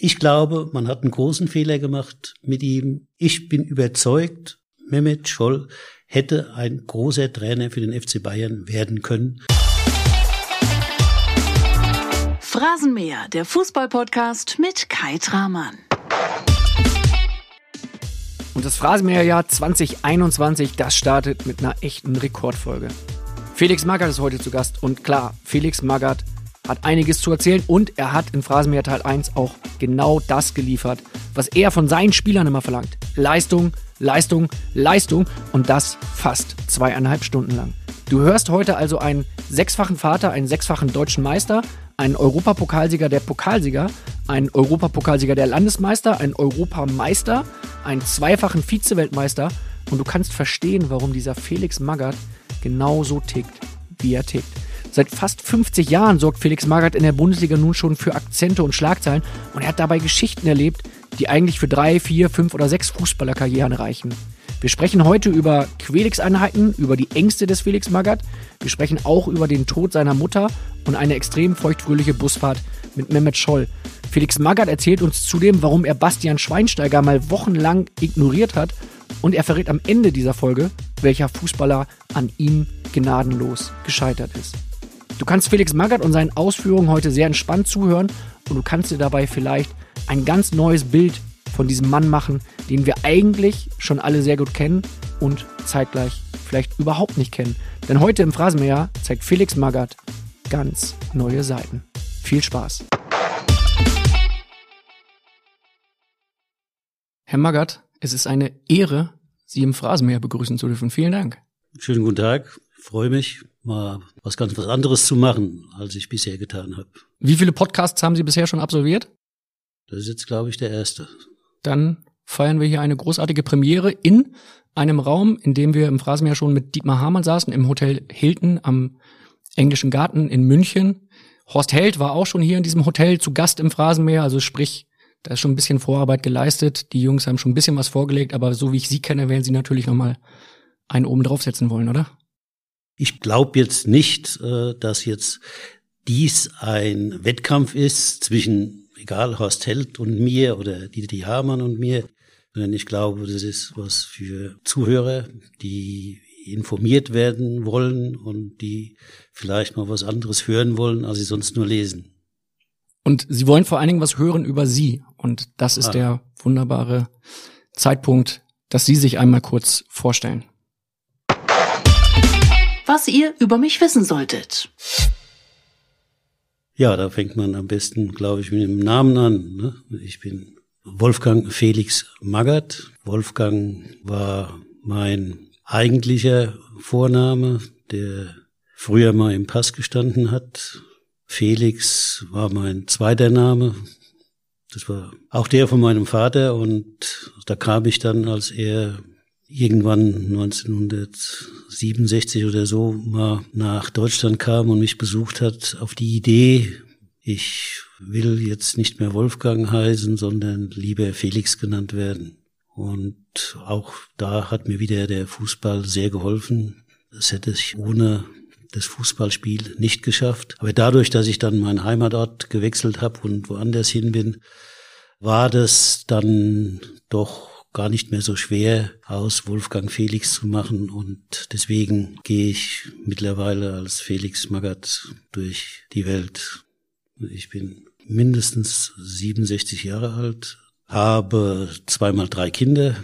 Ich glaube, man hat einen großen Fehler gemacht mit ihm. Ich bin überzeugt, Mehmet Scholl hätte ein großer Trainer für den FC Bayern werden können. Phrasenmäher, der Fußballpodcast mit Kai Tramann. Und das Phrasenmäherjahr 2021, das startet mit einer echten Rekordfolge. Felix Magath ist heute zu Gast und klar, Felix Magath hat einiges zu erzählen und er hat in Phrasenmäher Teil 1 auch genau das geliefert, was er von seinen Spielern immer verlangt. Leistung, Leistung, Leistung und das fast zweieinhalb Stunden lang. Du hörst heute also einen sechsfachen Vater, einen sechsfachen deutschen Meister, einen Europapokalsieger der Pokalsieger, einen Europapokalsieger der Landesmeister, einen Europameister, einen zweifachen Vizeweltmeister und du kannst verstehen, warum dieser Felix Magath genau so tickt, wie er tickt. Seit fast 50 Jahren sorgt Felix Magath in der Bundesliga nun schon für Akzente und Schlagzeilen und er hat dabei Geschichten erlebt, die eigentlich für drei, vier, fünf oder sechs Fußballerkarrieren reichen. Wir sprechen heute über Quelix-Einheiten, über die Ängste des Felix Magath. Wir sprechen auch über den Tod seiner Mutter und eine extrem feuchtfröhliche Busfahrt mit Mehmet Scholl. Felix Magath erzählt uns zudem, warum er Bastian Schweinsteiger mal wochenlang ignoriert hat und er verrät am Ende dieser Folge, welcher Fußballer an ihm gnadenlos gescheitert ist. Du kannst Felix Magath und seinen Ausführungen heute sehr entspannt zuhören und du kannst dir dabei vielleicht ein ganz neues Bild von diesem Mann machen, den wir eigentlich schon alle sehr gut kennen und zeitgleich vielleicht überhaupt nicht kennen. Denn heute im Phrasenmäher zeigt Felix Magath ganz neue Seiten. Viel Spaß! Herr Magath, es ist eine Ehre, Sie im Phrasenmäher begrüßen zu dürfen. Vielen Dank. Schönen guten Tag. Freue mich, mal was ganz was anderes zu machen, als ich bisher getan habe. Wie viele Podcasts haben Sie bisher schon absolviert? Das ist jetzt, glaube ich, der erste. Dann feiern wir hier eine großartige Premiere in einem Raum, in dem wir im Phrasenmeer schon mit Dietmar Hamann saßen, im Hotel Hilton am Englischen Garten in München. Horst Held war auch schon hier in diesem Hotel zu Gast im Phrasenmeer, also sprich, da ist schon ein bisschen Vorarbeit geleistet. Die Jungs haben schon ein bisschen was vorgelegt, aber so wie ich sie kenne, werden sie natürlich nochmal einen oben draufsetzen wollen, oder? Ich glaube jetzt nicht, äh, dass jetzt dies ein Wettkampf ist zwischen, egal, Horst Held und mir oder Dieter Hamann und mir, sondern ich glaube, das ist was für Zuhörer, die informiert werden wollen und die vielleicht mal was anderes hören wollen, als sie sonst nur lesen. Und sie wollen vor allen Dingen was hören über sie. Und das ist ah. der wunderbare Zeitpunkt, dass Sie sich einmal kurz vorstellen was ihr über mich wissen solltet. Ja, da fängt man am besten, glaube ich, mit dem Namen an. Ne? Ich bin Wolfgang Felix Magath. Wolfgang war mein eigentlicher Vorname, der früher mal im Pass gestanden hat. Felix war mein zweiter Name. Das war auch der von meinem Vater und da kam ich dann, als er irgendwann 1967 oder so mal nach Deutschland kam und mich besucht hat, auf die Idee, ich will jetzt nicht mehr Wolfgang heißen, sondern lieber Felix genannt werden. Und auch da hat mir wieder der Fußball sehr geholfen. Das hätte ich ohne das Fußballspiel nicht geschafft. Aber dadurch, dass ich dann meinen Heimatort gewechselt habe und woanders hin bin, war das dann doch gar nicht mehr so schwer aus Wolfgang Felix zu machen und deswegen gehe ich mittlerweile als Felix Magath durch die Welt. Ich bin mindestens 67 Jahre alt, habe zweimal drei Kinder,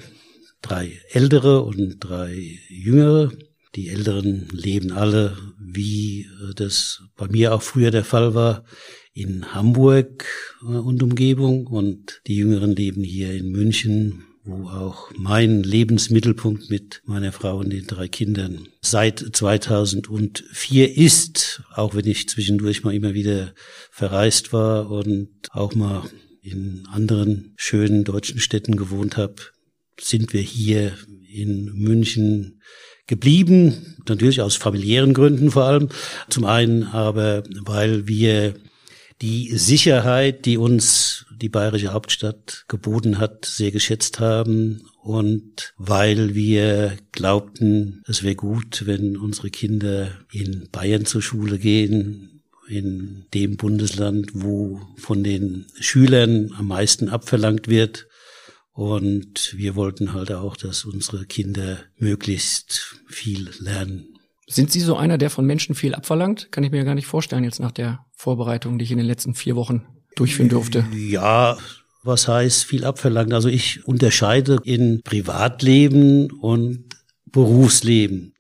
drei ältere und drei jüngere. Die Älteren leben alle, wie das bei mir auch früher der Fall war, in Hamburg und Umgebung und die Jüngeren leben hier in München, wo auch mein Lebensmittelpunkt mit meiner Frau und den drei Kindern seit 2004 ist, auch wenn ich zwischendurch mal immer wieder verreist war und auch mal in anderen schönen deutschen Städten gewohnt habe, sind wir hier in München geblieben, natürlich aus familiären Gründen vor allem. Zum einen aber, weil wir die Sicherheit, die uns die bayerische Hauptstadt geboten hat, sehr geschätzt haben und weil wir glaubten, es wäre gut, wenn unsere Kinder in Bayern zur Schule gehen, in dem Bundesland, wo von den Schülern am meisten abverlangt wird. Und wir wollten halt auch, dass unsere Kinder möglichst viel lernen. Sind Sie so einer, der von Menschen viel abverlangt? Kann ich mir gar nicht vorstellen jetzt nach der Vorbereitung, die ich in den letzten vier Wochen durchführen durfte. Ja, was heißt viel abverlangt? Also ich unterscheide in Privatleben und Berufsleben.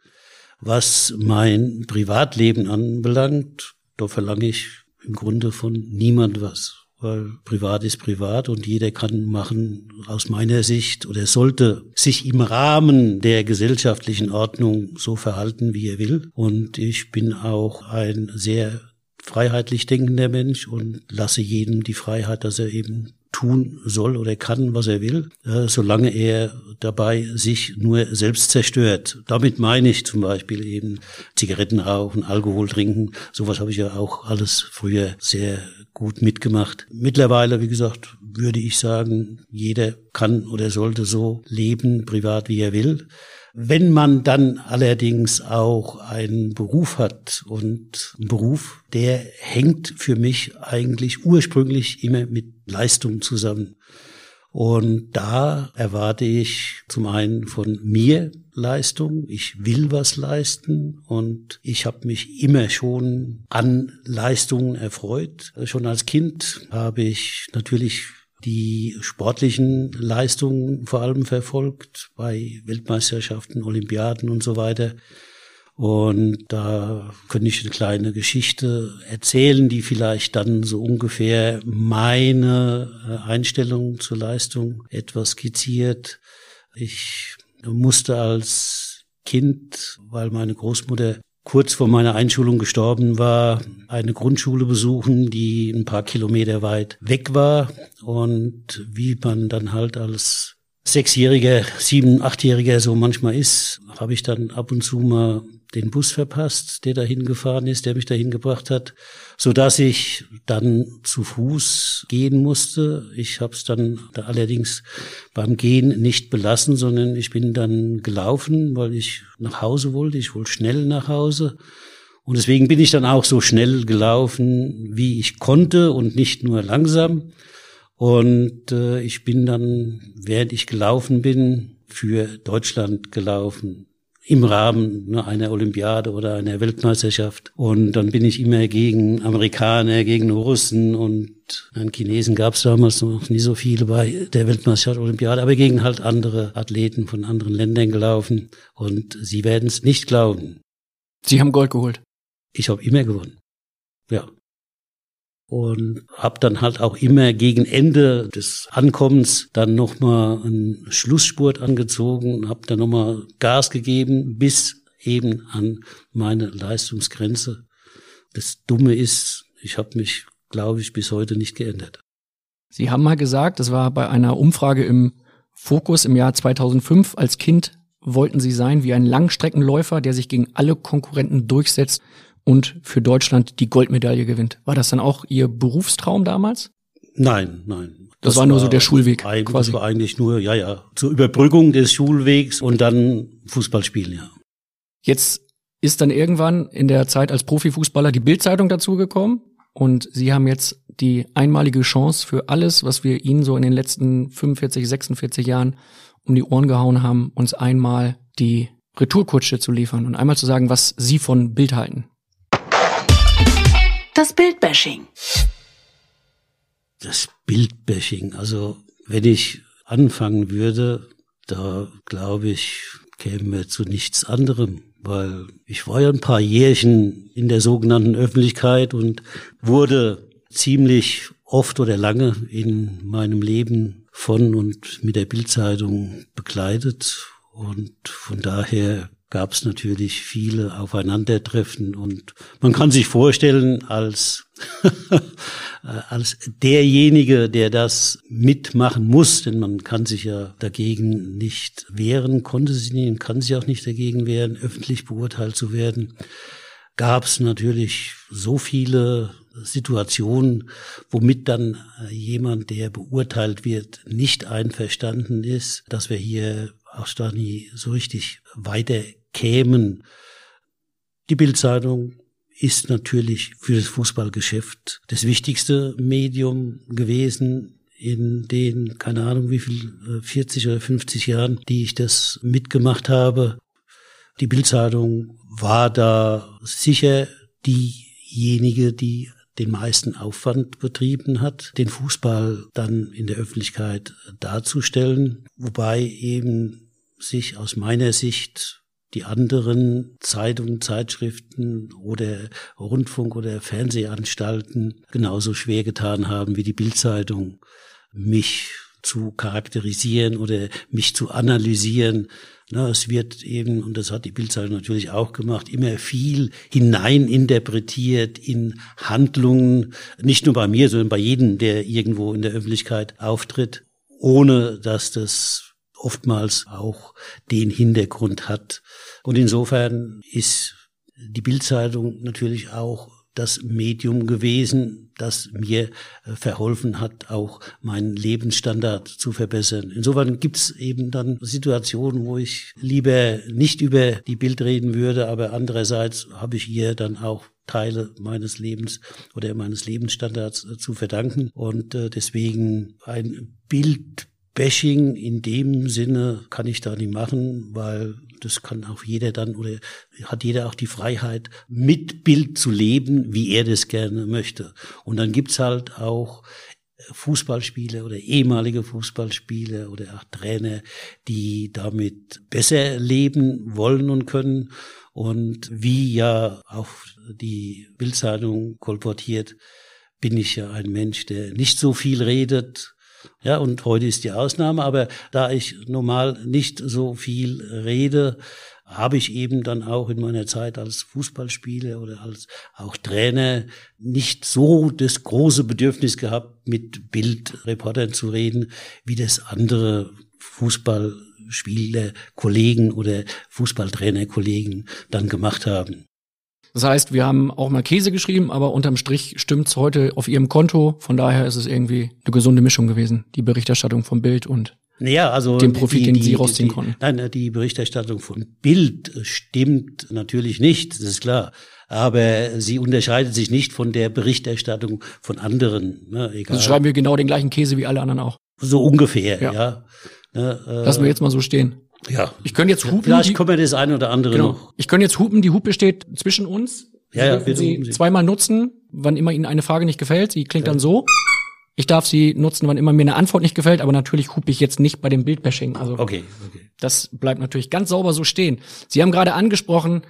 Was mein Privatleben anbelangt, da verlange ich im Grunde von niemand was weil privat ist privat und jeder kann machen aus meiner Sicht oder sollte sich im Rahmen der gesellschaftlichen Ordnung so verhalten, wie er will. Und ich bin auch ein sehr freiheitlich denkender Mensch und lasse jedem die Freiheit, dass er eben tun soll oder kann, was er will, äh, solange er dabei sich nur selbst zerstört. Damit meine ich zum Beispiel eben Zigaretten rauchen, Alkohol trinken. Sowas habe ich ja auch alles früher sehr gut mitgemacht. Mittlerweile, wie gesagt, würde ich sagen, jeder kann oder sollte so leben, privat wie er will. Wenn man dann allerdings auch einen Beruf hat und ein Beruf, der hängt für mich eigentlich ursprünglich immer mit Leistung zusammen. Und da erwarte ich zum einen von mir Leistung, ich will was leisten und ich habe mich immer schon an Leistungen erfreut. Schon als Kind habe ich natürlich die sportlichen Leistungen vor allem verfolgt bei Weltmeisterschaften, Olympiaden und so weiter. Und da könnte ich eine kleine Geschichte erzählen, die vielleicht dann so ungefähr meine äh, Einstellung zur Leistung etwas skizziert. Ich musste als Kind, weil meine Großmutter kurz vor meiner Einschulung gestorben war, eine Grundschule besuchen, die ein paar Kilometer weit weg war. Und wie man dann halt als Sechsjähriger, Sieben-, Achtjähriger so manchmal ist, habe ich dann ab und zu mal den Bus verpasst, der dahin gefahren ist, der mich dahin gebracht hat, so dass ich dann zu Fuß gehen musste. Ich habe es dann da allerdings beim Gehen nicht belassen, sondern ich bin dann gelaufen, weil ich nach Hause wollte. Ich wollte schnell nach Hause. Und deswegen bin ich dann auch so schnell gelaufen, wie ich konnte und nicht nur langsam. Und äh, ich bin dann, während ich gelaufen bin, für Deutschland gelaufen im Rahmen ne, einer Olympiade oder einer Weltmeisterschaft. Und dann bin ich immer gegen Amerikaner, gegen Russen und an Chinesen gab es damals noch nie so viele bei der Weltmeisterschaft Olympiade, aber gegen halt andere Athleten von anderen Ländern gelaufen. Und Sie werden es nicht glauben. Sie haben Gold geholt. Ich habe immer gewonnen. Ja und habe dann halt auch immer gegen Ende des Ankommens dann nochmal einen Schlussspurt angezogen und habe dann nochmal Gas gegeben bis eben an meine Leistungsgrenze. Das Dumme ist, ich habe mich, glaube ich, bis heute nicht geändert. Sie haben mal gesagt, das war bei einer Umfrage im Fokus im Jahr 2005, als Kind wollten Sie sein wie ein Langstreckenläufer, der sich gegen alle Konkurrenten durchsetzt und für Deutschland die Goldmedaille gewinnt. War das dann auch Ihr Berufstraum damals? Nein, nein. Das, das war nur so der Schulweg. Quasi. Das war eigentlich nur, ja, ja, zur Überbrückung des Schulwegs und dann Fußball spielen, ja. Jetzt ist dann irgendwann in der Zeit als Profifußballer die Bildzeitung dazugekommen und Sie haben jetzt die einmalige Chance für alles, was wir Ihnen so in den letzten 45, 46 Jahren um die Ohren gehauen haben, uns einmal die Retourkutsche zu liefern und einmal zu sagen, was Sie von Bild halten. Das Bildbashing. Das Bildbashing. Also, wenn ich anfangen würde, da glaube ich, kämen wir zu nichts anderem, weil ich war ja ein paar Jährchen in der sogenannten Öffentlichkeit und wurde ziemlich oft oder lange in meinem Leben von und mit der Bildzeitung begleitet und von daher gab es natürlich viele Aufeinandertreffen und man kann sich vorstellen, als, als derjenige, der das mitmachen muss, denn man kann sich ja dagegen nicht wehren, konnte sich nicht, kann sich auch nicht dagegen wehren, öffentlich beurteilt zu werden, gab es natürlich so viele Situationen, womit dann jemand, der beurteilt wird, nicht einverstanden ist, dass wir hier auch da nie so richtig weiter kämen. Die Bildzeitung ist natürlich für das Fußballgeschäft das wichtigste Medium gewesen in den, keine Ahnung wie viel, 40 äh, oder 50 Jahren, die ich das mitgemacht habe. Die Bildzeitung war da sicher diejenige, die den meisten Aufwand betrieben hat, den Fußball dann in der Öffentlichkeit darzustellen, wobei eben sich aus meiner Sicht die anderen Zeitungen, Zeitschriften oder Rundfunk- oder Fernsehanstalten genauso schwer getan haben wie die Bildzeitung, mich zu charakterisieren oder mich zu analysieren. Na, es wird eben, und das hat die Bildzeitung natürlich auch gemacht, immer viel hineininterpretiert in Handlungen, nicht nur bei mir, sondern bei jedem, der irgendwo in der Öffentlichkeit auftritt, ohne dass das oftmals auch den Hintergrund hat. Und insofern ist die Bildzeitung natürlich auch das Medium gewesen, das mir äh, verholfen hat, auch meinen Lebensstandard zu verbessern. Insofern gibt es eben dann Situationen, wo ich lieber nicht über die Bild reden würde, aber andererseits habe ich ihr dann auch Teile meines Lebens oder meines Lebensstandards äh, zu verdanken. Und äh, deswegen ein Bild Bashing in dem Sinne kann ich da nicht machen, weil das kann auch jeder dann oder hat jeder auch die Freiheit, mit Bild zu leben, wie er das gerne möchte. Und dann gibt's halt auch Fußballspieler oder ehemalige Fußballspieler oder auch Trainer, die damit besser leben wollen und können. Und wie ja auch die Bildzeitung kolportiert, bin ich ja ein Mensch, der nicht so viel redet, ja, und heute ist die Ausnahme, aber da ich normal nicht so viel rede, habe ich eben dann auch in meiner Zeit als Fußballspieler oder als auch Trainer nicht so das große Bedürfnis gehabt, mit Bildreportern zu reden, wie das andere Fußballspieler, Kollegen oder Fußballtrainerkollegen dann gemacht haben. Das heißt, wir haben auch mal Käse geschrieben, aber unterm Strich stimmt's heute auf ihrem Konto. Von daher ist es irgendwie eine gesunde Mischung gewesen, die Berichterstattung vom Bild und naja, also den Profit, die, den die, Sie rausziehen die, konnten. Nein, die Berichterstattung von Bild stimmt natürlich nicht, das ist klar. Aber sie unterscheidet sich nicht von der Berichterstattung von anderen. Ne, egal. Also schreiben wir genau den gleichen Käse wie alle anderen auch. So ungefähr, ja. ja. Ne, äh, Lassen wir jetzt mal so stehen. Ja. Ich könnte jetzt hupen. Vielleicht die, kommt mir das eine oder andere genau. noch. Ich könnte jetzt hupen, die Hupe steht zwischen uns. Ja, ja, wir Sie, Sie zweimal nutzen, wann immer Ihnen eine Frage nicht gefällt. Sie klingt ja. dann so. Ich darf sie nutzen, wann immer mir eine Antwort nicht gefällt, aber natürlich hupe ich jetzt nicht bei dem Bildbashing. Also okay, okay. das bleibt natürlich ganz sauber so stehen. Sie haben gerade angesprochen,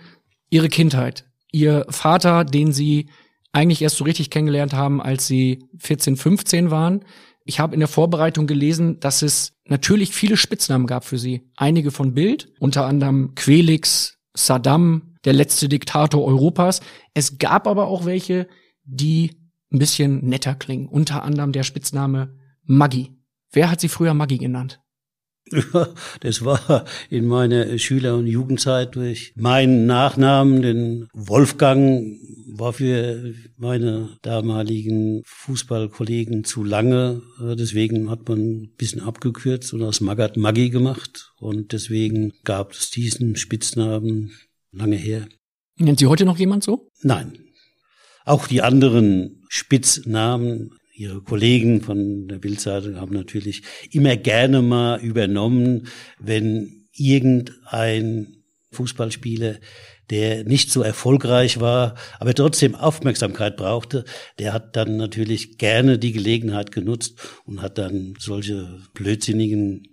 Ihre Kindheit. Ihr Vater, den Sie eigentlich erst so richtig kennengelernt haben, als Sie 14, 15 waren. Ich habe in der Vorbereitung gelesen, dass es natürlich viele Spitznamen gab für sie. Einige von Bild, unter anderem Quelix, Saddam, der letzte Diktator Europas. Es gab aber auch welche, die ein bisschen netter klingen. Unter anderem der Spitzname Maggi. Wer hat sie früher Maggi genannt? Das war in meiner Schüler- und Jugendzeit durch meinen Nachnamen, den Wolfgang, war für meine damaligen Fußballkollegen zu lange. Deswegen hat man ein bisschen abgekürzt und aus Magat Maggi gemacht. Und deswegen gab es diesen Spitznamen lange her. Nennt Sie heute noch jemand so? Nein. Auch die anderen Spitznamen Ihre Kollegen von der Bildzeitung haben natürlich immer gerne mal übernommen, wenn irgendein Fußballspieler, der nicht so erfolgreich war, aber trotzdem Aufmerksamkeit brauchte, der hat dann natürlich gerne die Gelegenheit genutzt und hat dann solche blödsinnigen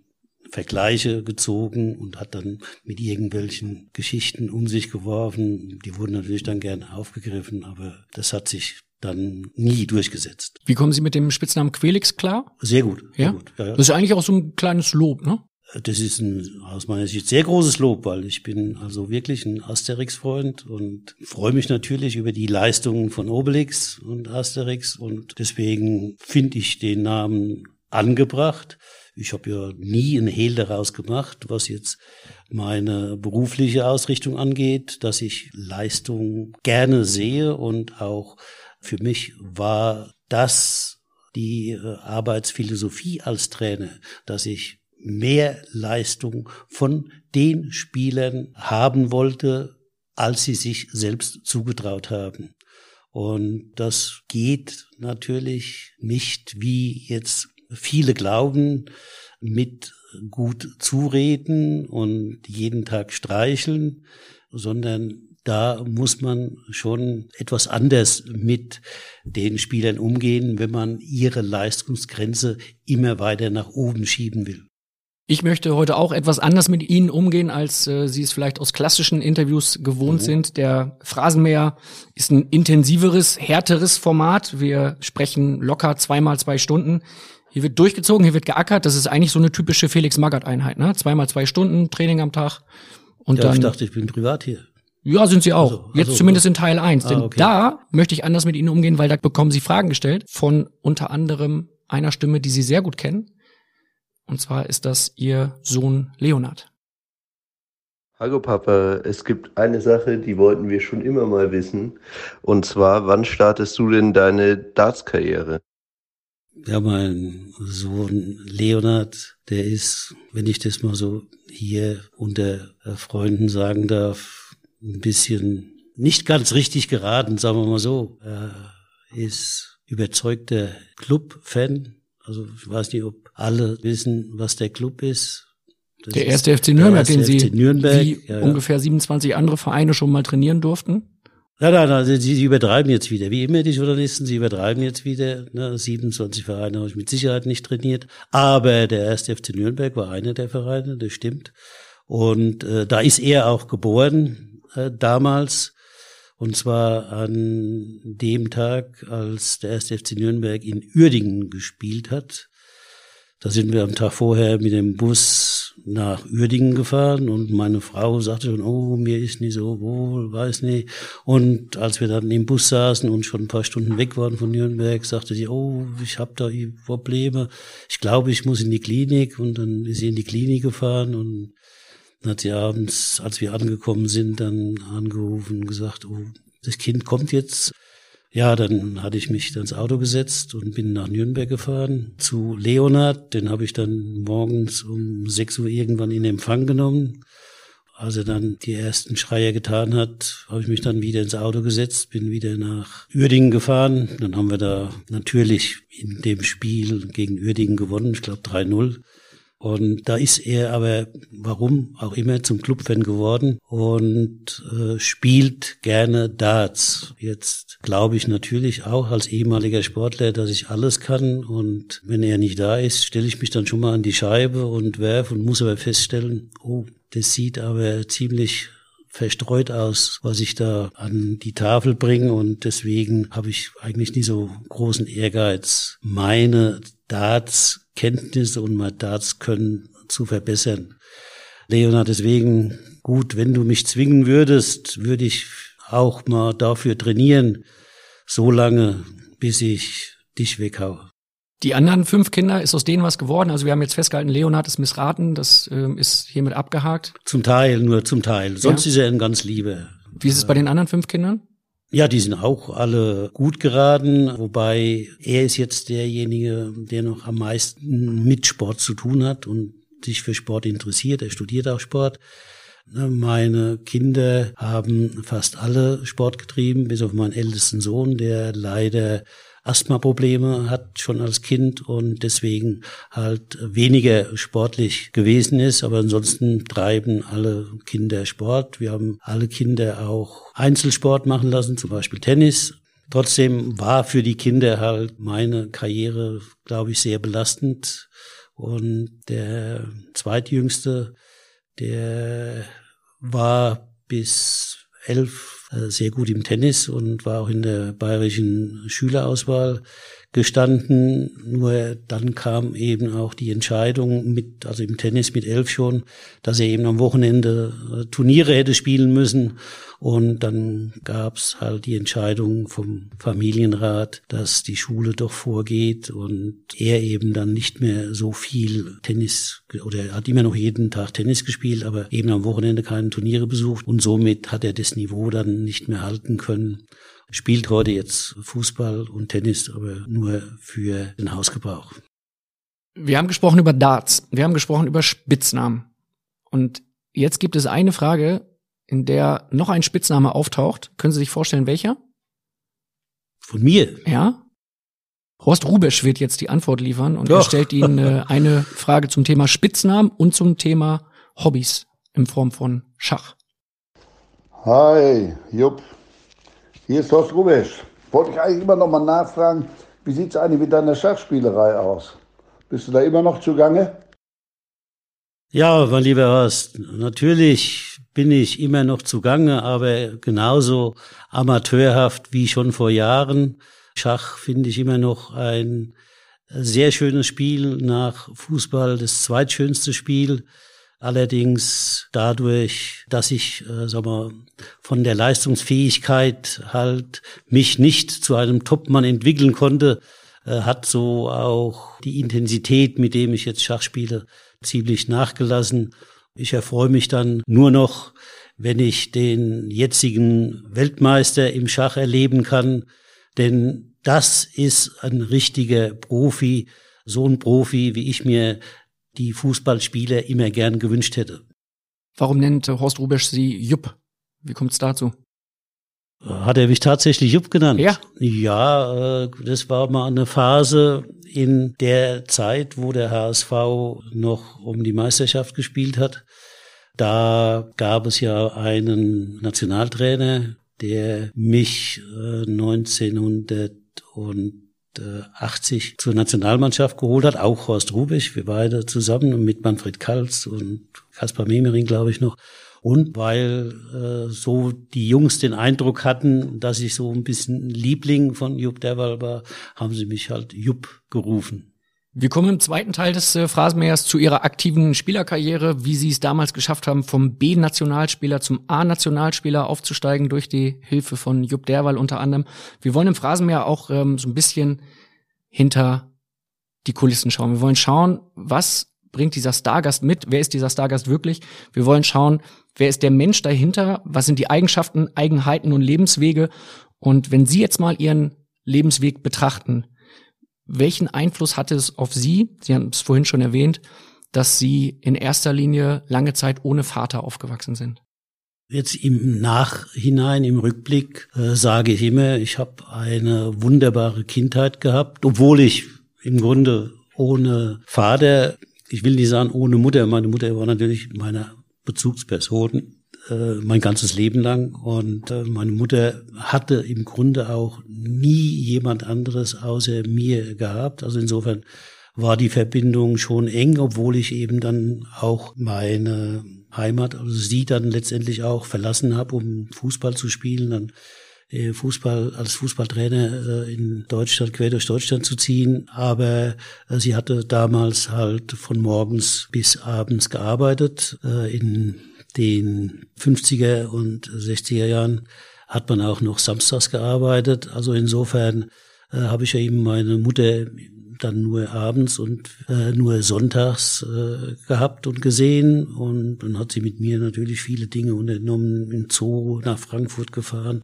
Vergleiche gezogen und hat dann mit irgendwelchen Geschichten um sich geworfen. Die wurden natürlich dann gerne aufgegriffen, aber das hat sich dann nie durchgesetzt. Wie kommen Sie mit dem Spitznamen Quelix klar? Sehr gut. Sehr ja? Gut. ja, ja? Das ist eigentlich auch so ein kleines Lob, ne? Das ist ein, aus meiner Sicht sehr großes Lob, weil ich bin also wirklich ein Asterix-Freund und freue mich natürlich über die Leistungen von Obelix und Asterix und deswegen finde ich den Namen angebracht. Ich habe ja nie ein Hehl daraus gemacht, was jetzt meine berufliche Ausrichtung angeht, dass ich Leistung gerne sehe und auch für mich war das die äh, Arbeitsphilosophie als Trainer, dass ich mehr Leistung von den Spielern haben wollte, als sie sich selbst zugetraut haben. Und das geht natürlich nicht, wie jetzt viele glauben, mit gut zureden und jeden Tag streicheln, sondern da muss man schon etwas anders mit den Spielern umgehen, wenn man ihre Leistungsgrenze immer weiter nach oben schieben will. Ich möchte heute auch etwas anders mit Ihnen umgehen, als äh, Sie es vielleicht aus klassischen Interviews gewohnt mhm. sind. Der Phrasenmäher ist ein intensiveres, härteres Format. Wir sprechen locker zweimal zwei Stunden. Hier wird durchgezogen, hier wird geackert. Das ist eigentlich so eine typische Felix Magath-Einheit, ne? Zweimal zwei Stunden Training am Tag. Und ja, dann, ich dachte, ich bin privat hier. Ja, sind sie auch. Also, Jetzt also, zumindest in Teil 1. Ah, denn okay. da möchte ich anders mit Ihnen umgehen, weil da bekommen Sie Fragen gestellt von unter anderem einer Stimme, die Sie sehr gut kennen. Und zwar ist das Ihr Sohn Leonard. Hallo Papa, es gibt eine Sache, die wollten wir schon immer mal wissen. Und zwar, wann startest du denn deine Darts-Karriere? Ja, mein Sohn Leonard, der ist, wenn ich das mal so hier unter Freunden sagen darf, ein bisschen nicht ganz richtig geraten, sagen wir mal so. Er ist überzeugter Club-Fan. Also ich weiß nicht, ob alle wissen, was der Club ist. Das der erste FC Nürnberg, den Sie Nürnberg. wie ja, ja. ungefähr 27 andere Vereine schon mal trainieren durften? Nein, nein, nein, sie, sie übertreiben jetzt wieder. Wie immer die Journalisten, sie übertreiben jetzt wieder. Ne, 27 Vereine habe ich mit Sicherheit nicht trainiert. Aber der erste FC Nürnberg war einer der Vereine, das stimmt. Und äh, da ist er auch geboren äh, damals. Und zwar an dem Tag, als der erste FC Nürnberg in Uerdingen gespielt hat. Da sind wir am Tag vorher mit dem Bus nach Uerdingen gefahren und meine Frau sagte schon, oh, mir ist nicht so wohl, weiß nicht. Und als wir dann im Bus saßen und schon ein paar Stunden weg waren von Nürnberg, sagte sie, oh, ich habe da Probleme. Ich glaube, ich muss in die Klinik. Und dann ist sie in die Klinik gefahren und dann hat sie abends, als wir angekommen sind, dann angerufen und gesagt, oh, das Kind kommt jetzt. Ja, dann hatte ich mich ins Auto gesetzt und bin nach Nürnberg gefahren zu Leonard. Den habe ich dann morgens um 6 Uhr irgendwann in Empfang genommen. Als er dann die ersten Schreier getan hat, habe ich mich dann wieder ins Auto gesetzt, bin wieder nach Uerdingen gefahren. Dann haben wir da natürlich in dem Spiel gegen Uerdingen gewonnen, ich glaube 3-0. Und da ist er aber, warum auch immer, zum Clubfan geworden und äh, spielt gerne Darts. Jetzt glaube ich natürlich auch als ehemaliger Sportler, dass ich alles kann. Und wenn er nicht da ist, stelle ich mich dann schon mal an die Scheibe und werfe und muss aber feststellen, oh, das sieht aber ziemlich verstreut aus, was ich da an die Tafel bringe und deswegen habe ich eigentlich nie so großen Ehrgeiz, meine Darts-Kenntnisse und mein Darts-Können zu verbessern. Leonard, deswegen gut, wenn du mich zwingen würdest, würde ich auch mal dafür trainieren, so lange, bis ich dich weghaue. Die anderen fünf Kinder, ist aus denen was geworden? Also wir haben jetzt festgehalten, Leonard ist missraten, das ähm, ist hiermit abgehakt. Zum Teil, nur zum Teil. Sonst ja. ist er ein ganz Liebe. Wie ist es bei den anderen fünf Kindern? Ja, die sind auch alle gut geraten, wobei er ist jetzt derjenige, der noch am meisten mit Sport zu tun hat und sich für Sport interessiert. Er studiert auch Sport. Meine Kinder haben fast alle Sport getrieben, bis auf meinen ältesten Sohn, der leider Asthma-Probleme hat schon als Kind und deswegen halt weniger sportlich gewesen ist. Aber ansonsten treiben alle Kinder Sport. Wir haben alle Kinder auch Einzelsport machen lassen, zum Beispiel Tennis. Trotzdem war für die Kinder halt meine Karriere, glaube ich, sehr belastend. Und der zweitjüngste, der war bis elf sehr gut im Tennis und war auch in der bayerischen Schülerauswahl gestanden. Nur dann kam eben auch die Entscheidung mit, also im Tennis mit elf schon, dass er eben am Wochenende äh, Turniere hätte spielen müssen. Und dann gab's halt die Entscheidung vom Familienrat, dass die Schule doch vorgeht und er eben dann nicht mehr so viel Tennis oder er hat immer noch jeden Tag Tennis gespielt, aber eben am Wochenende keine Turniere besucht und somit hat er das Niveau dann nicht mehr halten können spielt heute jetzt Fußball und Tennis, aber nur für den Hausgebrauch. Wir haben gesprochen über Darts, wir haben gesprochen über Spitznamen. Und jetzt gibt es eine Frage, in der noch ein Spitzname auftaucht. Können Sie sich vorstellen, welcher? Von mir? Ja. Horst Rubesch wird jetzt die Antwort liefern und Doch. er stellt Ihnen äh, eine Frage zum Thema Spitznamen und zum Thema Hobbys in Form von Schach. Hi, Jupp. Hier ist Horst Rubesch. Wollte ich eigentlich immer noch mal nachfragen, wie sieht es eigentlich mit deiner Schachspielerei aus? Bist du da immer noch zugange? Ja, mein lieber Horst, natürlich bin ich immer noch zugange, aber genauso amateurhaft wie schon vor Jahren. Schach finde ich immer noch ein sehr schönes Spiel nach Fußball, das zweitschönste Spiel. Allerdings dadurch, dass ich, äh, sag mal, von der Leistungsfähigkeit halt mich nicht zu einem Topmann entwickeln konnte, äh, hat so auch die Intensität, mit dem ich jetzt Schach spiele, ziemlich nachgelassen. Ich erfreue mich dann nur noch, wenn ich den jetzigen Weltmeister im Schach erleben kann, denn das ist ein richtiger Profi, so ein Profi, wie ich mir die Fußballspieler immer gern gewünscht hätte. Warum nennt Horst Rubesch Sie Jupp? Wie kommt es dazu? Hat er mich tatsächlich Jupp genannt? Ja. Ja, äh, das war mal eine Phase in der Zeit, wo der HSV noch um die Meisterschaft gespielt hat. Da gab es ja einen Nationaltrainer, der mich 1900 äh, und 80 zur Nationalmannschaft geholt hat, auch Horst Rubisch, wir beide zusammen mit Manfred Kalz und Kaspar Memering, glaube ich noch. Und weil äh, so die Jungs den Eindruck hatten, dass ich so ein bisschen Liebling von Jupp Derwal war, haben sie mich halt Jupp gerufen. Wir kommen im zweiten Teil des äh, Phrasenmähers zu Ihrer aktiven Spielerkarriere, wie Sie es damals geschafft haben, vom B-Nationalspieler zum A-Nationalspieler aufzusteigen durch die Hilfe von Jupp Derwal unter anderem. Wir wollen im Phrasenmäher auch ähm, so ein bisschen hinter die Kulissen schauen. Wir wollen schauen, was bringt dieser Stargast mit? Wer ist dieser Stargast wirklich? Wir wollen schauen, wer ist der Mensch dahinter? Was sind die Eigenschaften, Eigenheiten und Lebenswege? Und wenn Sie jetzt mal Ihren Lebensweg betrachten, welchen Einfluss hatte es auf Sie? Sie haben es vorhin schon erwähnt, dass Sie in erster Linie lange Zeit ohne Vater aufgewachsen sind. Jetzt im Nachhinein, im Rückblick äh, sage ich immer, ich habe eine wunderbare Kindheit gehabt, obwohl ich im Grunde ohne Vater, ich will nicht sagen ohne Mutter, meine Mutter war natürlich meine Bezugsperson, äh, mein ganzes Leben lang. Und äh, meine Mutter hatte im Grunde auch nie jemand anderes außer mir gehabt. Also insofern war die Verbindung schon eng, obwohl ich eben dann auch meine Heimat, also sie dann letztendlich auch verlassen habe, um Fußball zu spielen. Dann äh, Fußball als Fußballtrainer in Deutschland quer durch Deutschland zu ziehen, aber sie hatte damals halt von morgens bis abends gearbeitet in den 50er und 60er Jahren hat man auch noch samstags gearbeitet. Also insofern äh, habe ich ja eben meine Mutter dann nur abends und äh, nur sonntags äh, gehabt und gesehen. Und dann hat sie mit mir natürlich viele Dinge unternommen, in Zoo nach Frankfurt gefahren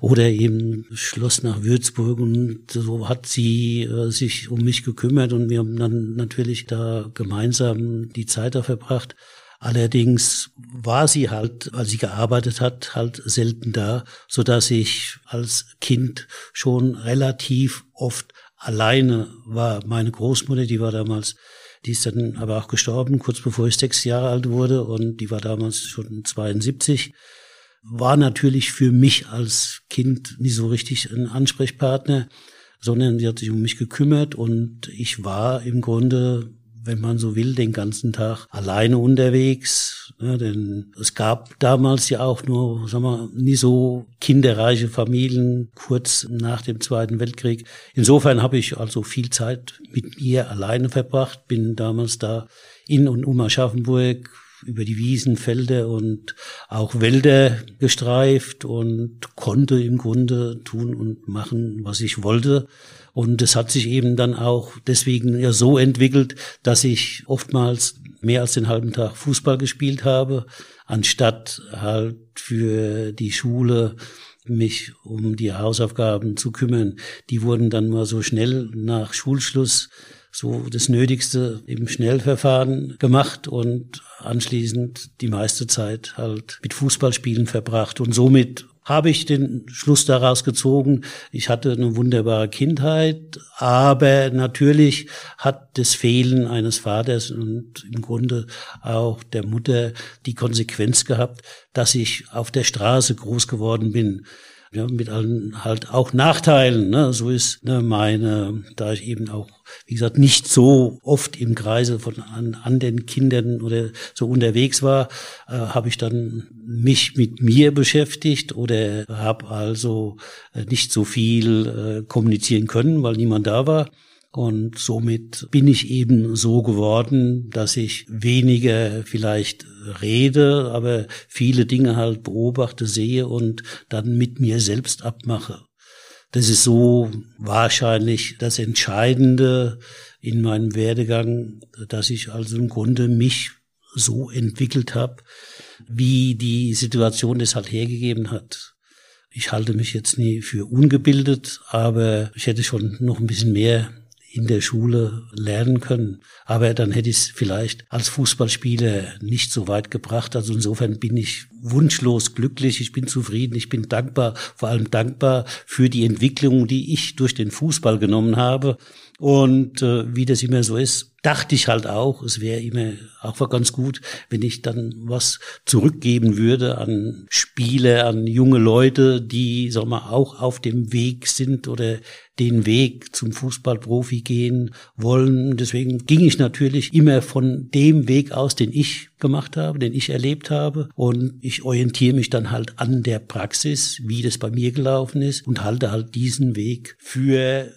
oder eben Schloss nach Würzburg und so hat sie äh, sich um mich gekümmert und wir haben dann natürlich da gemeinsam die Zeit da verbracht. Allerdings war sie halt, weil sie gearbeitet hat, halt selten da, so dass ich als Kind schon relativ oft alleine war. Meine Großmutter, die war damals, die ist dann aber auch gestorben, kurz bevor ich sechs Jahre alt wurde und die war damals schon 72 war natürlich für mich als Kind nicht so richtig ein Ansprechpartner, sondern sie hat sich um mich gekümmert und ich war im Grunde wenn man so will, den ganzen Tag alleine unterwegs. Ja, denn es gab damals ja auch nur, sagen wir, nie so kinderreiche Familien kurz nach dem Zweiten Weltkrieg. Insofern habe ich also viel Zeit mit mir alleine verbracht, bin damals da in und um Aschaffenburg über die Wiesen, Felder und auch Wälder gestreift und konnte im Grunde tun und machen, was ich wollte. Und es hat sich eben dann auch deswegen ja so entwickelt, dass ich oftmals mehr als den halben Tag Fußball gespielt habe, anstatt halt für die Schule mich um die Hausaufgaben zu kümmern. Die wurden dann mal so schnell nach Schulschluss so das Nötigste im Schnellverfahren gemacht und anschließend die meiste Zeit halt mit Fußballspielen verbracht und somit habe ich den Schluss daraus gezogen, ich hatte eine wunderbare Kindheit, aber natürlich hat das Fehlen eines Vaters und im Grunde auch der Mutter die Konsequenz gehabt, dass ich auf der Straße groß geworden bin ja, mit allen halt auch Nachteilen. Ne? So ist ne, meine, da ich eben auch, wie gesagt, nicht so oft im Kreise von an, an den Kindern oder so unterwegs war, äh, habe ich dann mich mit mir beschäftigt oder habe also äh, nicht so viel äh, kommunizieren können, weil niemand da war. Und somit bin ich eben so geworden, dass ich weniger vielleicht rede, aber viele Dinge halt beobachte, sehe und dann mit mir selbst abmache. Das ist so wahrscheinlich das Entscheidende in meinem Werdegang, dass ich also im Grunde mich so entwickelt habe, wie die Situation das halt hergegeben hat. Ich halte mich jetzt nie für ungebildet, aber ich hätte schon noch ein bisschen mehr in der Schule lernen können. Aber dann hätte ich es vielleicht als Fußballspieler nicht so weit gebracht. Also insofern bin ich wunschlos glücklich, ich bin zufrieden, ich bin dankbar, vor allem dankbar für die Entwicklung, die ich durch den Fußball genommen habe. Und äh, wie das immer so ist, dachte ich halt auch, es wäre immer auch war ganz gut, wenn ich dann was zurückgeben würde an Spiele, an junge Leute, die, sag mal, auch auf dem Weg sind oder den Weg zum Fußballprofi gehen wollen. Deswegen ging ich natürlich immer von dem Weg aus, den ich gemacht habe, den ich erlebt habe. Und ich orientiere mich dann halt an der Praxis, wie das bei mir gelaufen ist und halte halt diesen Weg für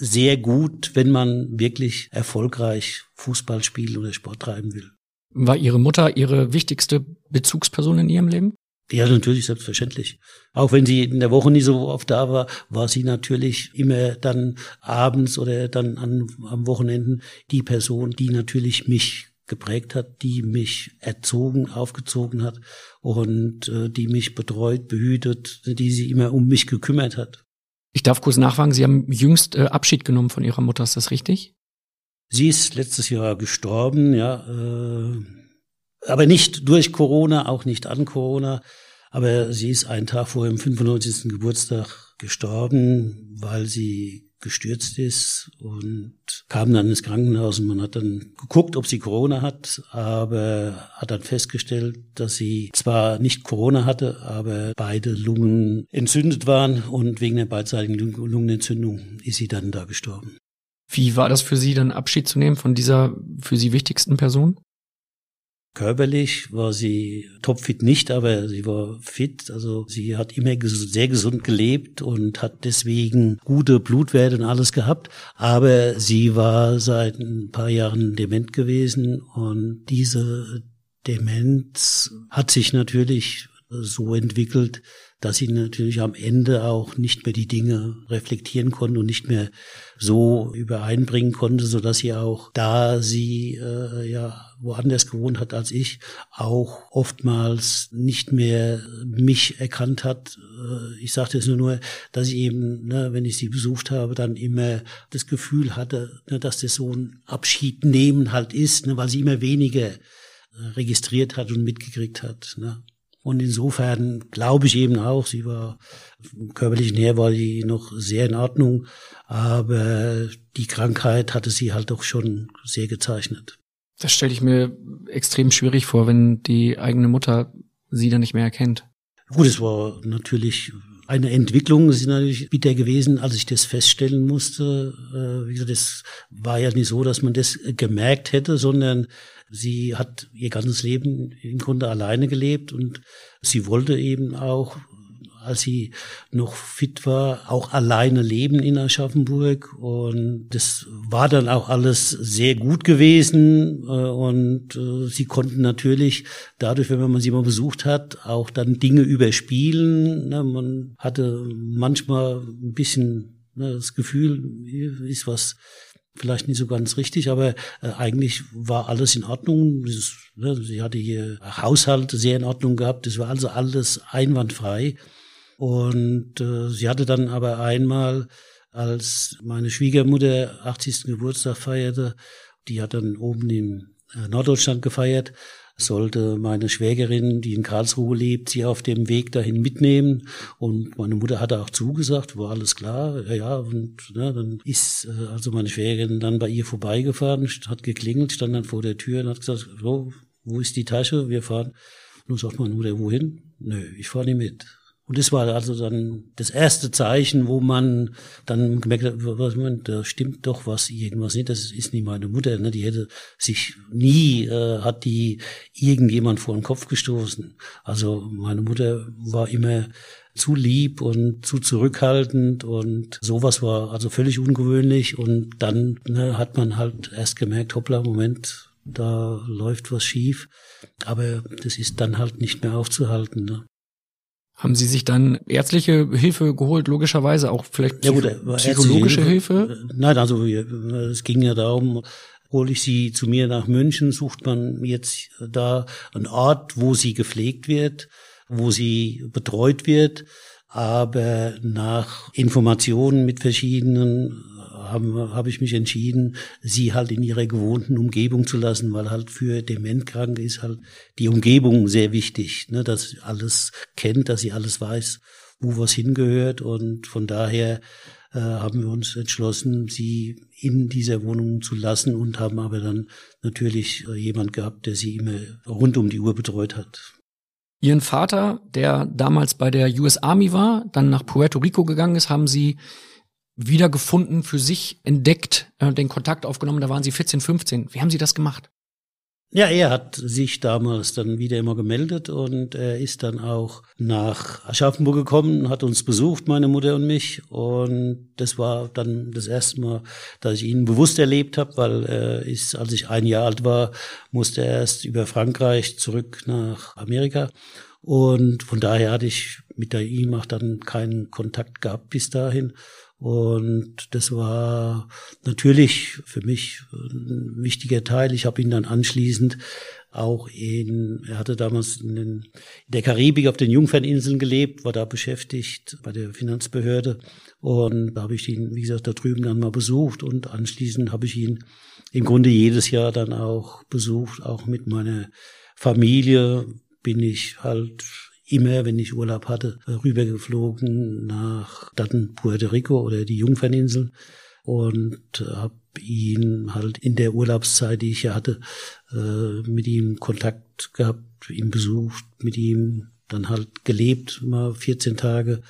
sehr gut, wenn man wirklich erfolgreich Fußball spielen oder Sport treiben will. War Ihre Mutter Ihre wichtigste Bezugsperson in Ihrem Leben? Ja, natürlich, selbstverständlich. Auch wenn sie in der Woche nie so oft da war, war sie natürlich immer dann abends oder dann an, am Wochenenden die Person, die natürlich mich geprägt hat, die mich erzogen, aufgezogen hat und äh, die mich betreut, behütet, die sie immer um mich gekümmert hat. Ich darf kurz nachfragen, Sie haben jüngst äh, Abschied genommen von Ihrer Mutter, ist das richtig? Sie ist letztes Jahr gestorben, ja, äh, aber nicht durch Corona, auch nicht an Corona. Aber sie ist einen Tag vor ihrem 95. Geburtstag gestorben, weil sie gestürzt ist und kam dann ins Krankenhaus und man hat dann geguckt, ob sie Corona hat, aber hat dann festgestellt, dass sie zwar nicht Corona hatte, aber beide Lungen entzündet waren und wegen der beidseitigen Lungenentzündung ist sie dann da gestorben. Wie war das für Sie dann Abschied zu nehmen von dieser für Sie wichtigsten Person? Körperlich war sie topfit nicht, aber sie war fit. Also sie hat immer sehr gesund gelebt und hat deswegen gute Blutwerte und alles gehabt. Aber sie war seit ein paar Jahren dement gewesen und diese Demenz hat sich natürlich so entwickelt, dass sie natürlich am Ende auch nicht mehr die Dinge reflektieren konnte und nicht mehr so übereinbringen konnte, so dass sie auch, da sie äh, ja woanders gewohnt hat als ich, auch oftmals nicht mehr mich erkannt hat. Äh, ich sagte es nur, nur, dass ich eben, ne, wenn ich sie besucht habe, dann immer das Gefühl hatte, ne, dass das so ein Abschied nehmen halt ist, ne, weil sie immer weniger äh, registriert hat und mitgekriegt hat. Ne. Und insofern glaube ich eben auch, sie war körperlich näher war sie noch sehr in Ordnung, aber die Krankheit hatte sie halt doch schon sehr gezeichnet. Das stelle ich mir extrem schwierig vor, wenn die eigene Mutter sie dann nicht mehr erkennt. Gut, es war natürlich eine Entwicklung. Ist natürlich bitter gewesen, als ich das feststellen musste. Äh, das war ja nicht so, dass man das gemerkt hätte, sondern Sie hat ihr ganzes Leben im Grunde alleine gelebt und sie wollte eben auch, als sie noch fit war, auch alleine leben in Aschaffenburg. Und das war dann auch alles sehr gut gewesen. Äh, und äh, sie konnten natürlich dadurch, wenn man sie mal besucht hat, auch dann Dinge überspielen. Ne, man hatte manchmal ein bisschen ne, das Gefühl, ist was vielleicht nicht so ganz richtig, aber äh, eigentlich war alles in Ordnung. Ne, sie hatte hier Haushalt sehr in Ordnung gehabt. Das war also alles einwandfrei. Und äh, sie hatte dann aber einmal, als meine Schwiegermutter 80. Geburtstag feierte, die hat dann oben in äh, Norddeutschland gefeiert, sollte meine Schwägerin, die in Karlsruhe lebt, sie auf dem Weg dahin mitnehmen. Und meine Mutter hatte auch zugesagt, war alles klar, ja, ja. Und ne, dann ist äh, also meine Schwägerin dann bei ihr vorbeigefahren, hat geklingelt, stand dann vor der Tür und hat gesagt, so, wo ist die Tasche? Wir fahren. Dann sagt meine Mutter, wohin? Nö, ich fahre nicht mit. Und das war also dann das erste Zeichen, wo man dann gemerkt hat, was man, da stimmt doch was irgendwas nicht. Das ist nicht meine Mutter. Ne? Die hätte sich nie äh, hat die irgendjemand vor den Kopf gestoßen. Also meine Mutter war immer zu lieb und zu zurückhaltend und sowas war also völlig ungewöhnlich und dann ne, hat man halt erst gemerkt, hoppla, Moment, da läuft was schief. Aber das ist dann halt nicht mehr aufzuhalten. Ne? Haben Sie sich dann ärztliche Hilfe geholt, logischerweise auch vielleicht ja, gut, psychologische Hilfe? Hilfe? Nein, also es ging ja darum, hole ich sie zu mir nach München, sucht man jetzt da einen Ort, wo sie gepflegt wird, wo sie betreut wird. Aber nach Informationen mit verschiedenen habe hab ich mich entschieden, sie halt in ihrer gewohnten Umgebung zu lassen, weil halt für Dementkranke ist halt die Umgebung sehr wichtig, ne, dass sie alles kennt, dass sie alles weiß, wo was hingehört und von daher äh, haben wir uns entschlossen, sie in dieser Wohnung zu lassen und haben aber dann natürlich äh, jemand gehabt, der sie immer rund um die Uhr betreut hat. Ihren Vater, der damals bei der US Army war, dann nach Puerto Rico gegangen ist, haben Sie wiedergefunden, für sich entdeckt, äh, den Kontakt aufgenommen. Da waren Sie 14, 15. Wie haben Sie das gemacht? Ja, er hat sich damals dann wieder immer gemeldet und er ist dann auch nach Aschaffenburg gekommen, hat uns besucht, meine Mutter und mich. Und das war dann das erste Mal, dass ich ihn bewusst erlebt habe, weil er ist, als ich ein Jahr alt war, musste er erst über Frankreich zurück nach Amerika. Und von daher hatte ich mit der ihm auch dann keinen Kontakt gehabt bis dahin. Und das war natürlich für mich ein wichtiger Teil. Ich habe ihn dann anschließend auch in, er hatte damals in, den, in der Karibik auf den Jungferninseln gelebt, war da beschäftigt bei der Finanzbehörde. Und da habe ich ihn, wie gesagt, da drüben dann mal besucht und anschließend habe ich ihn im Grunde jedes Jahr dann auch besucht, auch mit meiner Familie bin ich halt immer, wenn ich Urlaub hatte, rübergeflogen nach dann Puerto Rico oder die Jungferninseln und habe ihn halt in der Urlaubszeit, die ich ja hatte, äh, mit ihm Kontakt gehabt, ihn besucht, mit ihm dann halt gelebt, mal 14 Tage.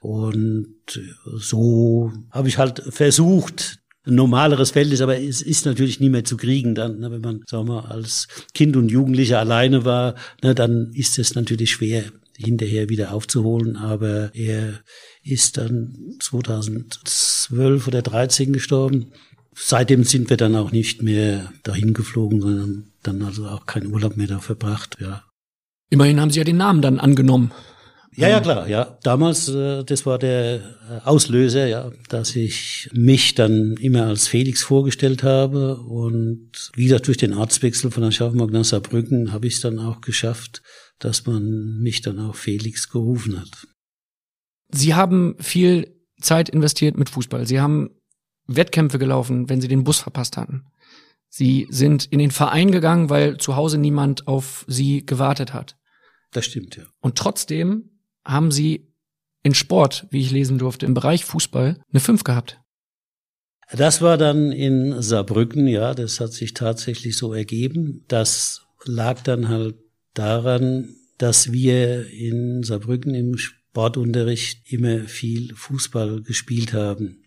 Und so habe ich halt versucht, ein normaleres Feld ist, aber es ist natürlich nie mehr zu kriegen dann, ne, wenn man, sagen wir, als Kind und Jugendlicher alleine war, ne, dann ist es natürlich schwer, hinterher wieder aufzuholen, aber er ist dann 2012 oder 13 gestorben. Seitdem sind wir dann auch nicht mehr dahin geflogen, sondern dann also auch keinen Urlaub mehr da verbracht, ja. Immerhin haben Sie ja den Namen dann angenommen. Ja, ja, klar, ja. Damals, äh, das war der äh, Auslöser, ja, dass ich mich dann immer als Felix vorgestellt habe. Und wie gesagt, durch den Arztwechsel von Aschaffenburg nach Saarbrücken habe ich es dann auch geschafft, dass man mich dann auch Felix gerufen hat. Sie haben viel Zeit investiert mit Fußball. Sie haben Wettkämpfe gelaufen, wenn Sie den Bus verpasst hatten. Sie sind in den Verein gegangen, weil zu Hause niemand auf Sie gewartet hat. Das stimmt, ja. Und trotzdem haben sie in Sport, wie ich lesen durfte, im Bereich Fußball eine 5 gehabt. Das war dann in Saarbrücken, ja, das hat sich tatsächlich so ergeben. Das lag dann halt daran, dass wir in Saarbrücken im Sportunterricht immer viel Fußball gespielt haben.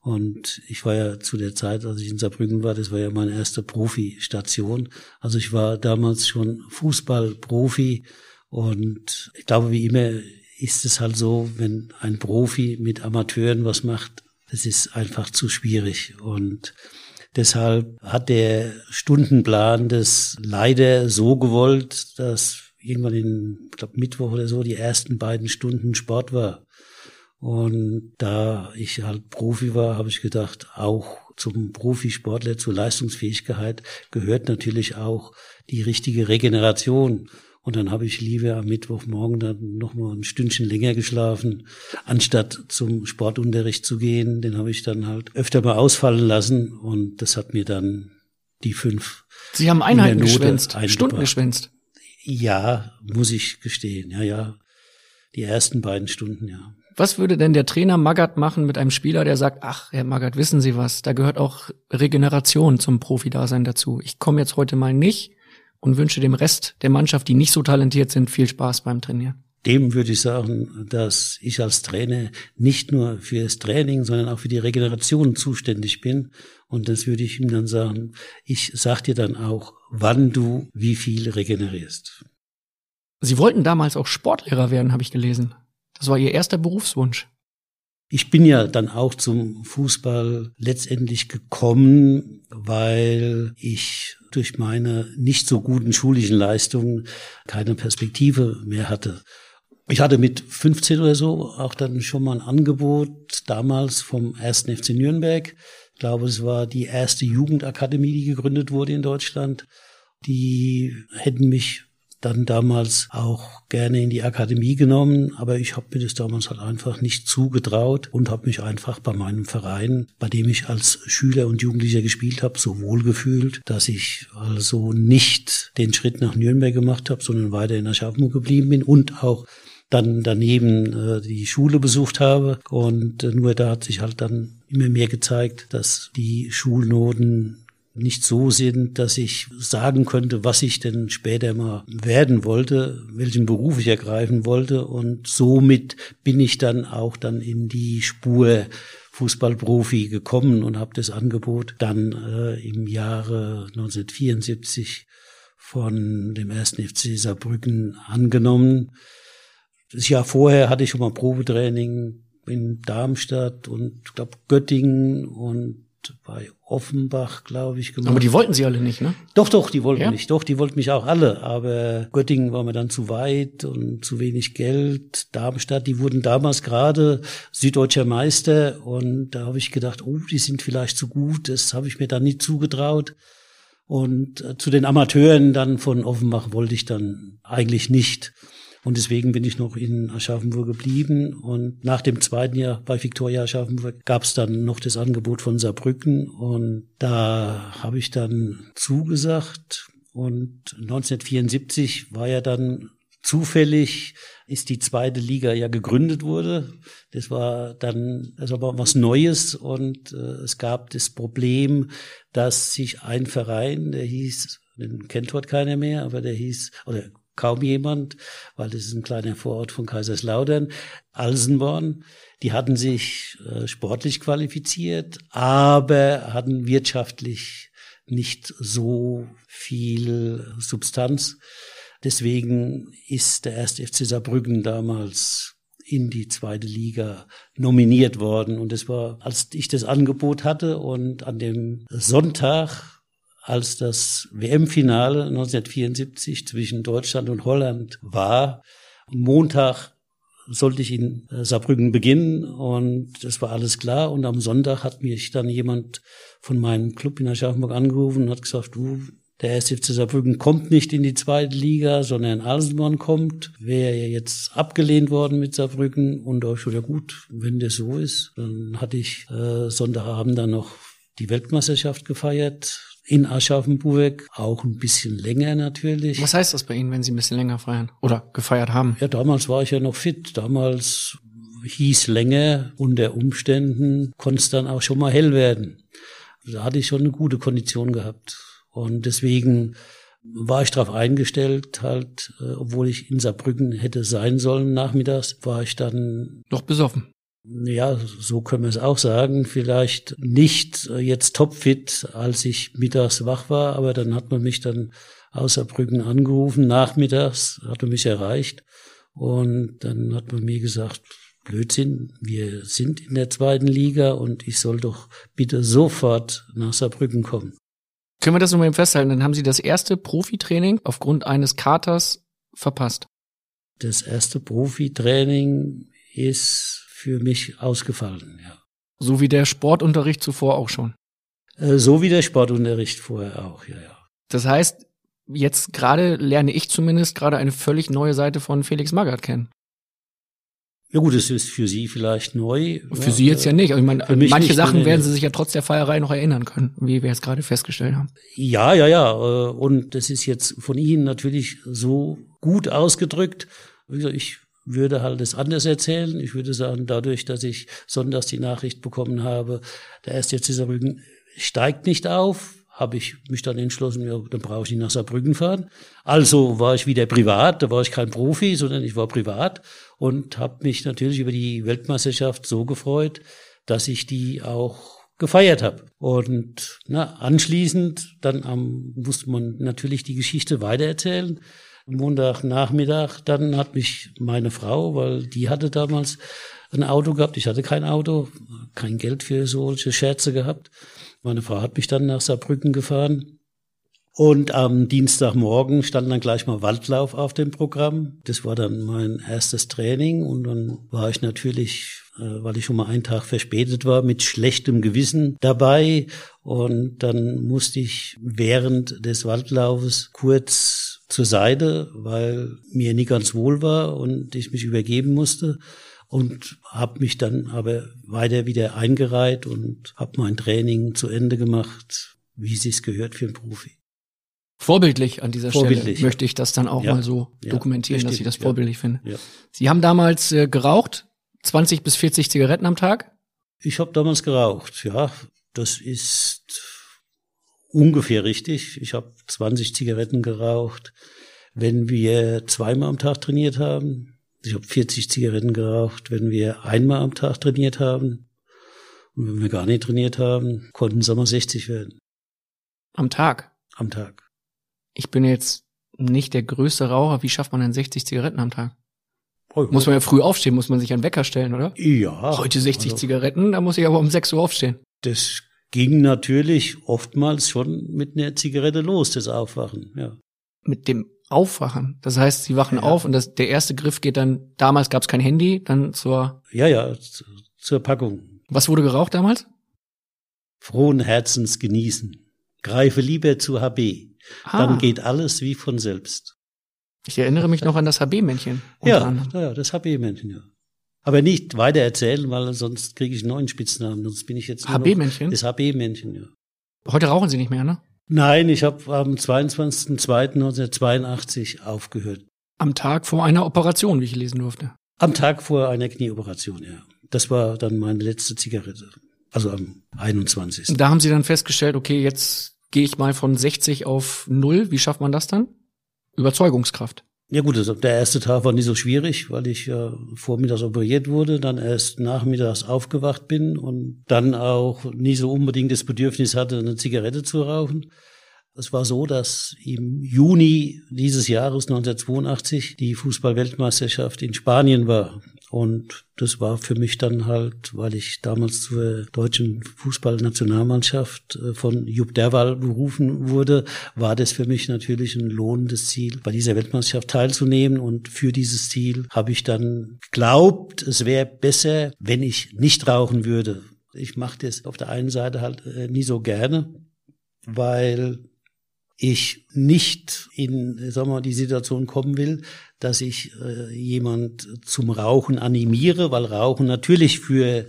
Und ich war ja zu der Zeit, als ich in Saarbrücken war, das war ja meine erste Profi-Station. Also ich war damals schon Fußballprofi und ich glaube, wie immer ist es halt so, wenn ein Profi mit Amateuren was macht, das ist einfach zu schwierig. Und deshalb hat der Stundenplan das leider so gewollt, dass irgendwann in, ich glaube, Mittwoch oder so die ersten beiden Stunden Sport war. Und da ich halt Profi war, habe ich gedacht, auch zum Profisportler, zur Leistungsfähigkeit gehört natürlich auch die richtige Regeneration. Und dann habe ich lieber am Mittwochmorgen dann noch mal ein Stündchen länger geschlafen, anstatt zum Sportunterricht zu gehen. Den habe ich dann halt öfter mal ausfallen lassen und das hat mir dann die fünf. Sie haben Einheiten geschwänzt, Stunden geschwänzt. Ja, muss ich gestehen. Ja, ja. Die ersten beiden Stunden, ja. Was würde denn der Trainer Magath machen mit einem Spieler, der sagt, ach, Herr Magath, wissen Sie was, da gehört auch Regeneration zum Profidasein dazu. Ich komme jetzt heute mal nicht und wünsche dem Rest der Mannschaft, die nicht so talentiert sind, viel Spaß beim Trainieren. Dem würde ich sagen, dass ich als Trainer nicht nur für das Training, sondern auch für die Regeneration zuständig bin. Und das würde ich ihm dann sagen, ich sag dir dann auch, wann du wie viel regenerierst. Sie wollten damals auch Sportlehrer werden, habe ich gelesen. Das war Ihr erster Berufswunsch. Ich bin ja dann auch zum Fußball letztendlich gekommen, weil ich durch meine nicht so guten schulischen Leistungen keine Perspektive mehr hatte. Ich hatte mit 15 oder so auch dann schon mal ein Angebot damals vom ersten FC Nürnberg. Ich glaube, es war die erste Jugendakademie, die gegründet wurde in Deutschland. Die hätten mich dann damals auch gerne in die Akademie genommen, aber ich habe mir das damals halt einfach nicht zugetraut und habe mich einfach bei meinem Verein, bei dem ich als Schüler und Jugendlicher gespielt habe, so wohl gefühlt, dass ich also nicht den Schritt nach Nürnberg gemacht habe, sondern weiter in Aschaffenburg geblieben bin und auch dann daneben äh, die Schule besucht habe. Und äh, nur da hat sich halt dann immer mehr gezeigt, dass die Schulnoten nicht so sind, dass ich sagen könnte, was ich denn später mal werden wollte, welchen Beruf ich ergreifen wollte. Und somit bin ich dann auch dann in die Spur Fußballprofi gekommen und habe das Angebot dann äh, im Jahre 1974 von dem ersten FC Saarbrücken angenommen. Das Jahr vorher hatte ich schon mal Probetraining in Darmstadt und glaube Göttingen und bei Offenbach, glaube ich, gemacht. Aber die wollten sie alle nicht, ne? Doch, doch, die wollten ja? mich. Doch, die wollten mich auch alle. Aber Göttingen war mir dann zu weit und zu wenig Geld. Darmstadt, die wurden damals gerade süddeutscher Meister. Und da habe ich gedacht, oh, die sind vielleicht zu gut. Das habe ich mir dann nicht zugetraut. Und äh, zu den Amateuren dann von Offenbach wollte ich dann eigentlich nicht. Und deswegen bin ich noch in Aschaffenburg geblieben. Und nach dem zweiten Jahr bei Victoria Aschaffenburg gab es dann noch das Angebot von Saarbrücken. Und da habe ich dann zugesagt. Und 1974 war ja dann zufällig ist die zweite Liga ja gegründet wurde. Das war dann also war was Neues und äh, es gab das Problem, dass sich ein Verein, der hieß, den kennt dort keiner mehr, aber der hieß oder kaum jemand, weil das ist ein kleiner Vorort von Kaiserslautern, Alsenborn. Die hatten sich äh, sportlich qualifiziert, aber hatten wirtschaftlich nicht so viel Substanz. Deswegen ist der erste FC Saarbrücken damals in die zweite Liga nominiert worden. Und es war, als ich das Angebot hatte und an dem Sonntag als das WM-Finale 1974 zwischen Deutschland und Holland war. Montag sollte ich in äh, Saarbrücken beginnen und das war alles klar. Und am Sonntag hat mich dann jemand von meinem Club in Aschaffenburg angerufen und hat gesagt, du, der SFC Saarbrücken kommt nicht in die zweite Liga, sondern Alsenborn kommt. Wäre ja jetzt abgelehnt worden mit Saarbrücken und ich ja gut, wenn das so ist, dann hatte ich äh, Sonntagabend dann noch die Weltmeisterschaft gefeiert in Aschaffenburg, auch ein bisschen länger natürlich. Was heißt das bei Ihnen, wenn Sie ein bisschen länger feiern oder gefeiert haben? Ja, damals war ich ja noch fit. Damals hieß länger, unter Umständen konnte es dann auch schon mal hell werden. Da hatte ich schon eine gute Kondition gehabt. Und deswegen war ich darauf eingestellt, halt, äh, obwohl ich in Saarbrücken hätte sein sollen nachmittags, war ich dann noch besoffen. Ja, so können wir es auch sagen. Vielleicht nicht jetzt topfit, als ich mittags wach war, aber dann hat man mich dann außer Brücken angerufen. Nachmittags hat man mich erreicht und dann hat man mir gesagt, Blödsinn, wir sind in der zweiten Liga und ich soll doch bitte sofort nach Saarbrücken kommen. Können wir das nochmal festhalten? Dann haben Sie das erste Profitraining aufgrund eines Katers verpasst. Das erste Profitraining ist für mich ausgefallen, ja. So wie der Sportunterricht zuvor auch schon. Äh, so wie der Sportunterricht vorher auch, ja, ja. Das heißt, jetzt gerade lerne ich zumindest gerade eine völlig neue Seite von Felix Magath kennen. Ja gut, es ist für Sie vielleicht neu. Für Sie jetzt ja nicht. Also ich meine, manche nicht, Sachen werden. Sie sich ja trotz der Feierei noch erinnern können, wie wir jetzt gerade festgestellt haben. Ja, ja, ja. äh, Und das ist jetzt von Ihnen natürlich so gut ausgedrückt. Ich würde halt es anders erzählen. Ich würde sagen, dadurch, dass ich sonntags die Nachricht bekommen habe, der erste jetzt Saarbrücken steigt nicht auf, habe ich mich dann entschlossen, ja, dann brauche ich nicht nach Saarbrücken fahren. Also war ich wieder privat, da war ich kein Profi, sondern ich war privat und habe mich natürlich über die Weltmeisterschaft so gefreut, dass ich die auch gefeiert habe. Und na, anschließend, dann am, musste man natürlich die Geschichte weitererzählen. Montagnachmittag, dann hat mich meine Frau, weil die hatte damals ein Auto gehabt, ich hatte kein Auto, kein Geld für solche Scherze gehabt. Meine Frau hat mich dann nach Saarbrücken gefahren. Und am Dienstagmorgen stand dann gleich mal Waldlauf auf dem Programm. Das war dann mein erstes Training und dann war ich natürlich, äh, weil ich schon mal einen Tag verspätet war, mit schlechtem Gewissen dabei. Und dann musste ich während des Waldlaufes kurz zur Seite, weil mir nie ganz wohl war und ich mich übergeben musste und habe mich dann aber weiter wieder eingereiht und habe mein Training zu Ende gemacht, wie es sich gehört für einen Profi. Vorbildlich an dieser Stelle Vorbildlich, möchte ich das dann auch Ja. mal so Ja, dokumentieren, dass ich das vorbildlich finde. Ja. Sie haben damals äh, geraucht, 20 bis 40 Zigaretten am Tag. Ich habe damals geraucht, ja. Das ist ungefähr richtig. Ich habe 20 Zigaretten geraucht, wenn wir zweimal am Tag trainiert haben. Ich habe 40 Zigaretten geraucht, wenn wir einmal am Tag trainiert haben. Und wenn wir gar nicht trainiert haben, konnten es auch mal 60 werden Am Tag. am Tag. Ich bin jetzt nicht der größte Raucher. Wie schafft man denn 60 Zigaretten am Tag? Oh, Muss man ja früh aufstehen, muss man sich einen Wecker stellen, oder? ja. Heute 60 also Zigaretten, da muss ich aber um 6 Uhr aufstehen. Das ging natürlich oftmals schon mit einer Zigarette los, das Aufwachen, ja. Mit dem Aufwachen. Das heißt, sie wachen Ja. auf und das, der erste Griff geht dann, damals gab es kein Handy, dann zur, Ja, ja, zu- zur Packung. was wurde geraucht damals? Frohen Herzens genießen. Greife lieber zu HB. Dann Ah, geht alles wie von selbst. ich erinnere mich noch an das HB-Männchen. Ja, ja, das HB-Männchen, ja. Aber nicht weiter erzählen, weil sonst kriege ich einen neuen Spitznamen. Sonst bin ich jetzt HB-Männchen? Das HB-Männchen, ja. Heute rauchen sie nicht mehr, ne? Nein, ich habe am 22.02.1982 aufgehört. Am Tag vor einer Operation, wie ich lesen durfte. Am Tag vor einer Knieoperation, ja. Das war dann meine letzte Zigarette. Also am 21. Da haben sie dann festgestellt, okay, jetzt gehe ich mal von 60 auf null. Wie schafft man das dann? Überzeugungskraft. Ja gut, also der erste Tag war nicht so schwierig, weil ich ja vormittags operiert wurde, dann erst nachmittags aufgewacht bin und dann auch nie so unbedingt das Bedürfnis hatte, eine Zigarette zu rauchen. Es war so, dass im Juni dieses Jahres 1982 die Fußball-Weltmeisterschaft in Spanien war. Und das war für mich dann halt, weil ich damals zur deutschen Fußballnationalmannschaft äh, von Jupp Derwal berufen wurde, war das für mich natürlich ein lohnendes Ziel, bei dieser Weltmeisterschaft teilzunehmen. Und für dieses Ziel habe ich dann geglaubt, es wäre besser, wenn ich nicht rauchen würde. Ich mache das auf der einen Seite halt äh, nie so gerne, weil ich nicht in, sagen wir die Situation kommen will, dass ich äh, jemand zum Rauchen animiere, weil Rauchen natürlich für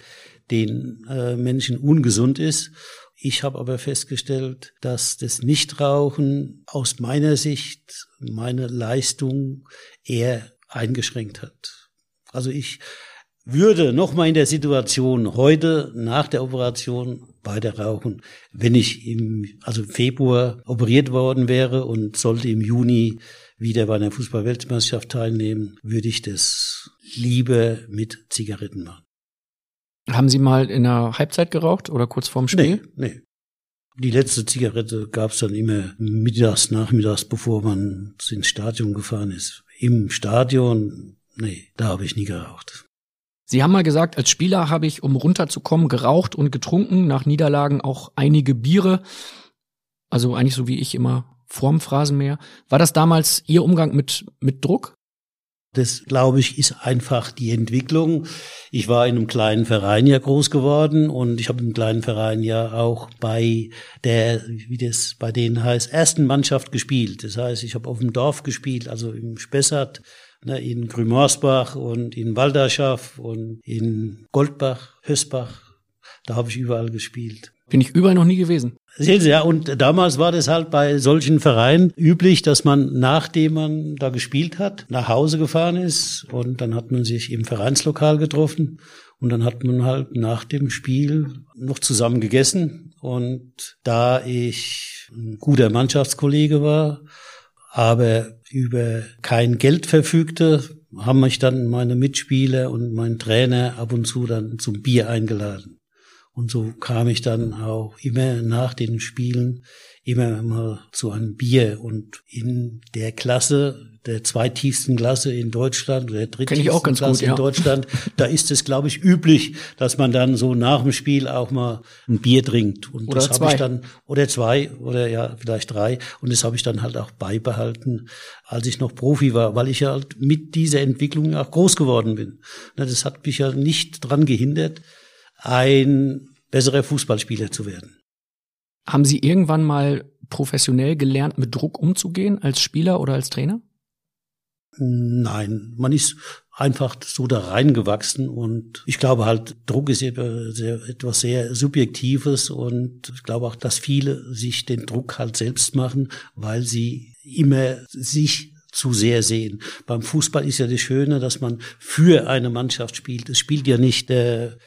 den äh, Menschen ungesund ist. Ich habe aber festgestellt, dass das Nichtrauchen aus meiner Sicht meine Leistung eher eingeschränkt hat. Also ich würde noch mal in der Situation heute nach der Operation weiter rauchen, wenn ich im also im Februar operiert worden wäre und sollte im Juni wieder bei einer Fußball-Weltmeisterschaft teilnehmen, würde ich das lieber mit Zigaretten machen. Haben Sie mal in der Halbzeit geraucht oder kurz vorm Spiel? Nee, nee. Die letzte Zigarette gab's dann immer mittags, nachmittags, bevor man ins Stadion gefahren ist. Im Stadion, nee, da habe ich nie geraucht. Sie haben mal gesagt, als Spieler habe ich, um runterzukommen, geraucht und getrunken, nach Niederlagen auch einige Biere. Also eigentlich so wie ich immer vorm Phrasenmäher. War das damals Ihr Umgang mit, mit Druck? Das, glaube ich, ist einfach die Entwicklung. Ich war in einem kleinen Verein ja groß geworden und ich habe im kleinen Verein ja auch bei der, wie das bei denen heißt, ersten Mannschaft gespielt. Das heißt, ich habe auf dem Dorf gespielt, also im Spessart ne, in Grümorsbach und in Walderschaff und in Goldbach, Hösbach. Da habe ich überall gespielt. Bin ich überall noch nie gewesen. Sehen Sie, ja, und damals war das halt bei solchen Vereinen üblich, dass man, nachdem man da gespielt hat, nach Hause gefahren ist und dann hat man sich im Vereinslokal getroffen und dann hat man halt nach dem Spiel noch zusammen gegessen und da ich ein guter Mannschaftskollege war, aber über kein Geld verfügte, haben mich dann meine Mitspieler und mein Trainer ab und zu dann zum Bier eingeladen. Und so kam ich dann auch immer nach den Spielen immer mal zu einem Bier. Und in der Klasse, der zweitiefsten Klasse in Deutschland oder der dritttiefsten Klasse gut, ja. in Deutschland, da ist es, glaube ich, üblich, dass man dann so nach dem Spiel auch mal ein Bier trinkt. Und oder das habe ich dann, oder zwei, oder ja, vielleicht drei. Und das habe ich dann halt auch beibehalten, als ich noch Profi war, weil ich ja halt mit dieser Entwicklung auch groß geworden bin. Das hat mich ja nicht dran gehindert, ein besserer Fußballspieler zu werden. Haben Sie irgendwann mal professionell gelernt, mit Druck umzugehen als Spieler oder als Trainer? Nein, man ist einfach so da reingewachsen und ich glaube halt, Druck ist etwas sehr Subjektives und ich glaube auch, dass viele sich den Druck halt selbst machen, weil sie immer sich zu sehr sehen. Beim Fußball ist ja das Schöne, dass man für eine Mannschaft spielt. Es spielt ja nicht der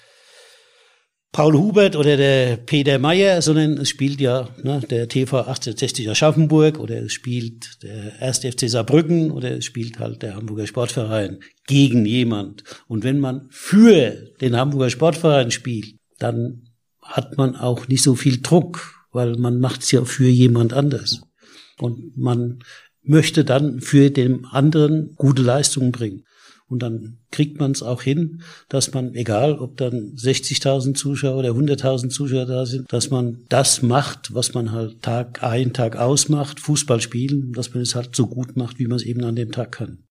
Paul Hubert oder der Peter Meyer, sondern es spielt ja ne, der TV 1860 Aschaffenburg oder es spielt der 1. FC Saarbrücken oder es spielt halt der Hamburger Sportverein gegen jemand. Und wenn man für den Hamburger Sportverein spielt, dann hat man auch nicht so viel Druck, weil man macht es ja für jemand anders. Und man möchte dann für den anderen gute Leistungen bringen. Und dann kriegt man es auch hin, dass man, egal ob dann 60.000 Zuschauer oder 100.000 Zuschauer da sind, dass man das macht, was man halt Tag ein, Tag aus macht, Fußball spielen, dass man es halt so gut macht, wie man es eben an dem Tag kann.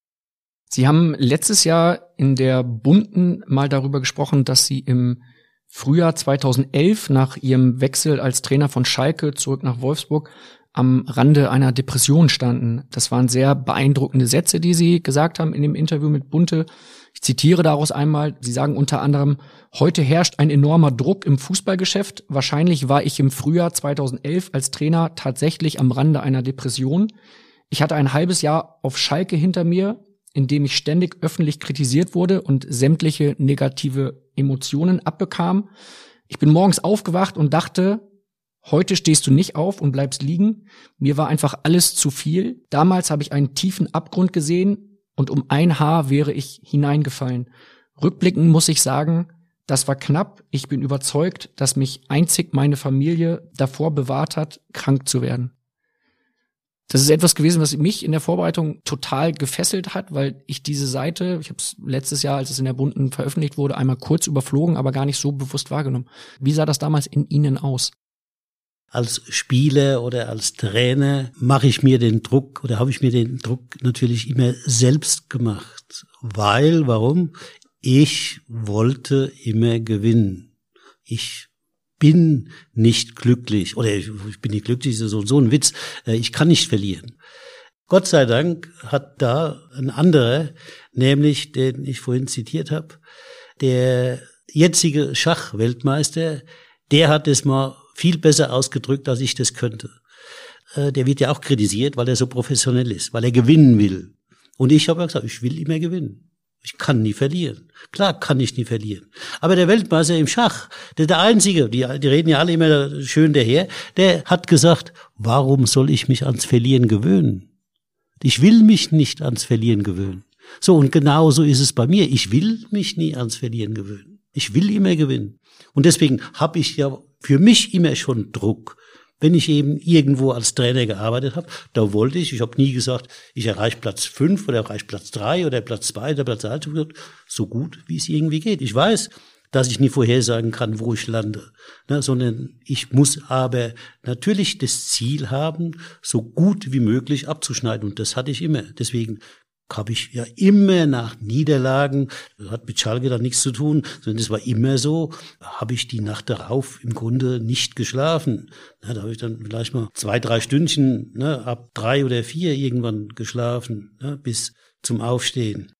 Sie haben letztes Jahr in der Bunten mal darüber gesprochen, dass Sie im Frühjahr 2011 nach Ihrem Wechsel als Trainer von Schalke zurück nach Wolfsburg am Rande einer Depression standen. Das waren sehr beeindruckende Sätze, die Sie gesagt haben in dem Interview mit Bunte. Ich zitiere daraus einmal. Sie sagen unter anderem, heute herrscht ein enormer Druck im Fußballgeschäft. Wahrscheinlich war ich im Frühjahr 2011 als Trainer tatsächlich am Rande einer Depression. Ich hatte ein halbes Jahr auf Schalke hinter mir, in dem ich ständig öffentlich kritisiert wurde und sämtliche negative Emotionen abbekam. Ich bin morgens aufgewacht und dachte, Heute stehst du nicht auf und bleibst liegen. Mir war einfach alles zu viel. Damals habe ich einen tiefen Abgrund gesehen und um ein Haar wäre ich hineingefallen. Rückblickend muss ich sagen, das war knapp. Ich bin überzeugt, dass mich einzig meine Familie davor bewahrt hat, krank zu werden. Das ist etwas gewesen, was mich in der Vorbereitung total gefesselt hat, weil ich diese Seite, ich habe es letztes Jahr, als es in der Bunten veröffentlicht wurde, einmal kurz überflogen, aber gar nicht so bewusst wahrgenommen. Wie sah das damals in Ihnen aus? Als Spieler oder als Trainer mache ich mir den Druck oder habe ich mir den Druck natürlich immer selbst gemacht. Weil, warum? Ich wollte immer gewinnen. Ich bin nicht glücklich oder ich bin nicht glücklich, ist so, so ein Witz. Ich kann nicht verlieren. Gott sei Dank hat da ein anderer, nämlich den ich vorhin zitiert habe, der jetzige Schachweltmeister, der hat es mal viel besser ausgedrückt, als ich das könnte. Äh, der wird ja auch kritisiert, weil er so professionell ist, weil er gewinnen will. Und ich habe ja gesagt, ich will immer gewinnen. Ich kann nie verlieren. Klar kann ich nie verlieren. Aber der Weltmeister im Schach, der, der Einzige, die, die reden ja alle immer schön daher, der hat gesagt, warum soll ich mich ans Verlieren gewöhnen? Ich will mich nicht ans Verlieren gewöhnen. So, und genau so ist es bei mir. Ich will mich nie ans Verlieren gewöhnen. Ich will immer gewinnen. Und deswegen habe ich ja für mich immer schon Druck. Wenn ich eben irgendwo als Trainer gearbeitet habe, da wollte ich, ich habe nie gesagt, ich erreiche Platz fünf oder erreiche Platz drei oder Platz zwei oder Platz eins, so gut, wie es irgendwie geht. Ich weiß, dass ich nie vorhersagen kann, wo ich lande, ne, sondern ich muss aber natürlich das Ziel haben, so gut wie möglich abzuschneiden. Und das hatte ich immer. Deswegen habe ich ja immer nach Niederlagen, das hat mit Schalke dann nichts zu tun, sondern es war immer so, habe ich die Nacht darauf im Grunde nicht geschlafen. Ja, da habe ich dann vielleicht mal zwei, drei Stündchen, ne, ab drei oder vier irgendwann geschlafen, ne, bis zum Aufstehen.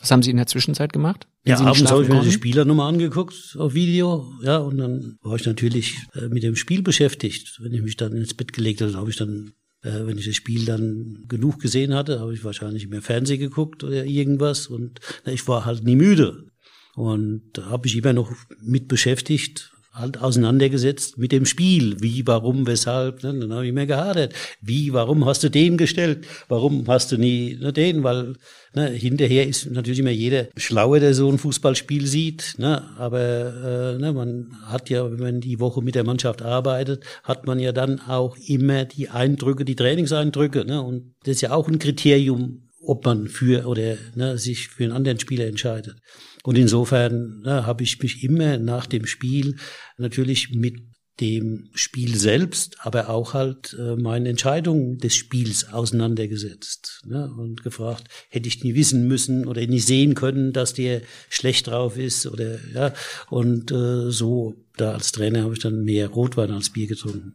Was haben Sie in der Zwischenzeit gemacht? Ja, abends habe ich mir die Spieler nochmal angeguckt auf Video, ja, und dann war ich natürlich äh, mit dem Spiel beschäftigt. Wenn ich mich dann ins Bett gelegt habe, habe ich dann äh, wenn ich das Spiel dann genug gesehen hatte, habe ich wahrscheinlich mehr Fernsehen geguckt oder irgendwas und na, ich war halt nie müde. Und da habe ich immer noch mit beschäftigt, halt auseinandergesetzt mit dem Spiel. Wie, warum, weshalb. Ne? Dann habe ich mir gehadert. Wie, warum hast du den gestellt? Warum hast du nie ne, den? Weil ne, hinterher ist natürlich immer jeder schlauer, der so ein Fußballspiel sieht. Ne? Aber äh, ne, man hat ja, wenn man die Woche mit der Mannschaft arbeitet, hat man ja dann auch immer die Eindrücke, die Trainingseindrücke. Ne? Und das ist ja auch ein Kriterium, ob man für oder ne, sich für einen anderen Spieler entscheidet. Und insofern ne, habe ich mich immer nach dem Spiel natürlich mit dem Spiel selbst, aber auch halt äh, meine Entscheidungen des Spiels auseinandergesetzt ne, und gefragt, hätte ich nie wissen müssen oder nie sehen können, dass der schlecht drauf ist oder ja und äh, so da als Trainer habe ich dann mehr Rotwein als Bier getrunken.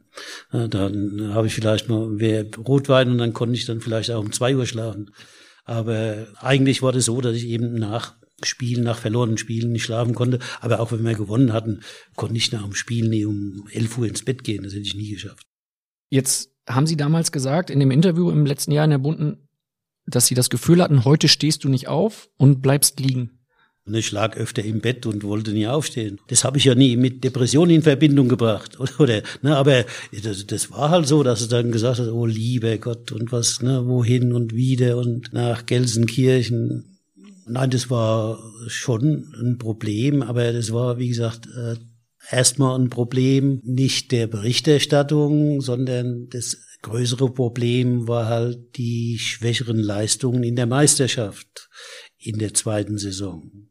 Ja, dann habe ich vielleicht mal mehr Rotwein und dann konnte ich dann vielleicht auch um zwei Uhr schlafen. Aber eigentlich war das so, dass ich eben nach Spielen, nach verlorenen Spielen nicht schlafen konnte. Aber auch wenn wir gewonnen hatten, konnte ich nach dem Spiel nie um 11 Uhr ins Bett gehen. Das hätte ich nie geschafft. Jetzt haben Sie damals gesagt, in dem Interview im letzten Jahr in der Bunden, dass Sie das Gefühl hatten, heute stehst du nicht auf und bleibst liegen. Und ich lag öfter im Bett und wollte nie aufstehen. Das habe ich ja nie mit Depression in Verbindung gebracht. Oder, oder ne, aber das, das war halt so, dass er dann gesagt hat, oh lieber Gott und was, ne, wohin und wieder und nach Gelsenkirchen. Nein, das war schon ein Problem, aber das war, wie gesagt, äh, erstmal ein Problem nicht der Berichterstattung, sondern das größere Problem war halt die schwächeren Leistungen in der Meisterschaft in der zweiten Saison.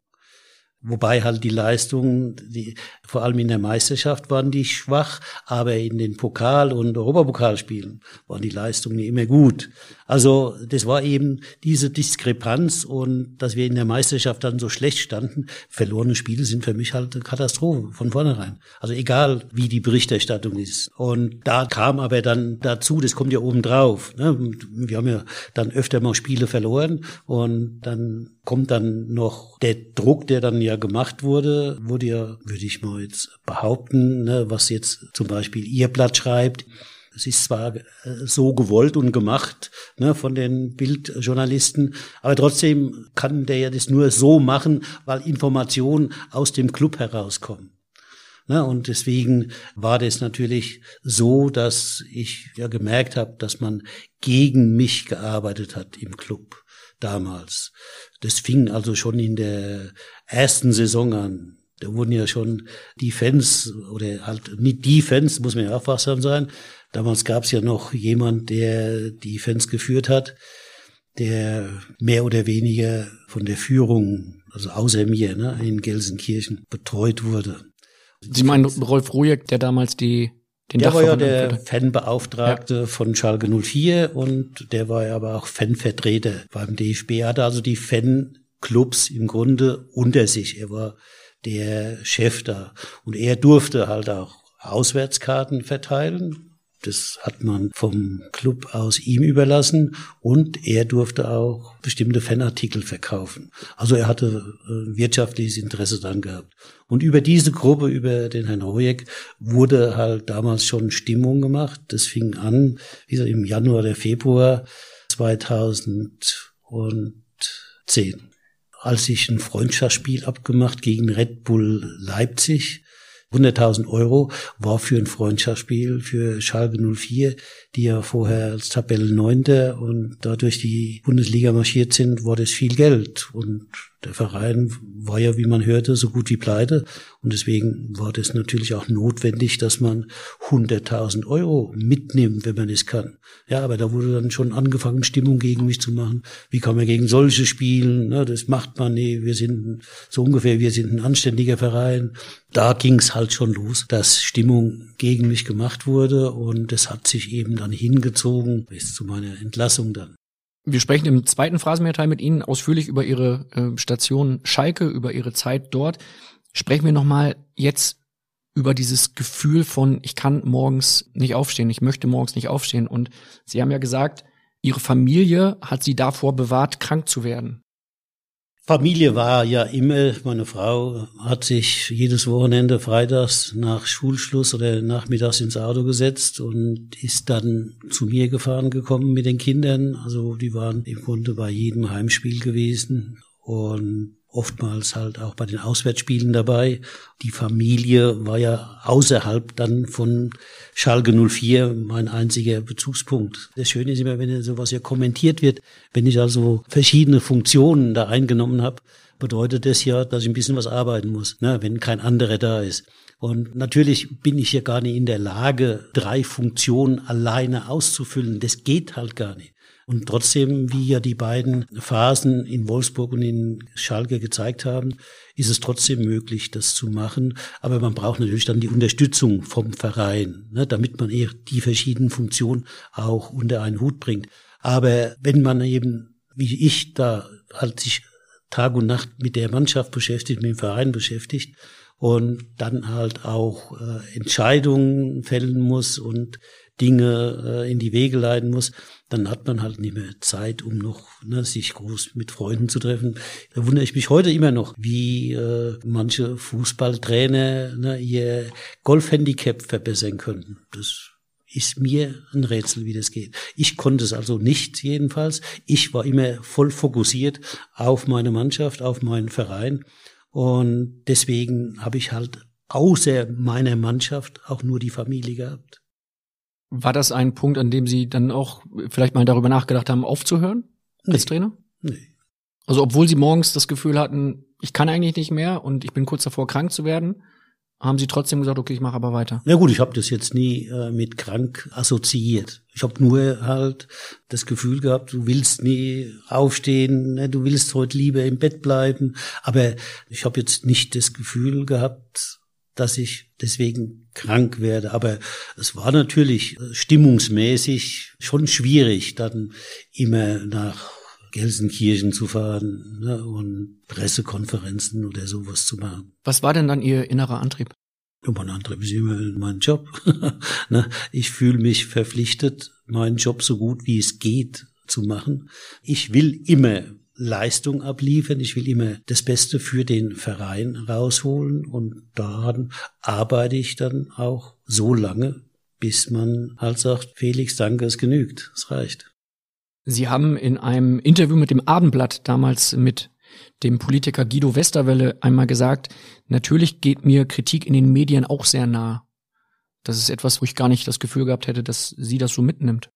Wobei halt die Leistungen, die, vor allem in der Meisterschaft waren die schwach, aber in den Pokal- und Europapokalspielen waren die Leistungen immer gut. Also das war eben diese Diskrepanz und dass wir in der Meisterschaft dann so schlecht standen. Verlorene Spiele sind für mich halt eine Katastrophe von vornherein. Also egal, wie die Berichterstattung ist. Und da kam aber dann dazu, das kommt ja oben drauf. Ne? Wir haben ja dann öfter mal Spiele verloren und dann kommt dann noch der Druck, der dann ja gemacht wurde, wurde ja, würde ich mal jetzt behaupten, ne, was jetzt zum Beispiel Ihr Blatt schreibt. Es ist zwar äh, so gewollt und gemacht ne, von den Bildjournalisten, aber trotzdem kann der ja das nur so machen, weil Informationen aus dem Club herauskommen. Ne, und deswegen war das natürlich so, dass ich ja gemerkt habe, dass man gegen mich gearbeitet hat im Club damals. Das fing also schon in der ersten Saison an. Da wurden ja schon die Fans oder halt nicht die Fans, muss man ja auch wachsam sein. Damals gab es ja noch jemand, der die Fans geführt hat, der mehr oder weniger von der Führung, also außer mir, ne, in Gelsenkirchen betreut wurde. Sie meinen Rolf Rojek, der damals die den der war ja der Fanbeauftragte ja. von Schalke 04 und der war ja aber auch Fanvertreter beim DFB. Er hatte also die Fanclubs im Grunde unter sich. Er war der Chef da. Und er durfte halt auch Auswärtskarten verteilen das hat man vom Club aus ihm überlassen und er durfte auch bestimmte Fanartikel verkaufen. Also er hatte äh, wirtschaftliches Interesse dran gehabt. Und über diese Gruppe, über den Herrn Hojek, wurde halt damals schon Stimmung gemacht. Das fing an, wie gesagt, im Januar oder Februar 2010 als ich ein Freundschaftsspiel abgemacht gegen Red Bull Leipzig 100.000 Euro war für ein Freundschaftsspiel für Schalke 04, die ja vorher als Tabellenneunter und dadurch die Bundesliga marschiert sind, war das viel Geld. Und der Verein war ja, wie man hörte, so gut wie pleite. Und deswegen war das natürlich auch notwendig, dass man 100.000 Euro mitnimmt, wenn man es kann. Ja, aber da wurde dann schon angefangen, Stimmung gegen mich zu machen. Wie kann man gegen solche spielen? Na, das macht man nie. Wir sind so ungefähr, wir sind ein anständiger Verein. Da ging es halt schon los, dass Stimmung gegen mich gemacht wurde und es hat sich eben dann hingezogen bis zu meiner Entlassung dann. Wir sprechen im zweiten Phrasenmehrteil mit Ihnen ausführlich über Ihre äh, Station Schalke, über Ihre Zeit dort. Sprechen wir nochmal jetzt über dieses Gefühl von, ich kann morgens nicht aufstehen, ich möchte morgens nicht aufstehen. Und Sie haben ja gesagt, Ihre Familie hat Sie davor bewahrt, krank zu werden. Familie war ja immer, meine Frau hat sich jedes Wochenende freitags nach Schulschluss oder nachmittags ins Auto gesetzt und ist dann zu mir gefahren gekommen mit den Kindern. Also die waren im Grunde bei jedem Heimspiel gewesen und oftmals halt auch bei den Auswärtsspielen dabei. Die Familie war ja außerhalb dann von Schalke 04 mein einziger Bezugspunkt. Das Schöne ist immer, wenn sowas ja kommentiert wird, wenn ich also verschiedene Funktionen da eingenommen habe, bedeutet das ja, dass ich ein bisschen was arbeiten muss, ne, wenn kein anderer da ist. Und natürlich bin ich ja gar nicht in der Lage, drei Funktionen alleine auszufüllen. Das geht halt gar nicht. Und trotzdem, wie ja die beiden Phasen in Wolfsburg und in Schalke gezeigt haben, ist es trotzdem möglich, das zu machen. Aber man braucht natürlich dann die Unterstützung vom Verein, ne, damit man eher die verschiedenen Funktionen auch unter einen Hut bringt. Aber wenn man eben, wie ich, da halt sich Tag und Nacht mit der Mannschaft beschäftigt, mit dem Verein beschäftigt und dann halt auch äh, Entscheidungen fällen muss und Dinge äh, in die Wege leiten muss, dann hat man halt nicht mehr Zeit, um noch ne, sich groß mit Freunden zu treffen. Da wundere ich mich heute immer noch, wie äh, manche Fußballtrainer ne, ihr Golfhandicap verbessern könnten. Das ist mir ein Rätsel, wie das geht. Ich konnte es also nicht jedenfalls. Ich war immer voll fokussiert auf meine Mannschaft, auf meinen Verein. Und deswegen habe ich halt außer meiner Mannschaft auch nur die Familie gehabt. War das ein Punkt, an dem Sie dann auch vielleicht mal darüber nachgedacht haben, aufzuhören als nee. Trainer? Nee. Also obwohl Sie morgens das Gefühl hatten, ich kann eigentlich nicht mehr und ich bin kurz davor, krank zu werden, haben Sie trotzdem gesagt, okay, ich mache aber weiter. Na gut, ich habe das jetzt nie äh, mit krank assoziiert. Ich habe nur halt das Gefühl gehabt, du willst nie aufstehen, ne, du willst heute lieber im Bett bleiben. Aber ich habe jetzt nicht das Gefühl gehabt, dass ich deswegen krank werde. Aber es war natürlich äh, stimmungsmäßig schon schwierig, dann immer nach Gelsenkirchen zu fahren ne, und Pressekonferenzen oder sowas zu machen. Was war denn dann Ihr innerer Antrieb? Ja, mein Antrieb ist immer mein Job. ne, ich fühle mich verpflichtet, meinen Job so gut wie es geht zu machen. Ich will immer Leistung abliefern. Ich will immer das Beste für den Verein rausholen und daran arbeite ich dann auch so lange, bis man halt sagt, Felix, danke, es genügt, es reicht. Sie haben in einem Interview mit dem Abendblatt damals mit dem Politiker Guido Westerwelle einmal gesagt, natürlich geht mir Kritik in den Medien auch sehr nah. Das ist etwas, wo ich gar nicht das Gefühl gehabt hätte, dass sie das so mitnimmt.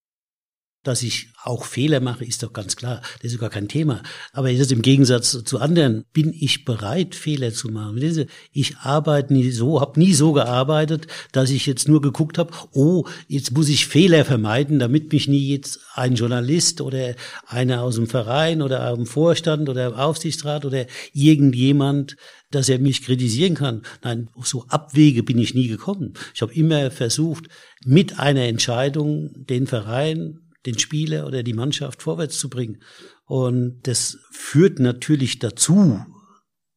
Dass ich auch Fehler mache, ist doch ganz klar. Das ist gar kein Thema. Aber jetzt im Gegensatz zu anderen bin ich bereit, Fehler zu machen. Ich arbeite nie so, habe nie so gearbeitet, dass ich jetzt nur geguckt habe, oh, jetzt muss ich Fehler vermeiden, damit mich nie jetzt ein Journalist oder einer aus dem Verein oder dem Vorstand oder im Aufsichtsrat oder irgendjemand dass er mich kritisieren kann. Nein, so Abwege bin ich nie gekommen. Ich habe immer versucht, mit einer Entscheidung den Verein den Spieler oder die Mannschaft vorwärts zu bringen. Und das führt natürlich dazu,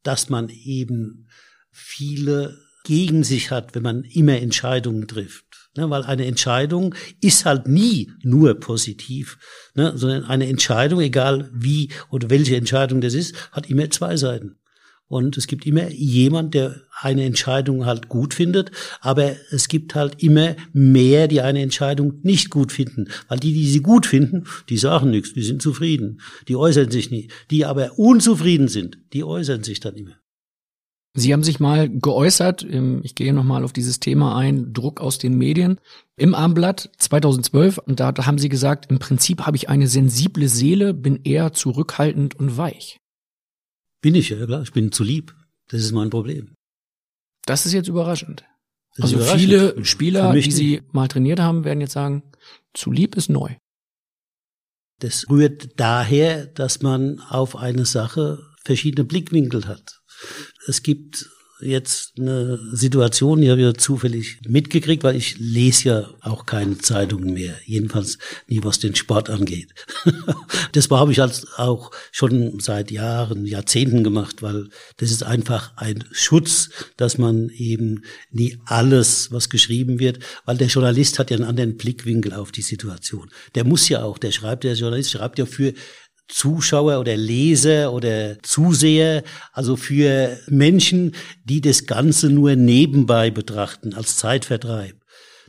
dass man eben viele gegen sich hat, wenn man immer Entscheidungen trifft. Ne, weil eine Entscheidung ist halt nie nur positiv, ne, sondern eine Entscheidung, egal wie oder welche Entscheidung das ist, hat immer zwei Seiten. Und es gibt immer jemand, der eine Entscheidung halt gut findet, aber es gibt halt immer mehr, die eine Entscheidung nicht gut finden. Weil die, die sie gut finden, die sagen nichts, die sind zufrieden, die äußern sich nicht. Die aber unzufrieden sind, die äußern sich dann immer. Sie haben sich mal geäußert, ich gehe nochmal auf dieses Thema ein, Druck aus den Medien, im Armblatt 2012, und da haben Sie gesagt, im Prinzip habe ich eine sensible Seele, bin eher zurückhaltend und weich. Bin ich, ja klar. Ich bin zu lieb. Das ist mein Problem. Das ist jetzt überraschend. Ist also überraschend. viele Spieler, die Sie mal trainiert haben, werden jetzt sagen, zu lieb ist neu. Das rührt daher, dass man auf eine Sache verschiedene Blickwinkel hat. Es gibt jetzt eine Situation, die habe ich ja zufällig mitgekriegt, weil ich lese ja auch keine Zeitungen mehr, jedenfalls nie was den Sport angeht. das habe ich als auch schon seit Jahren, Jahrzehnten gemacht, weil das ist einfach ein Schutz, dass man eben nie alles, was geschrieben wird, weil der Journalist hat ja einen anderen Blickwinkel auf die Situation. Der muss ja auch, der schreibt, der Journalist schreibt ja für Zuschauer oder Leser oder Zuseher, also für Menschen, die das Ganze nur nebenbei betrachten, als Zeitvertreib.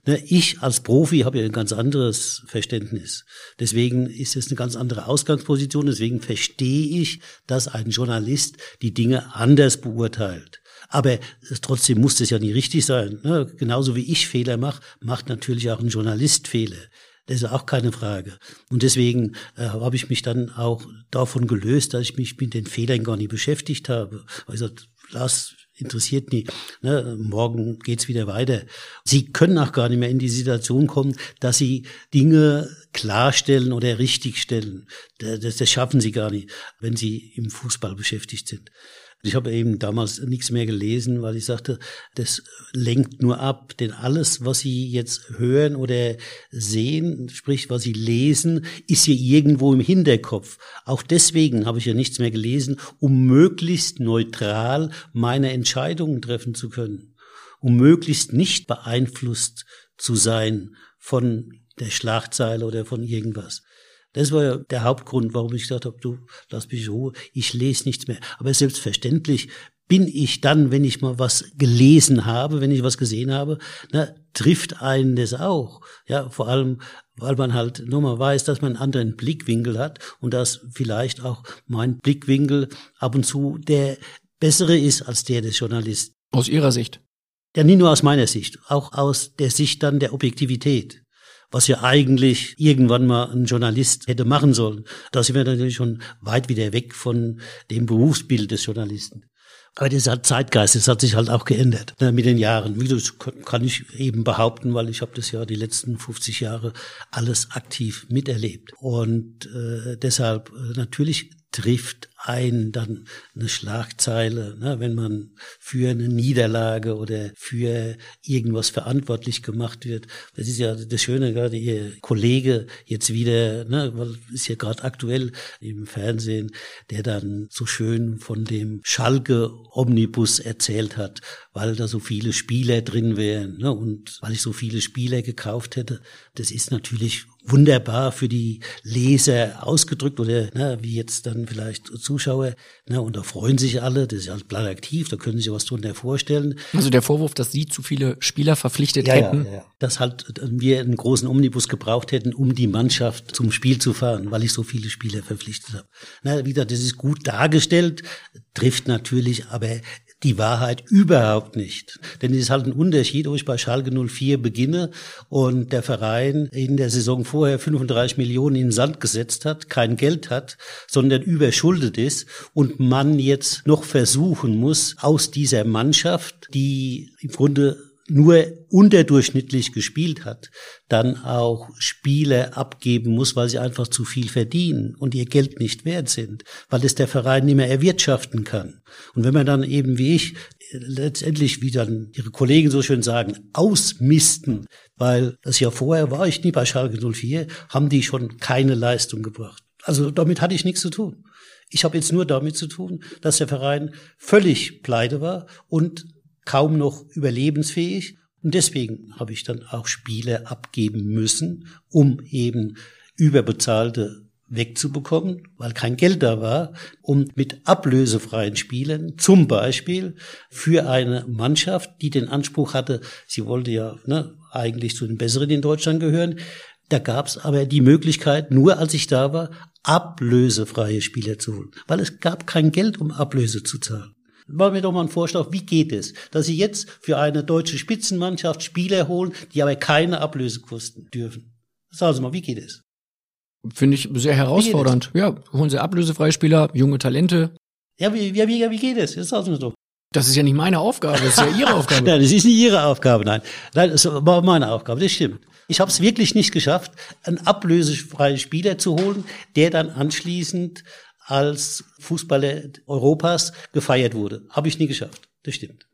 Ne, ich als Profi habe ja ein ganz anderes Verständnis. Deswegen ist es eine ganz andere Ausgangsposition. Deswegen verstehe ich, dass ein Journalist die Dinge anders beurteilt. Aber trotzdem muss das ja nie richtig sein. Ne? Genauso wie ich Fehler mache, macht natürlich auch ein Journalist Fehler. Das ist auch keine Frage. Und deswegen äh, habe ich mich dann auch davon gelöst, dass ich mich mit den Fehlern gar nicht beschäftigt habe. Gesagt, lass, interessiert nie. Ne, morgen geht's wieder weiter. Sie können auch gar nicht mehr in die Situation kommen, dass sie Dinge klarstellen oder richtigstellen. Das, das schaffen sie gar nicht, wenn sie im Fußball beschäftigt sind. Ich habe eben damals nichts mehr gelesen, weil ich sagte, das lenkt nur ab, denn alles, was Sie jetzt hören oder sehen, sprich, was Sie lesen, ist hier irgendwo im Hinterkopf. Auch deswegen habe ich ja nichts mehr gelesen, um möglichst neutral meine Entscheidungen treffen zu können, um möglichst nicht beeinflusst zu sein von der Schlagzeile oder von irgendwas. Das war ja der Hauptgrund, warum ich gesagt habe, du, lass mich Ruhe, ich lese nichts mehr. Aber selbstverständlich bin ich dann, wenn ich mal was gelesen habe, wenn ich was gesehen habe, na, trifft einen das auch. Ja, vor allem, weil man halt nur mal weiß, dass man einen anderen Blickwinkel hat und dass vielleicht auch mein Blickwinkel ab und zu der bessere ist als der des Journalisten. Aus Ihrer Sicht? Ja, nicht nur aus meiner Sicht, auch aus der Sicht dann der Objektivität was ja eigentlich irgendwann mal ein Journalist hätte machen sollen. Da sind wir natürlich schon weit wieder weg von dem Berufsbild des Journalisten. Aber dieser Zeitgeist, das hat sich halt auch geändert ne, mit den Jahren. Wie das kann ich eben behaupten, weil ich habe das ja die letzten 50 Jahre alles aktiv miterlebt. Und äh, deshalb äh, natürlich trifft ein dann eine Schlagzeile, ne, wenn man für eine Niederlage oder für irgendwas verantwortlich gemacht wird. Das ist ja das Schöne, gerade Ihr Kollege jetzt wieder, ne, weil ist ja gerade aktuell im Fernsehen, der dann so schön von dem Schalke Omnibus erzählt hat, weil da so viele Spieler drin wären ne, und weil ich so viele Spieler gekauft hätte. Das ist natürlich wunderbar für die Leser ausgedrückt oder ne, wie jetzt dann vielleicht Zuschauer. Ne, und da freuen sich alle, das ist ja platt aktiv, da können Sie sich was drunter vorstellen. Also der Vorwurf, dass Sie zu viele Spieler verpflichtet ja, hätten? Ja, ja. Dass halt wir einen großen Omnibus gebraucht hätten, um die Mannschaft zum Spiel zu fahren, weil ich so viele Spieler verpflichtet habe. Na, wie gesagt, das ist gut dargestellt, trifft natürlich aber die Wahrheit überhaupt nicht. Denn es ist halt ein Unterschied, ob ich bei Schalke 04 beginne und der Verein in der Saison vorher 35 Millionen in den Sand gesetzt hat, kein Geld hat, sondern überschuldet ist und man jetzt noch versuchen muss, aus dieser Mannschaft, die im Grunde nur unterdurchschnittlich gespielt hat, dann auch Spiele abgeben muss, weil sie einfach zu viel verdienen und ihr Geld nicht wert sind, weil es der Verein nicht mehr erwirtschaften kann. Und wenn man dann eben wie ich letztendlich, wie dann ihre Kollegen so schön sagen, ausmisten, weil das ja vorher war ich nie bei Schalke 04, haben die schon keine Leistung gebracht. Also damit hatte ich nichts zu tun. Ich habe jetzt nur damit zu tun, dass der Verein völlig pleite war und kaum noch überlebensfähig. Und deswegen habe ich dann auch Spiele abgeben müssen, um eben überbezahlte wegzubekommen, weil kein Geld da war, um mit ablösefreien Spielen, zum Beispiel für eine Mannschaft, die den Anspruch hatte, sie wollte ja ne, eigentlich zu den Besseren in Deutschland gehören, da gab es aber die Möglichkeit, nur als ich da war, ablösefreie Spieler zu holen, weil es gab kein Geld, um Ablöse zu zahlen. Machen wir doch mal einen Vorschlag, wie geht es, dass Sie jetzt für eine deutsche Spitzenmannschaft Spieler holen, die aber keine Ablöse kosten dürfen? Sagen Sie mal, wie geht es? Finde ich sehr herausfordernd. Ja, holen Sie ablösefreie Spieler, junge Talente. Ja, wie, wie, wie, wie geht es? Das sagen Sie doch. Das ist ja nicht meine Aufgabe, das ist ja Ihre Aufgabe. nein, das ist nicht Ihre Aufgabe, nein. Nein, das war meine Aufgabe, das stimmt. Ich habe es wirklich nicht geschafft, einen ablösefreien Spieler zu holen, der dann anschließend als Fußballer Europas gefeiert wurde. Habe ich nie geschafft. Das stimmt.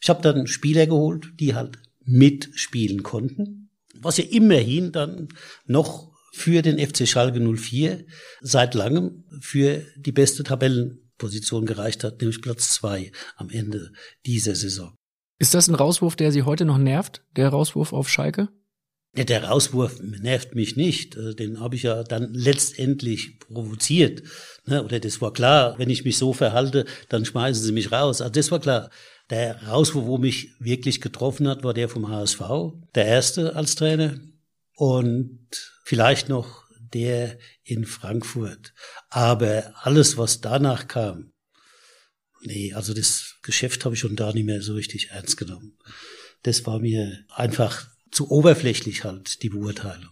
Ich habe dann Spieler geholt, die halt mitspielen konnten, was ja immerhin dann noch für den FC Schalke 04 seit langem für die beste Tabellenposition gereicht hat, nämlich Platz zwei am Ende dieser Saison. Ist das ein Rauswurf, der Sie heute noch nervt, der Rauswurf auf Schalke? Der Rauswurf nervt mich nicht. Äh, den habe ich ja dann letztendlich provoziert. Ne, oder das war klar, wenn ich mich so verhalte, dann schmeißen sie mich raus. Also das war klar. Der Rauswurf, wo mich wirklich getroffen hat, war der vom HSV. Der erste als Trainer. Und vielleicht noch der in Frankfurt. Aber alles, was danach kam, nee, also das Geschäft habe ich schon da nicht mehr so richtig ernst genommen. Das war mir einfach zu oberflächlich halt, die Beurteilung.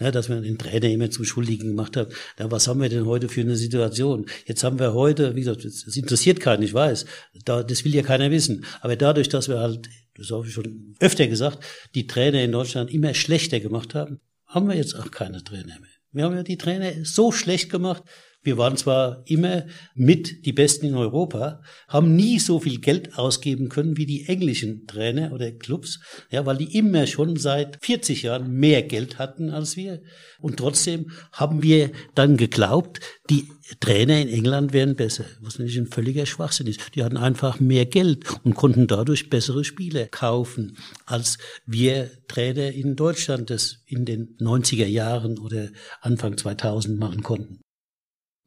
Ja, dass man den Trainer immer zum Schuldigen gemacht hat. Ja, was haben wir denn heute für eine Situation? Jetzt haben wir heute, wie gesagt, das interessiert keinen, ich weiß. Da, das will ja keiner wissen. Aber dadurch, dass wir halt, das habe ich schon öfter gesagt, die Trainer in Deutschland immer schlechter gemacht haben, haben wir jetzt auch keine Trainer mehr. Wir haben ja die Trainer so schlecht gemacht. Wir waren zwar immer mit die Besten in Europa, haben nie so viel Geld ausgeben können wie die englischen Trainer oder Clubs, ja, weil die immer schon seit 40 Jahren mehr Geld hatten als wir. Und trotzdem haben wir dann geglaubt, die Trainer in England wären besser, was natürlich ein völliger Schwachsinn ist. Die hatten einfach mehr Geld und konnten dadurch bessere Spieler kaufen, als wir Trainer in Deutschland das in den 90er Jahren oder Anfang 2000 machen konnten.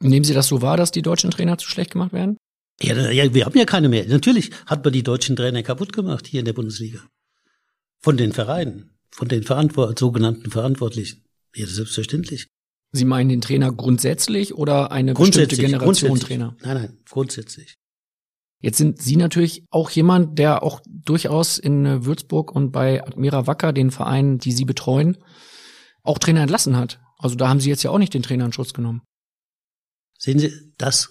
Nehmen Sie das so wahr, dass die deutschen Trainer zu schlecht gemacht werden? Ja, ja, wir haben ja keine mehr. Natürlich hat man die deutschen Trainer kaputt gemacht hier in der Bundesliga. Von den Vereinen, von den Verantwort sogenannten Verantwortlichen. Ja, selbstverständlich. Sie meinen den Trainer grundsätzlich oder eine bestimmte Generation Trainer? Nein, nein, grundsätzlich. Jetzt sind Sie natürlich auch jemand, der auch durchaus in Würzburg und bei Admira Wacker, den Vereinen, die Sie betreuen, auch Trainer entlassen hat. Also da haben Sie jetzt ja auch nicht den Trainer in Schutz genommen. Sehen Sie, das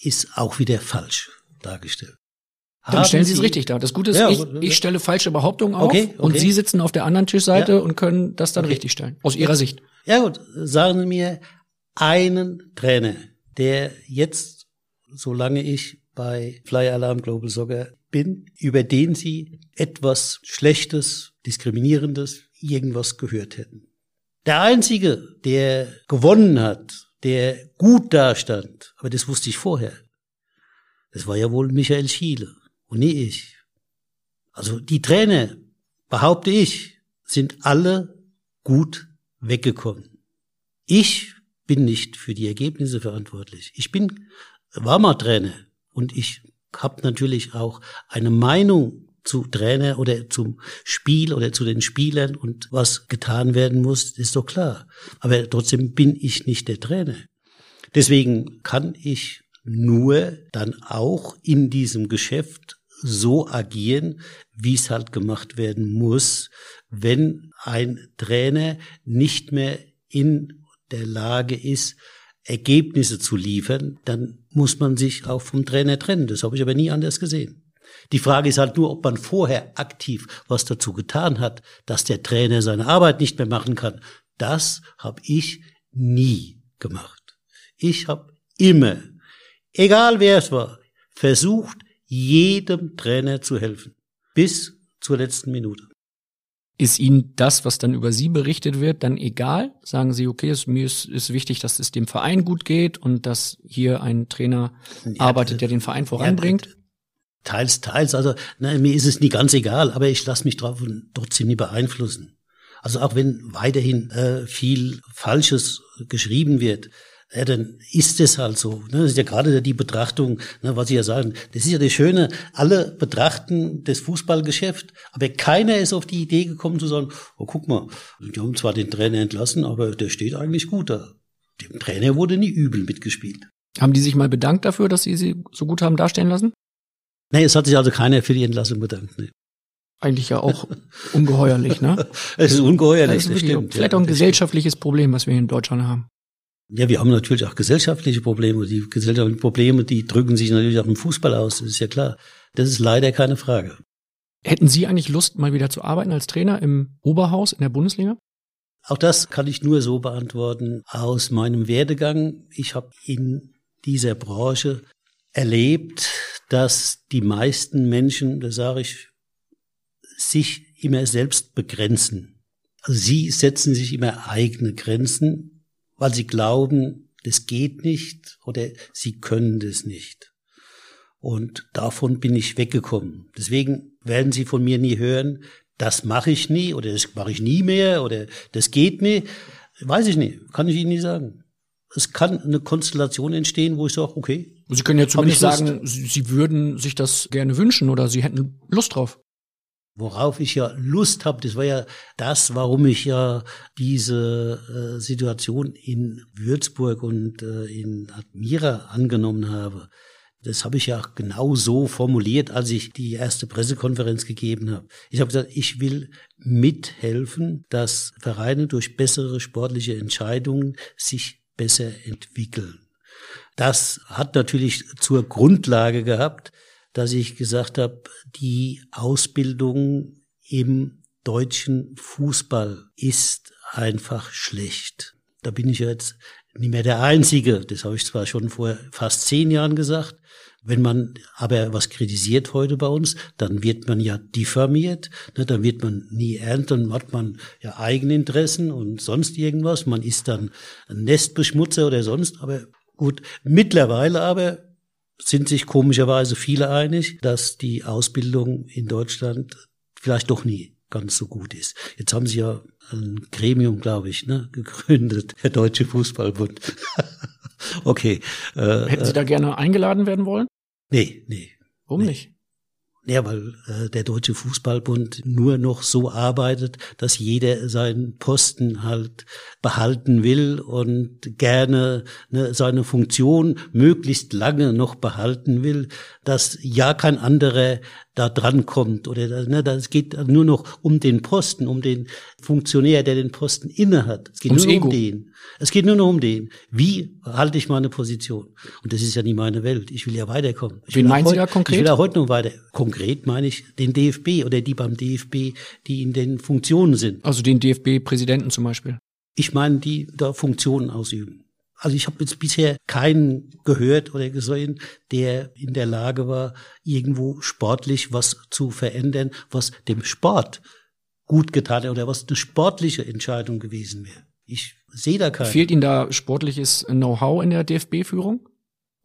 ist auch wieder falsch dargestellt. Dann stellen Sie es richtig dar. Das Gute ist, ja, ich, ich stelle falsche Behauptungen auf okay, okay. und Sie sitzen auf der anderen Tischseite ja. und können das dann okay. richtig stellen. Aus Ihrer Sicht. Ja gut, sagen Sie mir einen Trainer, der jetzt, solange ich bei Fly Alarm Global Soccer bin, über den Sie etwas Schlechtes, Diskriminierendes, irgendwas gehört hätten. Der einzige, der gewonnen hat der gut dastand, aber das wusste ich vorher. Das war ja wohl Michael Schiele und nie ich. Also die Trainer, behaupte ich, sind alle gut weggekommen. Ich bin nicht für die Ergebnisse verantwortlich. Ich bin war mal Trainer und ich habe natürlich auch eine Meinung zu Trainer oder zum Spiel oder zu den Spielern und was getan werden muss, ist doch klar. Aber trotzdem bin ich nicht der Trainer. Deswegen kann ich nur dann auch in diesem Geschäft so agieren, wie es halt gemacht werden muss, wenn ein Trainer nicht mehr in der Lage ist, Ergebnisse zu liefern, dann muss man sich auch vom Trainer trennen. Das habe ich aber nie anders gesehen. Die Frage ist halt nur, ob man vorher aktiv was dazu getan hat, dass der Trainer seine Arbeit nicht mehr machen kann. Das habe ich nie gemacht. Ich habe immer, egal wer es war, versucht, jedem Trainer zu helfen. Bis zur letzten Minute. Ist Ihnen das, was dann über Sie berichtet wird, dann egal? Sagen Sie, okay, es, mir ist, ist wichtig, dass es dem Verein gut geht und dass hier ein Trainer ja, arbeitet, der den Verein voranbringt? Teils, teils. Also ne, mir ist es nie ganz egal, aber ich lasse mich davon trotzdem nie beeinflussen. Also auch wenn weiterhin äh, viel Falsches geschrieben wird, ja, dann ist es halt so. Ne? Das ist ja gerade die Betrachtung, ne, was Sie ja sagen. Das ist ja das Schöne, alle betrachten das Fußballgeschäft, aber keiner ist auf die Idee gekommen zu sagen, oh guck mal, die haben zwar den Trainer entlassen, aber der steht eigentlich gut da. Dem Trainer wurde nie übel mitgespielt. Haben die sich mal bedankt dafür, dass Sie sie so gut haben dastehen lassen? Nee, es hat sich also keiner für die Entlassung bedankt. Nee. Eigentlich ja auch ungeheuerlich, ne? es ist ungeheuerlich, das, das stimmt. Vielleicht ja, auch ein gesellschaftliches stimmt. Problem, was wir hier in Deutschland haben. Ja, wir haben natürlich auch gesellschaftliche Probleme. Die gesellschaftlichen Probleme, die drücken sich natürlich auch im Fußball aus, das ist ja klar. Das ist leider keine Frage. Hätten Sie eigentlich Lust, mal wieder zu arbeiten als Trainer im Oberhaus in der Bundesliga? Auch das kann ich nur so beantworten aus meinem Werdegang. Ich habe in dieser Branche erlebt, dass die meisten Menschen, das sage ich sich immer selbst begrenzen. Also sie setzen sich immer eigene Grenzen, weil sie glauben, das geht nicht oder sie können das nicht. Und davon bin ich weggekommen. Deswegen werden Sie von mir nie hören, das mache ich nie oder das mache ich nie mehr oder das geht nie. Weiß ich nicht, kann ich Ihnen nie sagen. Es kann eine Konstellation entstehen, wo ich sage, okay. Sie können ja zumindest sagen, Sie würden sich das gerne wünschen oder Sie hätten Lust drauf. Worauf ich ja Lust habe, das war ja das, warum ich ja diese äh, Situation in Würzburg und äh, in Admira angenommen habe. Das habe ich ja genau so formuliert, als ich die erste Pressekonferenz gegeben habe. Ich habe gesagt, ich will mithelfen, dass Vereine durch bessere sportliche Entscheidungen sich besser entwickeln. Das hat natürlich zur Grundlage gehabt, dass ich gesagt habe, die Ausbildung im deutschen Fußball ist einfach schlecht. Da bin ich jetzt nicht mehr der Einzige. Das habe ich zwar schon vor fast zehn Jahren gesagt. Wenn man aber was kritisiert heute bei uns, dann wird man ja diffamiert, ne, dann wird man nie ernst, dann hat man ja Eigeninteressen und sonst irgendwas. Man ist dann ein Nestbeschmutzer oder sonst. Aber gut, mittlerweile aber sind sich komischerweise viele einig, dass die Ausbildung in Deutschland vielleicht doch nie ganz so gut ist. Jetzt haben sie ja ein Gremium, glaube ich, ne, gegründet, der Deutsche Fußballbund. okay. Äh, Hätten Sie da gerne eingeladen werden wollen? Nee, nee. Warum nee. nicht? Ja, weil äh, der Deutsche Fußballbund nur noch so arbeitet, dass jeder seinen Posten halt behalten will und gerne ne, seine Funktion möglichst lange noch behalten will, dass ja kein anderer da dran kommt oder ne, das geht nur noch um den Posten, um den Funktionär, der den Posten innehat. Es geht Ums nur Ego. um den. Es geht nur noch um den. Wie halte ich meine Position? Und das ist ja nie meine Welt. Ich will ja weiterkommen. Ich Wen meinen Sie da konkret? Ich will ja heute noch weiter. Konkret meine ich den DFB oder die beim DFB, die in den Funktionen sind. Also den DFB-Präsidenten zum Beispiel. Ich meine, die da Funktionen ausüben. Also ich habe jetzt bisher keinen gehört oder gesehen, der in der Lage war, irgendwo sportlich was zu verändern, was dem Sport gut getan hat oder was eine sportliche Entscheidung gewesen wäre. Ich sehe da keinen. Fehlt Ihnen da sportliches Know-how in der DFB-Führung?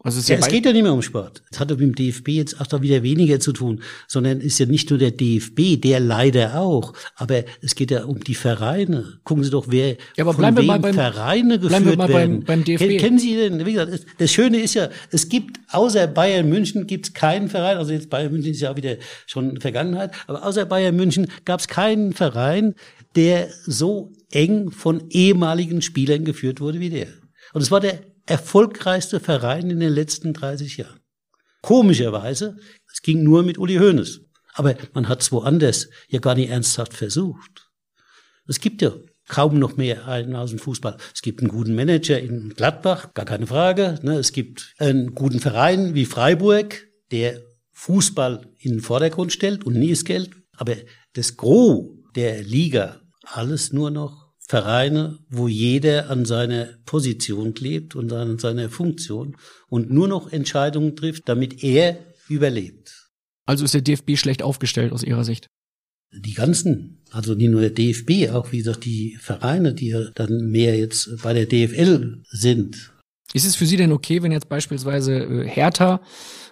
Also es, ja, es geht ja nicht mehr um Sport. Es hat mit dem DFB jetzt auch da wieder weniger zu tun, sondern es ist ja nicht nur der DFB, der leider auch, aber es geht ja um die Vereine. Gucken Sie doch, wer ja, aber von wem beim, Vereine geführt bleiben wir mal werden. Beim, beim DFB. Kennen Sie denn? Wie gesagt, das Schöne ist ja, es gibt außer Bayern München gibt es keinen Verein. Also jetzt Bayern München ist ja auch wieder schon Vergangenheit, aber außer Bayern München gab es keinen Verein, der so eng von ehemaligen Spielern geführt wurde wie der. Und es war der erfolgreichste Verein in den letzten 30 Jahren. Komischerweise, es ging nur mit Uli Hoeneß. Aber man hat es woanders ja gar nicht ernsthaft versucht. Es gibt ja kaum noch mehr einen aus dem Fußball. Es gibt einen guten Manager in Gladbach, gar keine Frage. Ne? Es gibt einen guten Verein wie Freiburg, der Fußball in den Vordergrund stellt und nie ist Geld. Aber das Gros der Liga, alles nur noch Vereine, wo jeder an seiner Position klebt und an seiner Funktion und nur noch Entscheidungen trifft, damit er überlebt. Also ist der DFB schlecht aufgestellt aus Ihrer Sicht? Die ganzen, also nicht nur der DFB, auch wie gesagt die Vereine, die ja dann mehr jetzt bei der DFL sind. Ist es für Sie denn okay, wenn jetzt beispielsweise äh, Hertha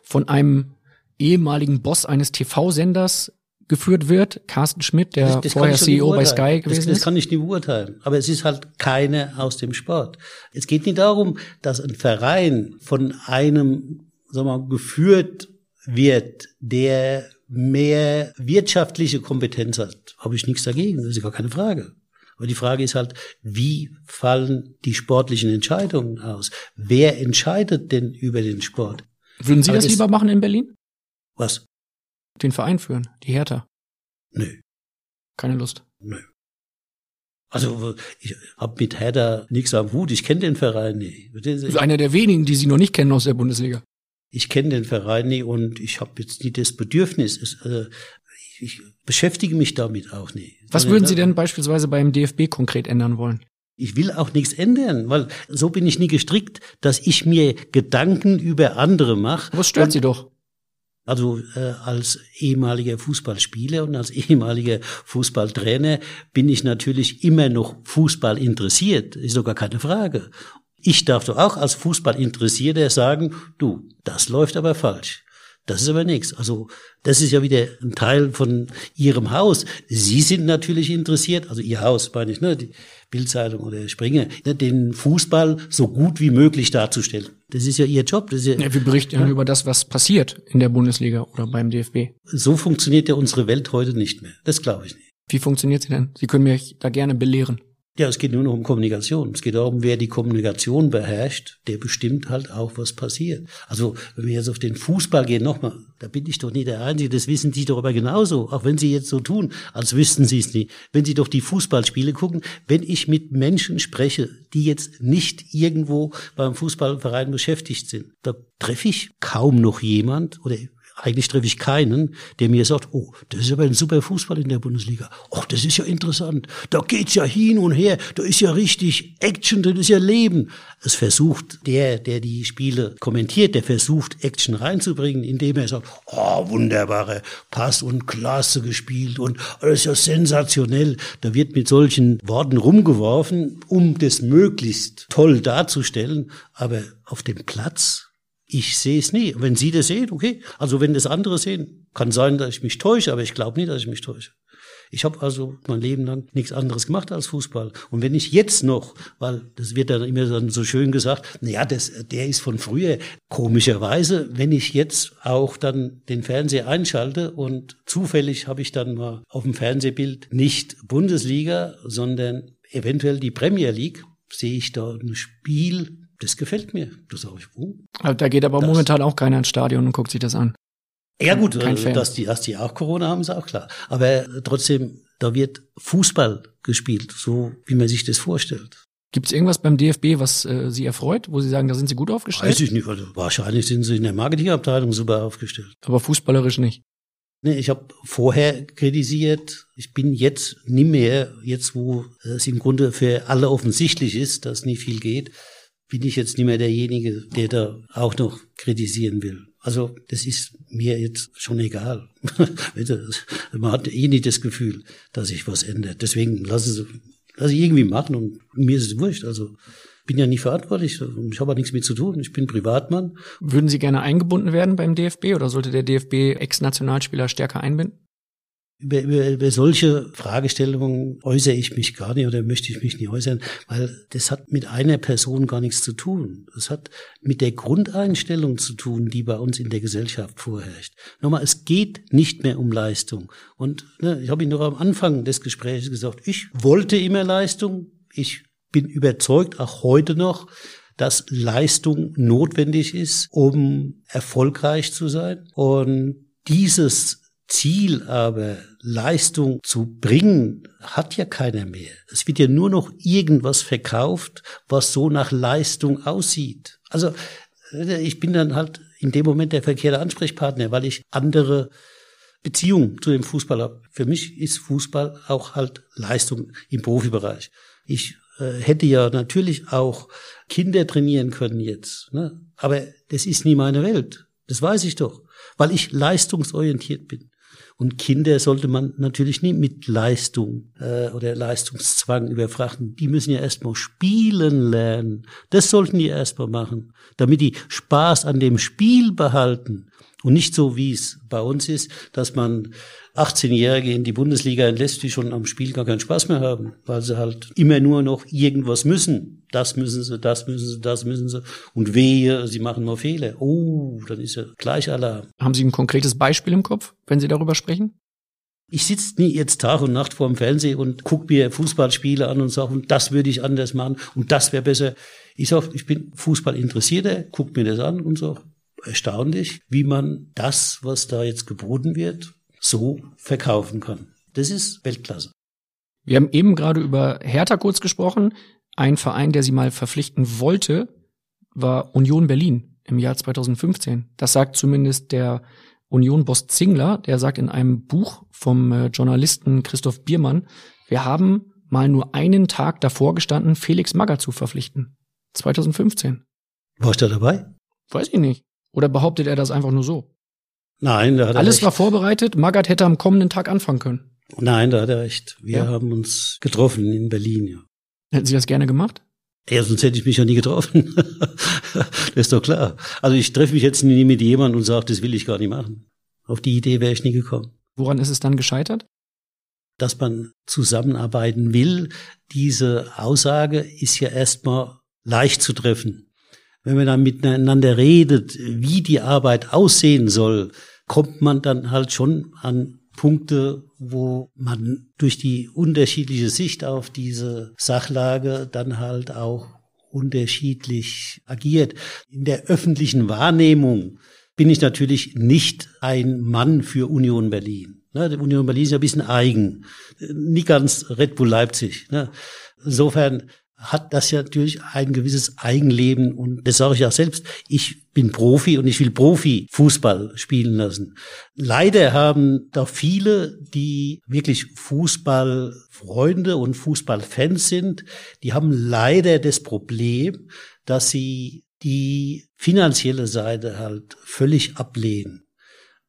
von einem ehemaligen Boss eines TV-Senders geführt wird. Carsten Schmidt, der das, das vorher CEO bei Sky gewesen das, das ist. kann ich nicht beurteilen. Aber es ist halt keine aus dem Sport. Es geht nicht darum, dass ein Verein von einem, sagen wir mal, geführt wird, der mehr wirtschaftliche Kompetenz hat. Habe ich nichts dagegen. Das ist gar keine Frage. Aber die Frage ist halt, wie fallen die sportlichen Entscheidungen aus? Wer entscheidet denn über den Sport? Würden Sie Aber das lieber machen in Berlin? Was? Den Verein führen, die Hertha? Nö. Keine Lust? Nö. Also ich habe mit Hertha nichts am Hut. Ich kenne den Verein nicht. Das ist einer der wenigen, die Sie noch nicht kennen aus der Bundesliga. Ich kenne den Verein nicht und ich habe jetzt nie das Bedürfnis. Es, äh, ich beschäftige mich damit auch nicht. Was würden Sie denn beispielsweise beim DFB konkret ändern wollen? Ich will auch nichts ändern, weil so bin ich nie gestrickt, dass ich mir Gedanken über andere mache. Was stört Sie doch? Also äh, als ehemaliger Fußballspieler und als ehemaliger Fußballtrainer bin ich natürlich immer noch Fußball interessiert, ist sogar keine Frage. Ich darf doch auch als Fußballinteressierter sagen, du, das läuft aber falsch. Das ist aber nichts. Also das ist ja wieder ein Teil von Ihrem Haus. Sie sind natürlich interessiert, also Ihr Haus meine ich, ne, die Bildzeitung oder Springer, ne, den Fußball so gut wie möglich darzustellen. Das ist ja Ihr Job. Das ist ja, Ja, wir berichten ja. über das, was passiert in der Bundesliga oder beim DFB. So funktioniert ja unsere Welt heute nicht mehr. Das glaube ich nicht. Wie funktioniert sie denn? Sie können mich da gerne belehren. Ja, es geht nur noch um Kommunikation. Es geht darum, wer die Kommunikation beherrscht, der bestimmt halt auch, was passiert. Also, wenn wir jetzt auf den Fußball gehen, nochmal, da bin ich doch nicht der Einzige, das wissen Sie doch aber genauso, auch wenn Sie jetzt so tun, als wüssten Sie es nicht. Wenn Sie doch die Fußballspiele gucken, wenn ich mit Menschen spreche, die jetzt nicht irgendwo beim Fußballverein beschäftigt sind, da treffe ich kaum noch jemand oder eigentlich treffe ich keinen, der mir sagt, oh, das ist aber ein super Fußball in der Bundesliga. Oh, das ist ja interessant. Da geht's ja hin und her. Da ist ja richtig Action, das ist ja Leben. Es versucht der, der die Spiele kommentiert, der versucht Action reinzubringen, indem er sagt, oh, wunderbare Pass und klasse gespielt und das ist ja sensationell. Da wird mit solchen Worten rumgeworfen, um das möglichst toll darzustellen. Aber auf dem Platz ich sehe es nie. Wenn Sie das sehen, okay. Also wenn das andere sehen, kann sein, dass ich mich täusche, aber ich glaube nicht, dass ich mich täusche. Ich habe also mein Leben lang nichts anderes gemacht als Fußball. Und wenn ich jetzt noch, weil das wird dann immer dann so schön gesagt, naja, das, der ist von früher. Komischerweise, wenn ich jetzt auch dann den Fernseher einschalte und zufällig habe ich dann mal auf dem Fernsehbild nicht Bundesliga, sondern eventuell die Premier League, sehe ich da ein Spiel, das gefällt mir. Das sage ich, oh. Da geht aber Das- momentan auch keiner ins Stadion und guckt sich das an. Ja gut, äh, dass die, dass die auch Corona haben, ist auch klar. Aber äh, trotzdem, da wird Fußball gespielt, so wie man sich das vorstellt. Gibt es irgendwas beim DFB, was äh, Sie erfreut, wo Sie sagen, da sind Sie gut aufgestellt? Weiß ich nicht. Also wahrscheinlich sind sie in der Marketingabteilung super aufgestellt. Aber fußballerisch nicht. Nee, ich habe vorher kritisiert, ich bin jetzt nie mehr, jetzt wo es im Grunde für alle offensichtlich ist, dass nie viel geht, bin ich jetzt nicht mehr derjenige, der da auch noch kritisieren will. Also das ist mir jetzt schon egal. Man hat eh nicht das Gefühl, dass sich was ändert. Deswegen lassen Sie, lass ich irgendwie machen und mir ist es wurscht. Also bin ja nicht verantwortlich und ich habe auch nichts mit zu tun. Ich bin Privatmann Würden Sie gerne eingebunden werden beim DFB oder sollte der DFB Ex-Nationalspieler stärker einbinden? Über, über, über solche Fragestellungen äußere ich mich gar nicht oder möchte ich mich nicht äußern, weil das hat mit einer Person gar nichts zu tun. Das hat mit der Grundeinstellung zu tun, die bei uns in der Gesellschaft vorherrscht. Nochmal, es geht nicht mehr um Leistung. Und ne, ich habe Ihnen noch am Anfang des Gesprächs gesagt, ich wollte immer Leistung. Ich bin überzeugt, auch heute noch, dass Leistung notwendig ist, um erfolgreich zu sein. Und dieses Ziel aber, Leistung zu bringen, hat ja keiner mehr. Es wird ja nur noch irgendwas verkauft, was so nach Leistung aussieht. Also äh, ich bin dann halt in dem Moment der verkehrte Ansprechpartner, weil ich andere Beziehung zu dem Fußball habe. Für mich ist Fußball auch halt Leistung im Profibereich. Ich äh, hätte ja natürlich auch Kinder trainieren können jetzt, ne? aber das ist nie meine Welt. Das weiß ich doch, weil ich leistungsorientiert bin. Und Kinder sollte man natürlich nicht mit Leistung äh, oder Leistungszwang überfrachten. Die müssen ja erstmal spielen lernen. Das sollten die erstmal machen, damit die Spaß an dem Spiel behalten. Und nicht so, wie es bei uns ist, dass man 18-Jährige in die Bundesliga entlässt, die schon am Spiel gar keinen Spaß mehr haben, weil sie halt immer nur noch irgendwas müssen. Das müssen sie, das müssen sie, das müssen sie. Und wehe, sie machen mal Fehler. Oh, dann ist ja gleich Alarm. Haben Sie ein konkretes Beispiel im Kopf, wenn Sie darüber sprechen? Ich sitze nie jetzt Tag und Nacht vor dem Fernseher und guck mir Fußballspiele an und sage, und das würde ich anders machen und das wäre besser. Ich sag, ich bin Fußballinteressierter, guck mir das an und sag, erstaunlich, wie man das, was da jetzt geboten wird, so verkaufen kann. Das ist Weltklasse. Wir haben eben gerade über Hertha kurz gesprochen. Ein Verein, der sie mal verpflichten wollte, war Union Berlin im Jahr 2015. Das sagt zumindest der Union-Boss Zingler. Der sagt in einem Buch vom äh, Journalisten Christoph Biermann, wir haben mal nur einen Tag davor gestanden, Felix Magath zu verpflichten. 2015. Warst du da dabei? Weiß ich nicht. Oder behauptet er das einfach nur so? Nein, da hat er Alles recht. war vorbereitet. Magath hätte am kommenden Tag anfangen können. Nein, da hat er recht. Wir Ja. haben uns getroffen in Berlin, ja. Hätten Sie das gerne gemacht? Ja, sonst hätte ich mich ja nie getroffen. das ist doch klar. Also ich treffe mich jetzt nie mit jemandem und sage, das will ich gar nicht machen. Auf die Idee wäre ich nie gekommen. Woran ist es dann gescheitert? Dass man zusammenarbeiten will, diese Aussage ist ja erstmal leicht zu treffen. Wenn man dann miteinander redet, wie die Arbeit aussehen soll, kommt man dann halt schon an Punkte, wo man durch die unterschiedliche Sicht auf diese Sachlage dann halt auch unterschiedlich agiert. In der öffentlichen Wahrnehmung bin ich natürlich nicht ein Mann für Union Berlin. Ne, die Union Berlin ist ja ein bisschen eigen, nie ganz Red Bull Leipzig. Ne. Insofern hat das ja natürlich ein gewisses Eigenleben und das sage ich auch selbst. Ich bin Profi und ich will Profi-Fußball spielen lassen. Leider haben da viele, die wirklich Fußballfreunde und Fußballfans sind, die haben leider das Problem, dass sie die finanzielle Seite halt völlig ablehnen.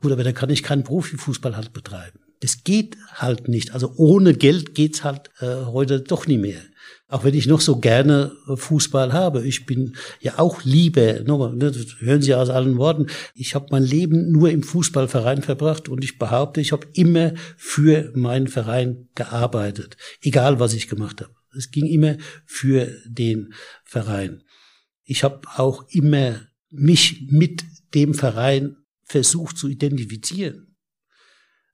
Gut, aber da kann ich keinen Profifußball halt betreiben. Das geht halt nicht. Also ohne Geld geht's halt äh, heute doch nie mehr. Auch wenn ich noch so gerne Fußball habe. Ich bin ja auch lieber, nochmal, ne, hören Sie aus allen Worten, ich habe mein Leben nur im Fußballverein verbracht und ich behaupte, ich habe immer für meinen Verein gearbeitet. Egal, was ich gemacht habe. Es ging immer für den Verein. Ich habe auch immer mich mit dem Verein versucht zu identifizieren.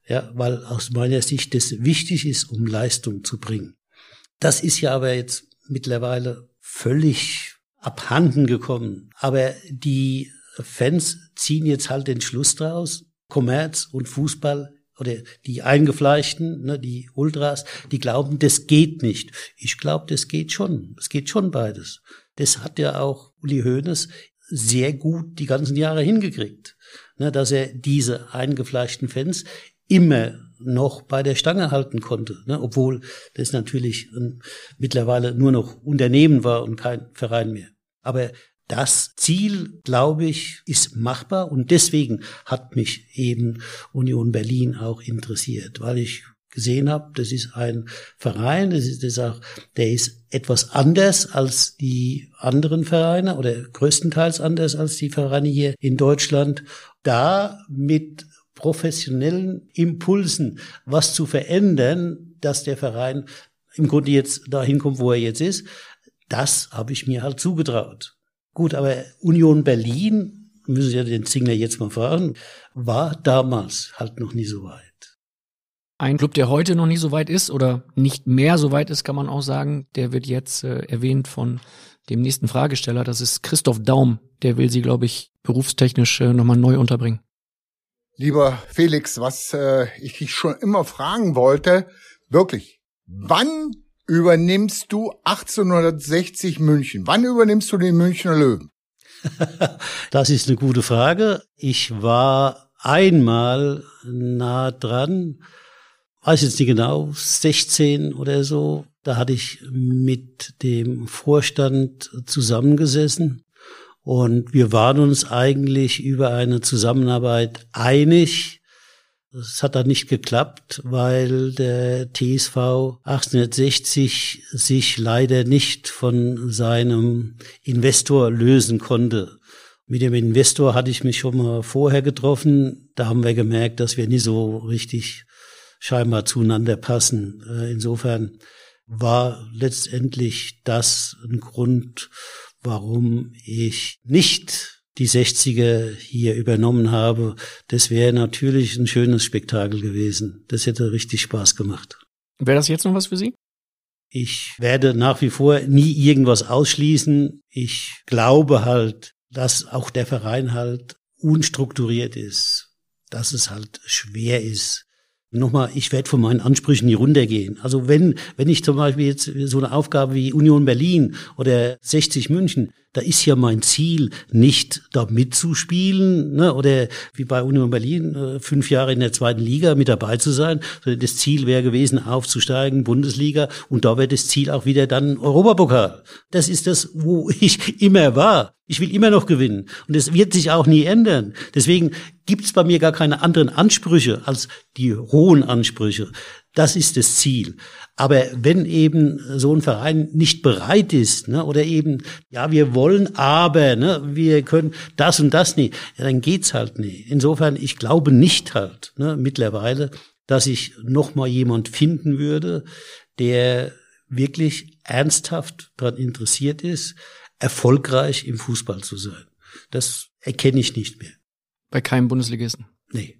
Ja, weil aus meiner Sicht das wichtig ist, um Leistung zu bringen. Das ist ja aber jetzt mittlerweile völlig abhanden gekommen. Aber die Fans ziehen jetzt halt den Schluss draus. Kommerz und Fußball oder die Eingefleischten, ne, die Ultras, die glauben, das geht nicht. Ich glaube, das geht schon. Es geht schon beides. Das hat ja auch Uli Hoeneß sehr gut die ganzen Jahre hingekriegt, ne, dass er diese eingefleischten Fans immer noch bei der Stange halten konnte, ne, obwohl das natürlich ähm, mittlerweile nur noch Unternehmen war und kein Verein mehr. Aber das Ziel, glaube ich, ist machbar und deswegen hat mich eben Union Berlin auch interessiert, weil ich gesehen habe, das ist ein Verein, das ist, das ist auch, der ist etwas anders als die anderen Vereine oder größtenteils anders als die Vereine hier in Deutschland. Da mit professionellen Impulsen was zu verändern, dass der Verein im Grunde jetzt dahin kommt, wo er jetzt ist, das habe ich mir halt zugetraut. Gut, aber Union Berlin, müssen Sie ja den Zingler jetzt mal fragen, war damals halt noch nie so weit. Ein Club, der heute noch nicht so weit ist oder nicht mehr so weit ist, kann man auch sagen, der wird jetzt äh, erwähnt von dem nächsten Fragesteller. Das ist Christoph Daum. Der will sie, glaube ich, berufstechnisch äh, nochmal neu unterbringen. Lieber Felix, was äh, ich dich schon immer fragen wollte, wirklich, wann übernimmst du 1860 München? Wann übernimmst du den Münchner Löwen? Das ist eine gute Frage. Ich war einmal nah dran, weiß jetzt nicht genau, 16 oder so. Da hatte ich mit dem Vorstand zusammengesessen und wir waren uns eigentlich über eine Zusammenarbeit einig. Es hat dann nicht geklappt, weil der TSV 1860 sich leider nicht von seinem Investor lösen konnte. Mit dem Investor hatte ich mich schon mal vorher getroffen. Da haben wir gemerkt, dass wir nicht so richtig scheinbar zueinander passen. Insofern war letztendlich das ein Grund, warum ich nicht die 60er hier übernommen habe. Das wäre natürlich ein schönes Spektakel gewesen. Das hätte richtig Spaß gemacht. Wäre das jetzt noch was für Sie? Ich werde nach wie vor nie irgendwas ausschließen. Ich glaube halt, dass auch der Verein halt unstrukturiert ist, dass es halt schwer ist, Nochmal, ich werde von meinen Ansprüchen nie runtergehen. Also wenn, wenn ich zum Beispiel jetzt so eine Aufgabe wie Union Berlin oder 60 München, da ist ja mein Ziel nicht da mitzuspielen ne, oder wie bei Union Berlin äh, fünf Jahre in der zweiten Liga mit dabei zu sein. sondern Das Ziel wäre gewesen, aufzusteigen, Bundesliga und da wäre das Ziel auch wieder dann Europapokal. Das ist das, wo ich immer war. Ich will immer noch gewinnen. Und das wird sich auch nie ändern. Deswegen gibt's bei mir gar keine anderen Ansprüche als die hohen Ansprüche. Das ist das Ziel. Aber wenn eben so ein Verein nicht bereit ist, ne, oder eben, ja, wir wollen, aber, ne, wir können das und das nicht, ja, dann geht's halt nicht. Insofern, ich glaube nicht halt, ne, mittlerweile, dass ich noch mal jemand finden würde, der wirklich ernsthaft daran interessiert ist, erfolgreich im Fußball zu sein. Das erkenne ich nicht mehr. Bei keinem Bundesligisten. Nee.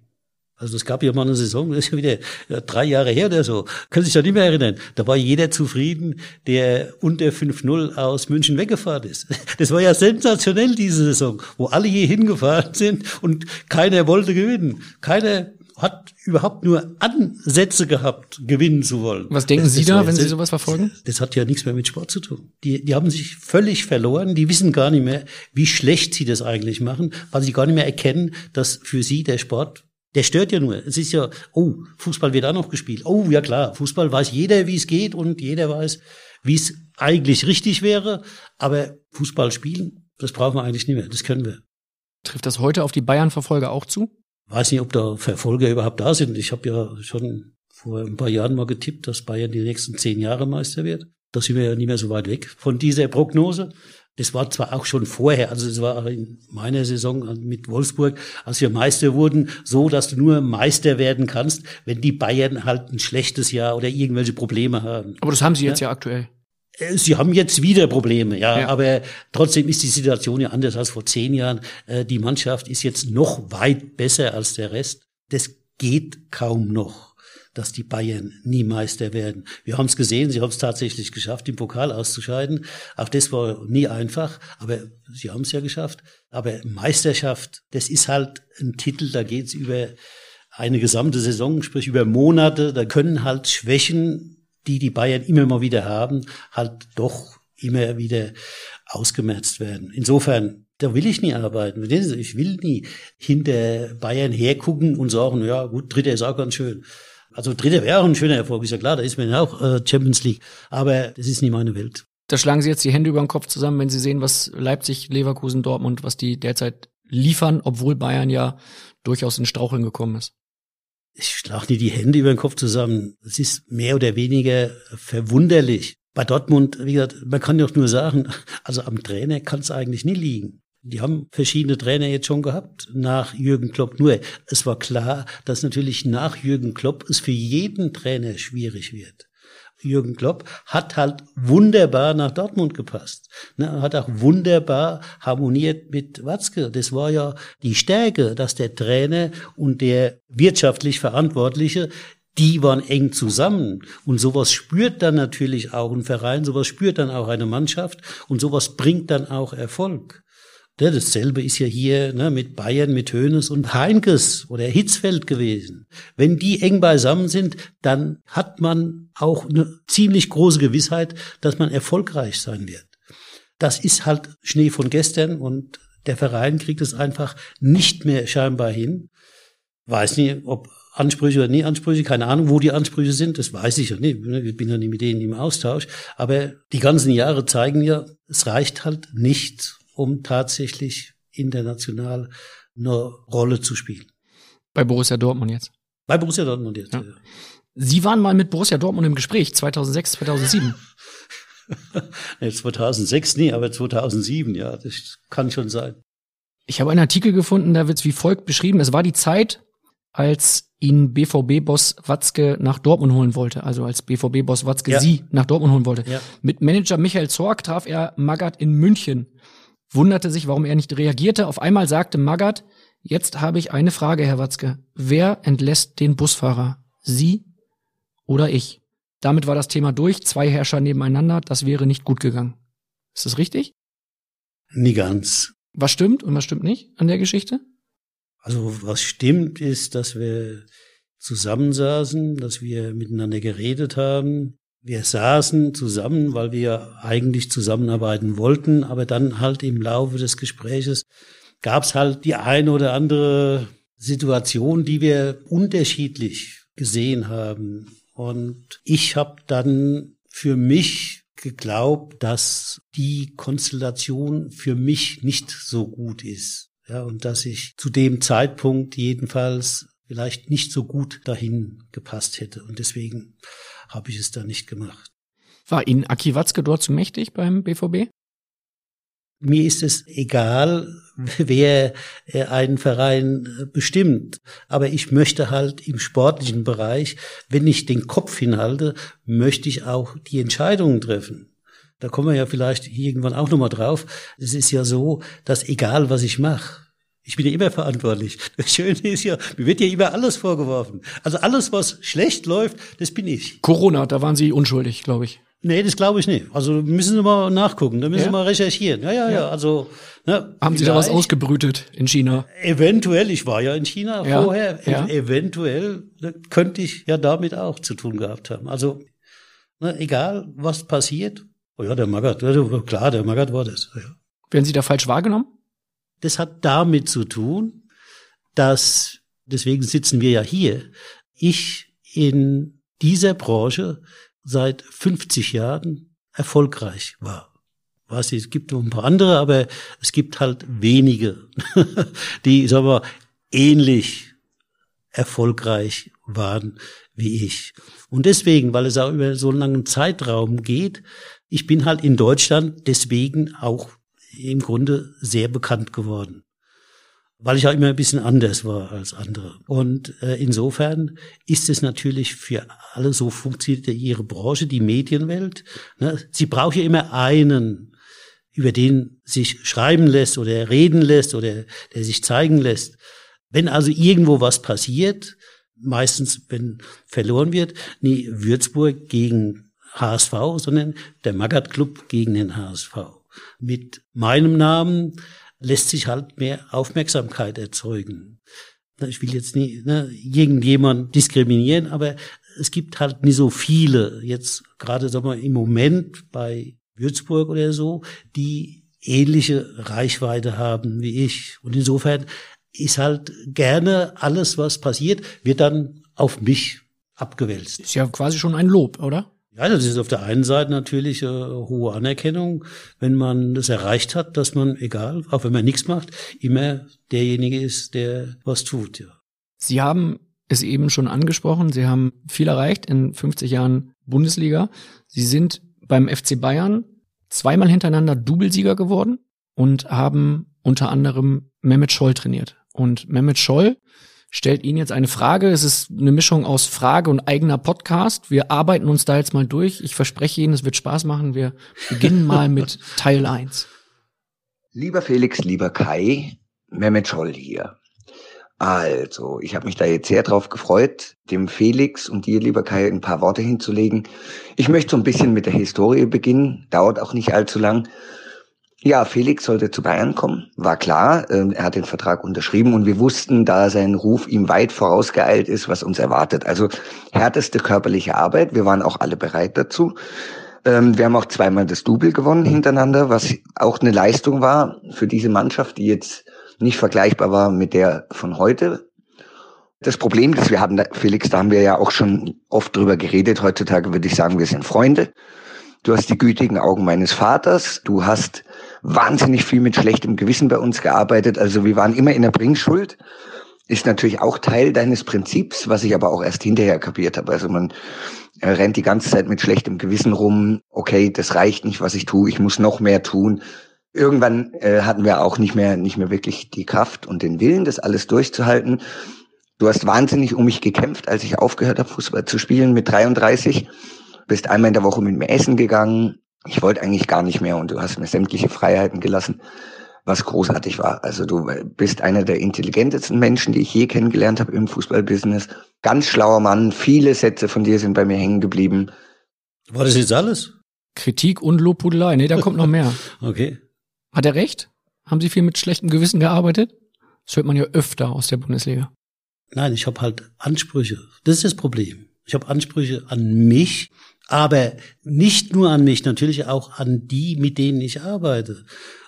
Also es gab ja mal eine Saison, das ist ja wieder drei Jahre her oder so. Können sich da nicht mehr erinnern. Da war jeder zufrieden, der unter 5-0 aus München weggefahren ist. Das war ja sensationell, diese Saison, wo alle je hingefahren sind und keiner wollte gewinnen. Keiner hat überhaupt nur Ansätze gehabt, gewinnen zu wollen. Was denken das, Sie das da, wenn Sie das- sowas verfolgen? Das hat ja nichts mehr mit Sport zu tun. Die, die haben sich völlig verloren. Die wissen gar nicht mehr, wie schlecht sie das eigentlich machen, weil sie gar nicht mehr erkennen, dass für sie der Sport, der stört ja nur. Es ist ja, oh, Fußball wird auch noch gespielt. Oh, ja klar, Fußball weiß jeder, wie es geht und jeder weiß, wie es eigentlich richtig wäre. Aber Fußball spielen, das brauchen wir eigentlich nicht mehr. Das können wir. Trifft das heute auf die Bayern-Verfolger auch zu? weiß nicht, ob da Verfolger überhaupt da sind. Ich habe ja schon vor ein paar Jahren mal getippt, dass Bayern die nächsten zehn Jahre Meister wird. Da sind wir ja nicht mehr so weit weg von dieser Prognose. Das war zwar auch schon vorher, also es war in meiner Saison mit Wolfsburg, als wir Meister wurden, so, dass du nur Meister werden kannst, wenn die Bayern halt ein schlechtes Jahr oder irgendwelche Probleme haben. Aber das haben Sie jetzt ja, aktuell. Äh, Sie haben jetzt wieder Probleme, ja, Ja. aber trotzdem ist die Situation ja anders als vor zehn Jahren. Äh, Die Mannschaft ist jetzt noch weit besser als der Rest. Das geht kaum noch, dass die Bayern nie Meister werden. Wir haben es gesehen, sie haben es tatsächlich geschafft, im Pokal auszuscheiden. Auch das war nie einfach, aber sie haben es ja geschafft. Aber Meisterschaft, das ist halt ein Titel, da geht es über eine gesamte Saison, sprich über Monate. Da können halt Schwächen die die Bayern immer mal wieder haben, halt doch immer wieder ausgemerzt werden. Insofern, da will ich nie arbeiten. Ich will nie hinter Bayern hergucken und sagen, ja gut, Dritter ist auch ganz schön. Also Dritter wäre auch ein schöner Erfolg, ist ja klar, da ist man ja auch äh, Champions League. Aber das ist nie meine Welt. Da schlagen Sie jetzt die Hände über den Kopf zusammen, wenn Sie sehen, was Leipzig, Leverkusen, Dortmund, was die derzeit liefern, obwohl Bayern ja durchaus in Straucheln gekommen ist. Ich schlage nie die Hände über den Kopf zusammen. Es ist mehr oder weniger verwunderlich. Bei Dortmund, wie gesagt, man kann doch nur sagen, also am Trainer kann es eigentlich nie liegen. Die haben verschiedene Trainer jetzt schon gehabt nach Jürgen Klopp. Nur es war klar, dass natürlich nach Jürgen Klopp es für jeden Trainer schwierig wird. Jürgen Klopp hat halt wunderbar nach Dortmund gepasst. Ne, hat auch wunderbar harmoniert mit Watzke. Das war ja die Stärke, dass der Trainer und der wirtschaftlich Verantwortliche die waren eng zusammen. Und sowas spürt dann natürlich auch ein Verein, sowas spürt dann auch eine Mannschaft und sowas bringt dann auch Erfolg. Ja, dasselbe ist ja hier ne, mit Bayern, mit Hoeneß und Heinkes oder Hitzfeld gewesen. Wenn die eng beisammen sind, dann hat man auch eine ziemlich große Gewissheit, dass man erfolgreich sein wird. Das ist halt Schnee von gestern und der Verein kriegt es einfach nicht mehr scheinbar hin. Weiß nicht, ob Ansprüche oder nie Ansprüche, keine Ahnung, wo die Ansprüche sind, das weiß ich ja nicht. Ich bin ja nicht mit denen im Austausch. Aber die ganzen Jahre zeigen ja, es reicht halt nicht, um tatsächlich international eine Rolle zu spielen. Bei Borussia Dortmund jetzt. Bei Borussia Dortmund jetzt. Ja. Sie waren mal mit Borussia Dortmund im Gespräch, 2006, 2007. Ja, 2006 nie, aber 2007, ja, das kann schon sein. Ich habe einen Artikel gefunden, da wird es wie folgt beschrieben. Es war die Zeit, als ihn BVB-Boss Watzke nach Dortmund holen wollte. Also als BVB-Boss Watzke Ja. sie nach Dortmund holen wollte. Ja. Mit Manager Michael Zorg traf er Magath in München. Wunderte sich, warum er nicht reagierte. Auf einmal sagte Magath, jetzt habe ich eine Frage, Herr Watzke. Wer entlässt den Busfahrer? Sie oder ich? Damit war das Thema durch. Zwei Herrscher nebeneinander. Das wäre nicht gut gegangen. Ist das richtig? Nie ganz. Was stimmt und was stimmt nicht an der Geschichte? Also was stimmt ist, dass wir zusammensaßen, dass wir miteinander geredet haben. Wir saßen zusammen, weil wir eigentlich zusammenarbeiten wollten, aber dann halt im Laufe des Gespräches gab es halt die eine oder andere Situation, die wir unterschiedlich gesehen haben. Und ich habe dann für mich geglaubt, dass die Konstellation für mich nicht so gut ist. Ja, und dass ich zu dem Zeitpunkt jedenfalls vielleicht nicht so gut dahin gepasst hätte. Und deswegen habe ich es da nicht gemacht. War Ihnen Aki Watzke dort zu mächtig beim BVB? Mir ist es egal, wer äh, einen Verein äh, bestimmt. Aber ich möchte halt im sportlichen Bereich, wenn ich den Kopf hinhalte, möchte ich auch die Entscheidungen treffen. Da kommen wir ja vielleicht irgendwann auch nochmal drauf. Es ist ja so, dass egal was ich mache, ich bin ja immer verantwortlich. Das Schöne ist ja, mir wird ja immer alles vorgeworfen. Also alles, was schlecht läuft, das bin ich. Corona, da waren Sie unschuldig, glaube ich. Nee, das glaube ich nicht. Also müssen Sie mal nachgucken, da müssen ja? Sie mal recherchieren. Ja, ja, ja. Also ne, haben Sie da was ausgebrütet in China? Eventuell, ich war ja in China ja, vorher. Ja. E eventuell ne, könnte ich ja damit auch zu tun gehabt haben. Also ne, egal, was passiert. Oh ja, der Magath, klar, der Magath war das. Ja. Werden Sie da falsch wahrgenommen? Das hat damit zu tun, dass deswegen sitzen wir ja hier. Ich in dieser Branche seit 50 Jahren erfolgreich war. Was es gibt noch ein paar andere, aber es gibt halt wenige, die, sagen wir, ähnlich erfolgreich waren wie ich. Und deswegen, weil es auch über so einen langen Zeitraum geht, ich bin halt in Deutschland deswegen auch im Grunde sehr bekannt geworden weil ich ja immer ein bisschen anders war als andere. Und äh, insofern ist es natürlich für alle, so funktioniert ihre Branche, die Medienwelt. Ne? Sie braucht ja immer einen, über den sich schreiben lässt oder reden lässt oder der sich zeigen lässt. Wenn also irgendwo was passiert, meistens wenn verloren wird, nie Würzburg gegen HSV, sondern der Magath Club gegen den HSV. Mit meinem Namen lässt sich halt mehr Aufmerksamkeit erzeugen. Ich will jetzt nie ne, irgendjemand diskriminieren, aber es gibt halt nie so viele, jetzt gerade sagen wir im Moment bei Würzburg oder so, die ähnliche Reichweite haben wie ich. Und insofern ist halt gerne alles, was passiert, wird dann auf mich abgewälzt. Ist ja quasi schon ein Lob, oder? Ja, das ist auf der einen Seite natürlich äh, hohe Anerkennung, wenn man das erreicht hat, dass man, egal, auch wenn man nichts macht, immer derjenige ist, der was tut. Ja. Sie haben es eben schon angesprochen, Sie haben viel erreicht in 50 Jahren Bundesliga. Sie sind beim FC Bayern zweimal hintereinander Doublesieger geworden und haben unter anderem Mehmet Scholl trainiert. Und Mehmet Scholl stellt Ihnen jetzt eine Frage. Es ist eine Mischung aus Frage und eigener Podcast. Wir arbeiten uns da jetzt mal durch. Ich verspreche Ihnen, es wird Spaß machen. Wir beginnen mal mit Teil 1. Lieber Felix, lieber Kai, Mehmet Scholl hier. Also, ich habe mich da jetzt sehr drauf gefreut, dem Felix und dir, lieber Kai, ein paar Worte hinzulegen. Ich möchte so ein bisschen mit der Historie beginnen, dauert auch nicht allzu lang. Ja, Felix sollte zu Bayern kommen, war klar. Ähm, er hat den Vertrag unterschrieben und wir wussten, da sein Ruf ihm weit vorausgeeilt ist, was uns erwartet. Also härteste körperliche Arbeit. Wir waren auch alle bereit dazu. Ähm, wir haben auch zweimal das Double gewonnen hintereinander, was auch eine Leistung war für diese Mannschaft, die jetzt nicht vergleichbar war mit der von heute. Das Problem, das wir haben, Felix, da haben wir ja auch schon oft drüber geredet. Heutzutage würde ich sagen, wir sind Freunde. Du hast die gütigen Augen meines Vaters. Du hast wahnsinnig viel mit schlechtem Gewissen bei uns gearbeitet. Also wir waren immer in der Bringschuld. Ist natürlich auch Teil deines Prinzips, was ich aber auch erst hinterher kapiert habe. Also man äh, rennt die ganze Zeit mit schlechtem Gewissen rum. Okay, das reicht nicht, was ich tue. Ich muss noch mehr tun. Irgendwann äh, hatten wir auch nicht mehr, nicht mehr wirklich die Kraft und den Willen, das alles durchzuhalten. Du hast wahnsinnig um mich gekämpft, als ich aufgehört habe, Fußball zu spielen mit 33. Bist einmal in der Woche mit mir essen gegangen, ich wollte eigentlich gar nicht mehr und du hast mir sämtliche Freiheiten gelassen, was großartig war. Also du bist einer der intelligentesten Menschen, die ich je kennengelernt habe im Fußballbusiness. Ganz schlauer Mann, viele Sätze von dir sind bei mir hängen geblieben. War das jetzt alles? Kritik und Lobhudelei. Nee, da kommt noch mehr. okay. Hat er recht? Haben Sie viel mit schlechtem Gewissen gearbeitet? Das hört man ja öfter aus der Bundesliga. Nein, ich habe halt Ansprüche. Das ist das Problem. Ich habe Ansprüche an mich aber nicht nur an mich, natürlich auch an die, mit denen ich arbeite.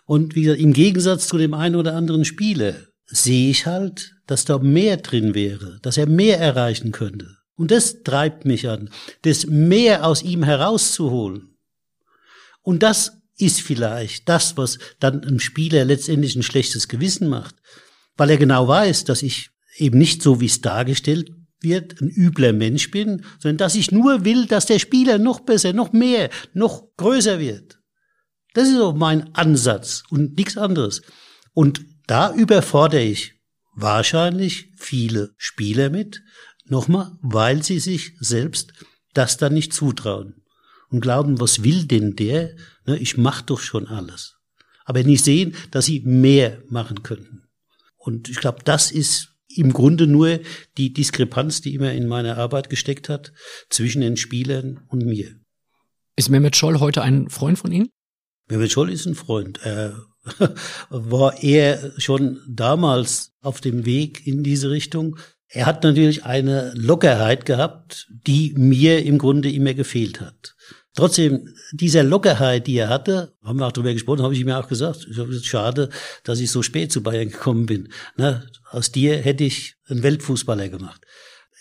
Und wie gesagt, im Gegensatz zu dem einen oder anderen Spieler sehe ich halt, dass da mehr drin wäre, dass er mehr erreichen könnte. Und das treibt mich an, das mehr aus ihm herauszuholen. Und das ist vielleicht das, was dann einem Spieler letztendlich ein schlechtes Gewissen macht, weil er genau weiß, dass ich eben nicht so, wie es dargestellt wird, ein übler Mensch bin, sondern dass ich nur will, dass der Spieler noch besser, noch mehr, noch größer wird. Das ist auch mein Ansatz und nichts anderes. Und da überfordere ich wahrscheinlich viele Spieler mit, nochmal, weil sie sich selbst das dann nicht zutrauen und glauben, was will denn der? Ne, ich mache doch schon alles. Aber nicht sehen, dass sie mehr machen könnten. Und ich glaube, das ist im Grunde nur die Diskrepanz, die immer in meiner Arbeit gesteckt hat, zwischen den Spielern und mir. Ist Mehmet Scholl heute ein Freund von Ihnen? Mehmet Scholl ist ein Freund. Er war er schon damals auf dem Weg in diese Richtung. Er hat natürlich eine Lockerheit gehabt, die mir im Grunde immer gefehlt hat. Trotzdem, dieser Lockerheit, die er hatte, haben wir auch darüber gesprochen, habe ich ihm ja auch gesagt, schade, dass ich so spät zu Bayern gekommen bin. Ne? Aus dir hätte ich einen Weltfußballer gemacht.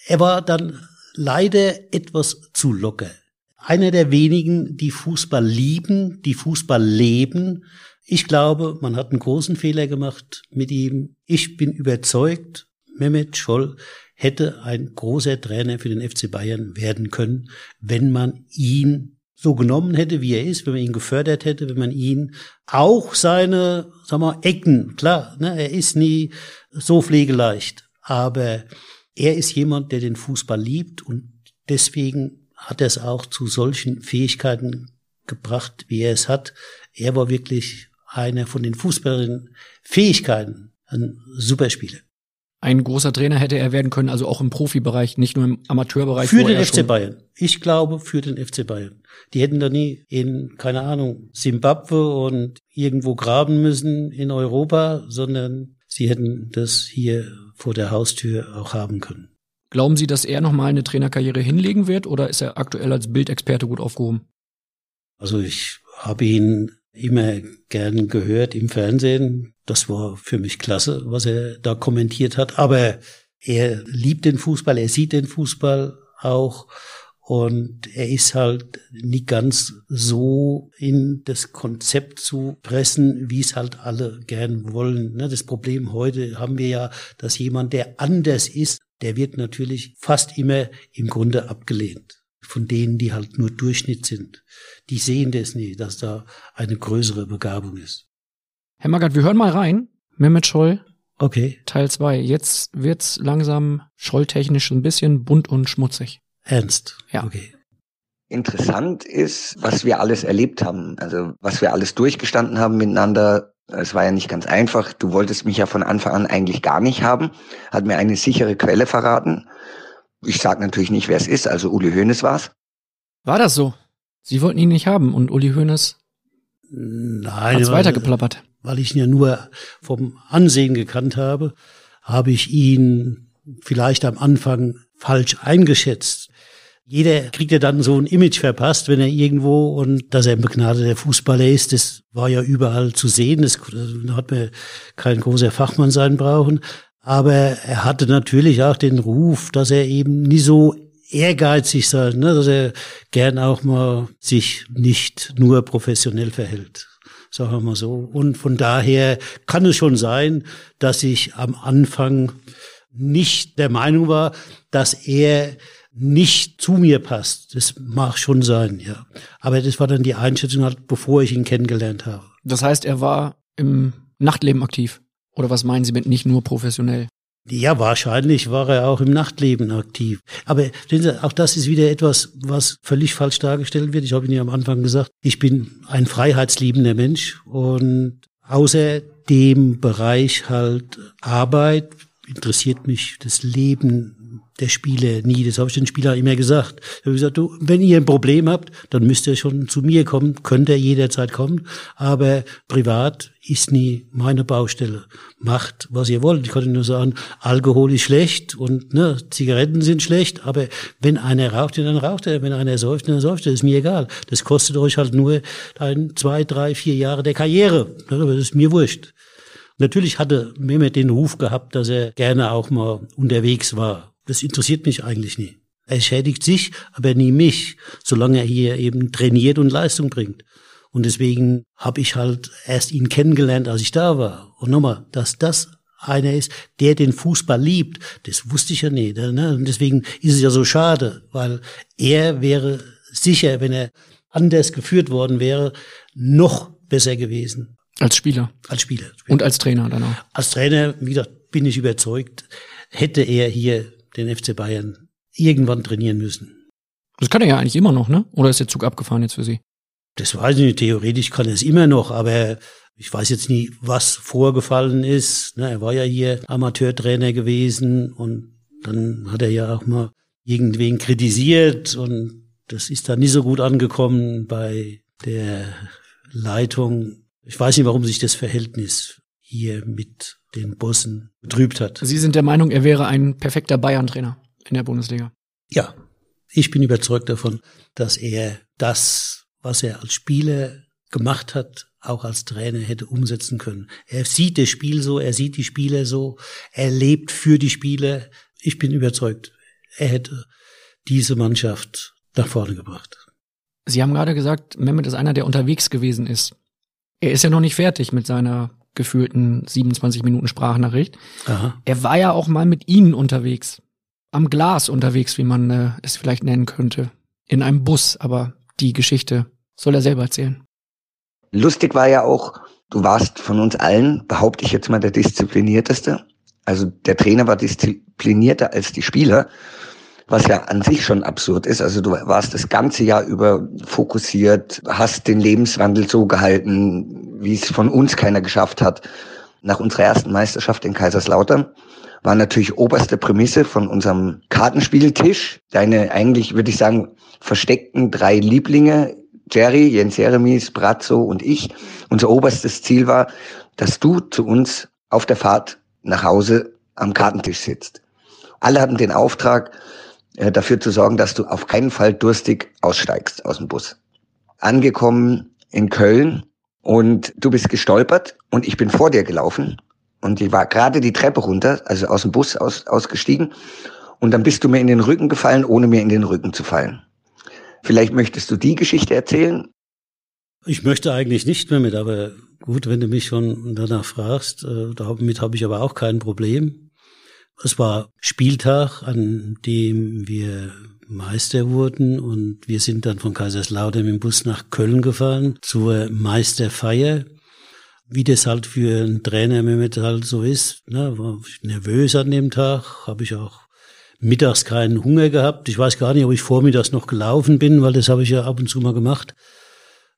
Er war dann leider etwas zu locker. Einer der wenigen, die Fußball lieben, die Fußball leben. Ich glaube, man hat einen großen Fehler gemacht mit ihm. Ich bin überzeugt, Mehmet Scholl hätte ein großer Trainer für den FC Bayern werden können, wenn man ihn so genommen hätte, wie er ist, wenn man ihn gefördert hätte, wenn man ihn auch seine, sag mal, Ecken, klar, ne, er ist nie so pflegeleicht, aber er ist jemand, der den Fußball liebt und deswegen hat er es auch zu solchen Fähigkeiten gebracht, wie er es hat. Er war wirklich einer von den Fußballerinnen Fähigkeiten, ein Superspieler ein großer Trainer hätte er werden können, also auch im Profibereich, nicht nur im Amateurbereich. Für den FC Bayern. Ich glaube für den FC Bayern. Die hätten da nie in, keine Ahnung, Simbabwe und irgendwo graben müssen in Europa, sondern sie hätten das hier vor der Haustür auch haben können. Glauben Sie, dass er nochmal eine Trainerkarriere hinlegen wird oder ist er aktuell als Bildexperte gut aufgehoben? Also ich habe ihn immer gern gehört im Fernsehen. Das war für mich klasse, was er da kommentiert hat. Aber er liebt den Fußball, er sieht den Fußball auch und er ist halt nicht ganz so in das Konzept zu pressen, wie es halt alle gern wollen. Ne, das Problem heute haben wir ja, dass jemand, der anders ist, der wird natürlich fast immer im Grunde abgelehnt von denen, die halt nur Durchschnitt sind. Die sehen das nie, dass da eine größere Begabung ist. Herr Magath, wir hören mal rein. Mehmet Scholl. Okay. Teil 2. Jetzt wird's langsam scholltechnisch ein bisschen bunt und schmutzig. Ernst? Ja. Okay. Interessant ist, was wir alles erlebt haben. Also, was wir alles durchgestanden haben miteinander. Es war ja nicht ganz einfach. Du wolltest mich ja von Anfang an eigentlich gar nicht haben. Hat mir eine sichere Quelle verraten. Ich sage natürlich nicht, wer es ist, also Uli Hoeneß war's. War das so? Sie wollten ihn nicht haben und Uli Hoeneß Nein, hat's weitergeplappert. Weil ich ihn ja nur vom Ansehen gekannt habe, habe ich ihn vielleicht am Anfang falsch eingeschätzt. Jeder kriegt ja dann so ein Image verpasst, wenn er irgendwo und dass er ein begnadeter Fußballer ist, das war ja überall zu sehen. Das, da hat man kein großer Fachmann sein brauchen. Aber er hatte natürlich auch den Ruf, dass er eben nie so ehrgeizig sei, ne, dass er gern auch mal sich nicht nur professionell verhält. Sagen wir mal so. Und von daher kann es schon sein, dass ich am Anfang nicht der Meinung war, dass er nicht zu mir passt. Das mag schon sein, ja. Aber das war dann die Einschätzung halt, bevor ich ihn kennengelernt habe. Das heißt, er war im Nachtleben aktiv. Oder was meinen Sie mit nicht nur professionell? Ja, wahrscheinlich war er auch im Nachtleben aktiv. Aber auch das ist wieder etwas, was völlig falsch dargestellt wird. Ich habe Ihnen ja am Anfang gesagt, ich bin ein freiheitsliebender Mensch und außer dem Bereich halt Arbeit interessiert mich das Leben der Spieler nie. Das habe ich den Spielern immer gesagt. Ich habe gesagt, du, wenn ihr ein Problem habt, dann müsst ihr schon zu mir kommen, könnt ihr jederzeit kommen. Aber privat ist nie meine Baustelle. Macht, was ihr wollt. Ich kann nur sagen, Alkohol ist schlecht und ne, Zigaretten sind schlecht, aber wenn einer raucht, dann raucht er. Wenn einer säuft, dann säuft er. Das ist mir egal. Das kostet euch halt nur ein, zwei, drei, vier Jahre der Karriere. Das ist mir wurscht. Natürlich hatte Mehmet den Ruf gehabt, dass er gerne auch mal unterwegs war. Das interessiert mich eigentlich nie. Er schädigt sich, aber nie mich, solange er hier eben trainiert und Leistung bringt. Und deswegen habe ich halt erst ihn kennengelernt, als ich da war. Und nochmal, dass das einer ist, der den Fußball liebt, das wusste ich ja nicht. Ne? Und deswegen ist es ja so schade, weil er wäre sicher, wenn er anders geführt worden wäre, noch besser gewesen. Als Spieler. Als Spieler. Und als Trainer dann auch. Als Trainer, wie gesagt, bin ich überzeugt, hätte er hier den FC Bayern irgendwann trainieren müssen. Das kann er ja eigentlich immer noch, ne? Oder ist der Zug abgefahren jetzt für Sie? Das weiß ich nicht. Theoretisch kann er es immer noch, aber ich weiß jetzt nie, was vorgefallen ist. Ne, er war ja hier Amateurtrainer gewesen und dann hat er ja auch mal irgendwen kritisiert und das ist da nicht so gut angekommen bei der Leitung. Ich weiß nicht, warum sich das Verhältnis hier mit den Bossen betrübt hat. Sie sind der Meinung, er wäre ein perfekter Bayern-Trainer in der Bundesliga? Ja, ich bin überzeugt davon, dass er das, was er als Spieler gemacht hat, auch als Trainer hätte umsetzen können. Er sieht das Spiel so, er sieht die Spieler so, er lebt für die Spieler. Ich bin überzeugt, er hätte diese Mannschaft nach vorne gebracht. Sie haben gerade gesagt, Mehmet ist einer, der unterwegs gewesen ist. Er ist ja noch nicht fertig mit seiner gefühlten 27 Minuten Sprachnachricht. Aha. Er war ja auch mal mit Ihnen unterwegs. Am Glas unterwegs, wie man äh, es vielleicht nennen könnte. In einem Bus, aber die Geschichte soll er selber erzählen. Lustig war ja auch, du warst von uns allen, behaupte ich jetzt mal, der disziplinierteste. Also der Trainer war disziplinierter als die Spieler was ja an sich schon absurd ist. Also du warst das ganze Jahr über fokussiert, hast den Lebenswandel so gehalten, wie es von uns keiner geschafft hat. Nach unserer ersten Meisterschaft in Kaiserslautern war natürlich oberste Prämisse von unserem Kartenspieltisch. Deine eigentlich, würde ich sagen, versteckten drei Lieblinge, Jerry, Jens Jeremies, Brazzo und ich. Unser oberstes Ziel war, dass du zu uns auf der Fahrt nach Hause am Kartentisch sitzt. Alle hatten den Auftrag, äh, dafür zu sorgen, dass du auf keinen Fall durstig aussteigst aus dem Bus. Angekommen in Köln und du bist gestolpert und ich bin vor dir gelaufen und ich war gerade die Treppe runter, also aus dem Bus aus, ausgestiegen und dann bist du mir in den Rücken gefallen, ohne mir in den Rücken zu fallen. Vielleicht möchtest du die Geschichte erzählen? Ich möchte eigentlich nicht mehr mit, aber gut, wenn du mich schon danach fragst, äh, damit habe ich aber auch kein Problem. Es war Spieltag, an dem wir Meister wurden und wir sind dann von Kaiserslautern dem Bus nach Köln gefahren zur Meisterfeier. Wie das halt für einen Trainer mit halt so ist, ne, war ich nervös an dem Tag, habe ich auch mittags keinen Hunger gehabt. Ich weiß gar nicht, ob ich vormittags noch gelaufen bin, weil das habe ich ja ab und zu mal gemacht.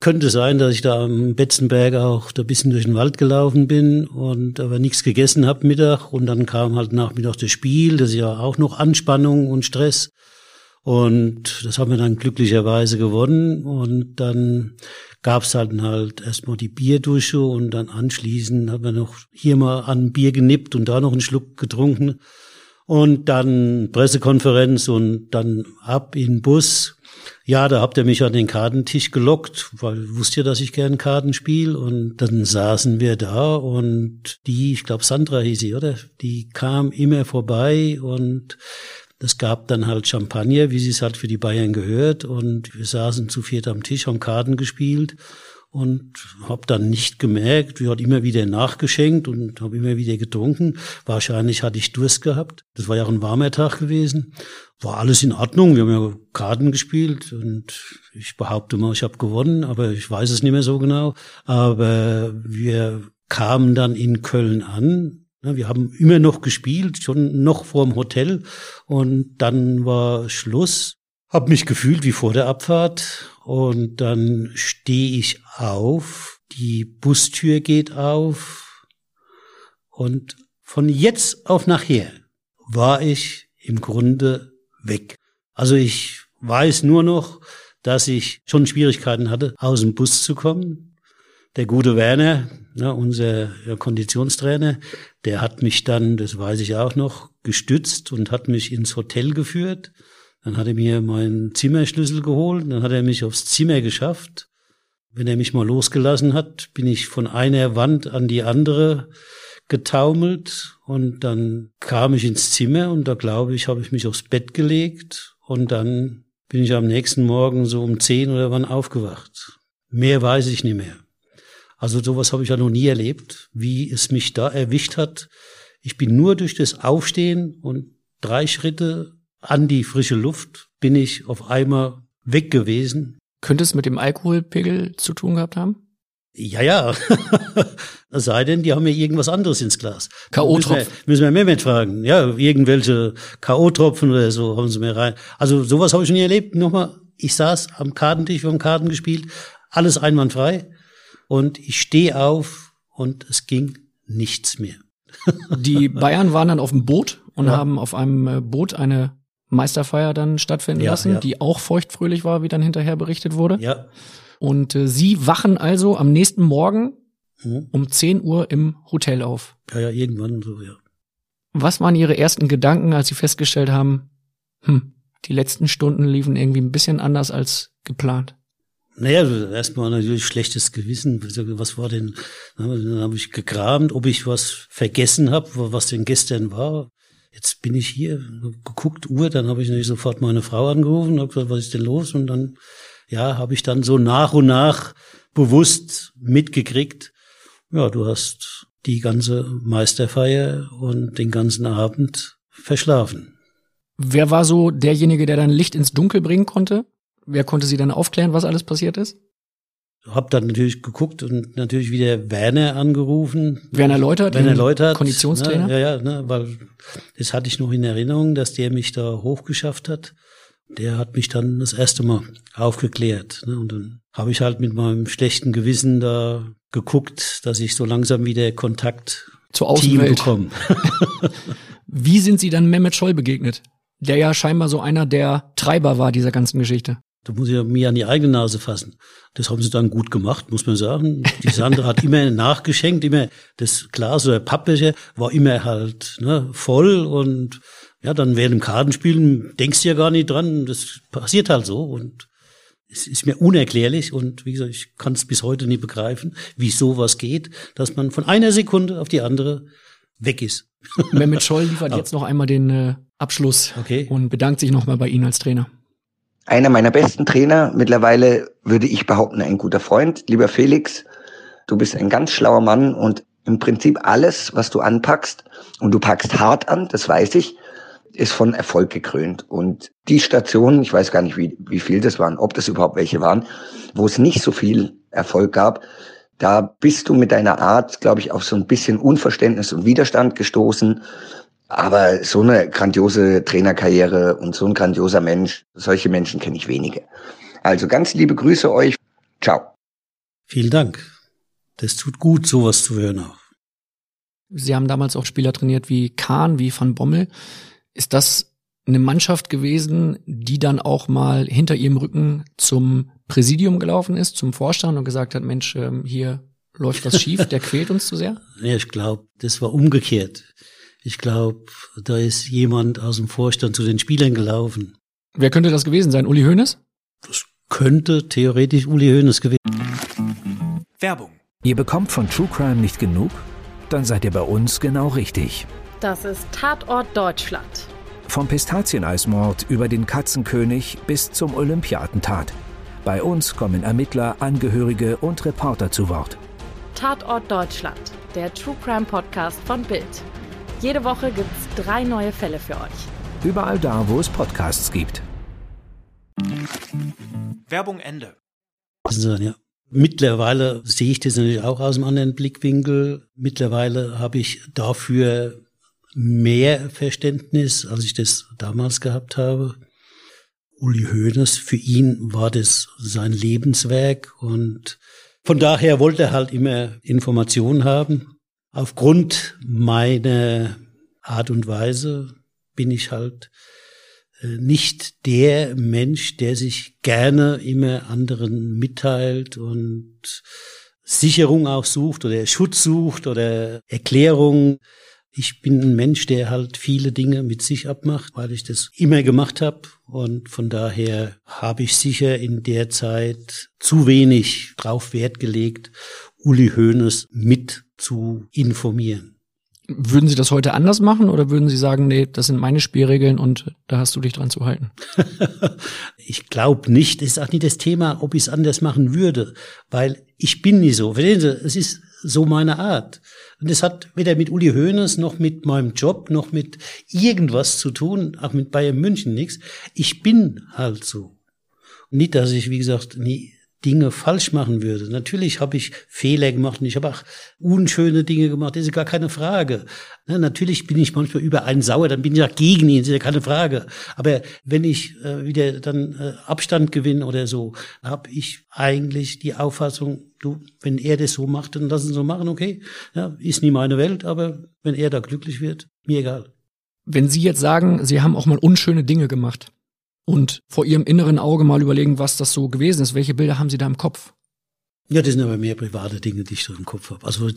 Könnte sein, dass ich da am Betzenberg auch da bisschen durch den Wald gelaufen bin und aber nichts gegessen habe Mittag. Und dann kam halt Nachmittag das Spiel, das ist ja auch noch Anspannung und Stress. Und das haben wir dann glücklicherweise gewonnen. Und dann gab's halt halt erstmal die Bierdusche und dann anschließend haben wir noch hier mal an Bier genippt und da noch einen Schluck getrunken. Und dann Pressekonferenz und dann ab in den Bus ja, da habt ihr mich an den Kartentisch gelockt, weil wusst ihr, dass ich gern Karten spiele. Und dann saßen wir da und die, ich glaube Sandra hieß sie, oder? Die kam immer vorbei und es gab dann halt Champagner, wie sie es halt für die Bayern gehört. Und wir saßen zu viert am Tisch, haben Karten gespielt und habe dann nicht gemerkt, wir hat immer wieder nachgeschenkt und habe immer wieder getrunken. Wahrscheinlich hatte ich Durst gehabt. Das war ja auch ein warmer Tag gewesen. War alles in Ordnung. Wir haben ja Karten gespielt und ich behaupte mal, ich habe gewonnen, aber ich weiß es nicht mehr so genau. Aber wir kamen dann in Köln an. Wir haben immer noch gespielt, schon noch vorm Hotel und dann war Schluss. Hab mich gefühlt wie vor der Abfahrt und dann stehe ich auf, die Bustür geht auf und von jetzt auf nachher war ich im Grunde weg. Also ich weiß nur noch, dass ich schon Schwierigkeiten hatte, aus dem Bus zu kommen. Der gute Werner, ne, unser Konditionstrainer, der hat mich dann, das weiß ich auch noch, gestützt und hat mich ins Hotel geführt. Dann hat er mir meinen Zimmerschlüssel geholt, dann hat er mich aufs Zimmer geschafft. Wenn er mich mal losgelassen hat, bin ich von einer Wand an die andere getaumelt und dann kam ich ins Zimmer und da glaube ich, habe ich mich aufs Bett gelegt und dann bin ich am nächsten Morgen so um zehn oder wann aufgewacht. Mehr weiß ich nicht mehr. Also sowas habe ich ja noch nie erlebt, wie es mich da erwischt hat. Ich bin nur durch das Aufstehen und drei Schritte an die frische Luft bin ich auf einmal weg gewesen. Könnte es mit dem Alkoholpegel zu tun gehabt haben? Ja, ja. es sei denn, die haben mir irgendwas anderes ins Glas. K.O.-Tropfen. Müssen wir, müssen wir Mehmet fragen. Ja, irgendwelche K.O.-Tropfen oder so haben sie mir rein. Also sowas habe ich nie erlebt. Nochmal, ich saß am Kartentisch, wir haben Karten gespielt, alles einwandfrei. Und ich stehe auf und es ging nichts mehr. Die Bayern waren dann auf dem Boot und ja. haben auf einem äh, Boot eine Meisterfeier dann stattfinden ja, lassen, ja. die auch feuchtfröhlich war, wie dann hinterher berichtet wurde. Ja. Und äh, sie wachen also am nächsten Morgen mhm. um 10 Uhr im Hotel auf. Ja, ja, irgendwann so, ja. Was waren Ihre ersten Gedanken, als Sie festgestellt haben, hm, die letzten Stunden liefen irgendwie ein bisschen anders als geplant? Naja, also erstmal natürlich schlechtes Gewissen. Was war denn? Dann habe ich gekramt, ob ich was vergessen habe, was denn gestern war. Jetzt bin ich hier, geguckt, Uhr, dann habe ich natürlich sofort meine Frau angerufen, habe gesagt, was ist denn los? Und dann ja, habe ich dann so nach und nach bewusst mitgekriegt, ja, du hast die ganze Meisterfeier und den ganzen Abend verschlafen. Wer war so derjenige, der dann Licht ins Dunkel bringen konnte? Wer konnte sie dann aufklären, was alles passiert ist? Hab dann natürlich geguckt und natürlich wieder Werner angerufen. Werner Läutert, Werner Läutert, Konditionstrainer. Ne, ja, ja, ne, weil das hatte ich noch in Erinnerung, dass der mich da hochgeschafft hat der hat mich dann das erste Mal aufgeklärt. Ne? Und dann habe ich halt mit meinem schlechten Gewissen da geguckt, dass ich so langsam wieder Kontakt zur Außenwelt bekomme. Wie sind Sie dann Mehmet Scholl begegnet? Der ja scheinbar so einer der Treiber war dieser ganzen Geschichte. Da muss ich mir an die eigene Nase fassen. Das haben sie dann gut gemacht, muss man sagen. Die Sandra hat immer nachgeschenkt, immer das Glas oder Pappbecher war immer halt ne, voll und ja, dann während dem Kartenspielen denkst du ja gar nicht dran. Das passiert halt so und es ist mir unerklärlich und wie gesagt, ich kann es bis heute nie begreifen, wie sowas geht, dass man von einer Sekunde auf die andere weg ist. Mehmet Scholl liefert jetzt noch einmal den äh, Abschluss okay. und bedankt sich nochmal bei Ihnen als Trainer. Einer meiner besten Trainer, mittlerweile würde ich behaupten, ein guter Freund. Lieber Felix, du bist ein ganz schlauer Mann und im Prinzip alles, was du anpackst, und du packst hart an, das weiß ich, ist von Erfolg gekrönt. Und die Stationen, ich weiß gar nicht, wie, wie viel das waren, ob das überhaupt welche waren, wo es nicht so viel Erfolg gab, da bist du mit deiner Art, glaube ich, auf so ein bisschen Unverständnis und Widerstand gestoßen. Aber so eine grandiose Trainerkarriere und so ein grandioser Mensch, solche Menschen kenne ich wenige. Also ganz liebe Grüße euch. Ciao. Vielen Dank. Das tut gut, sowas zu hören auch. Sie haben damals auch Spieler trainiert wie Kahn, wie Van Bommel. Ist das eine Mannschaft gewesen, die dann auch mal hinter ihrem Rücken zum Präsidium gelaufen ist, zum Vorstand und gesagt hat, Mensch, ähm, hier läuft was schief, der quält uns zu sehr? Ja, ich glaube, das war umgekehrt. Ich glaube, da ist jemand aus dem Vorstand zu den Spielern gelaufen. Wer könnte das gewesen sein? Uli Hoeneß? Das könnte theoretisch Uli Hoeneß gewesen. Werbung. Ihr bekommt von True Crime nicht genug? Dann seid ihr bei uns genau richtig. Das ist Tatort Deutschland. Vom Pistazieneismord über den Katzenkönig bis zum Olympiatentat. Bei uns kommen Ermittler, Angehörige und Reporter zu Wort. Tatort Deutschland, der True Crime Podcast von Bild. Jede Woche gibt's drei neue Fälle für euch. Überall da, wo es Podcasts gibt. Werbung Ende. Ja. Mittlerweile sehe ich das natürlich auch aus einem anderen Blickwinkel. Mittlerweile habe ich dafür mehr Verständnis, als ich das damals gehabt habe. Uli Hoeneß, für ihn war das sein Lebenswerk und von daher wollte er halt immer Informationen haben. Aufgrund meiner Art und Weise bin ich halt äh, nicht der Mensch, der sich gerne immer anderen mitteilt und Sicherung auch sucht oder Schutz sucht oder Erklärung. Ich bin ein Mensch, der halt viele Dinge mit sich abmacht, weil ich das immer gemacht habe. Und von daher habe ich sicher in der Zeit zu wenig drauf Wert gelegt, Uli Hoeneß mit zu informieren. Würden Sie das heute anders machen oder würden Sie sagen, nee, das sind meine Spielregeln und da hast du dich dran zu halten? ich glaube nicht. Das ist auch nicht das Thema, ob ich es anders machen würde, weil ich bin nie so. Verstehen Sie, es ist so meine Art. Und es hat weder mit Uli Hoeneß noch mit meinem Job noch mit irgendwas zu tun, auch mit Bayern München nichts. Ich bin halt so. Nicht, dass ich, wie gesagt, nie Dinge falsch machen würde. Natürlich habe ich Fehler gemacht und ich habe auch unschöne Dinge gemacht, das ist gar keine Frage. Na, natürlich bin ich manchmal über einen sauer, dann bin ich auch gegen ihn, das ist ja keine Frage. Aber wenn ich äh, wieder dann äh, Abstand gewinne oder so, habe ich eigentlich die Auffassung, du, wenn er das so macht, dann lassen sie so machen, okay. Ja, ist nie meine Welt, aber wenn er da glücklich wird, mir egal. Wenn Sie jetzt sagen, Sie haben auch mal unschöne Dinge gemacht, und vor ihrem inneren Auge mal überlegen, was das so gewesen ist. Welche Bilder haben Sie da im Kopf? Ja, das sind aber mehr private Dinge, die ich so im Kopf habe. Also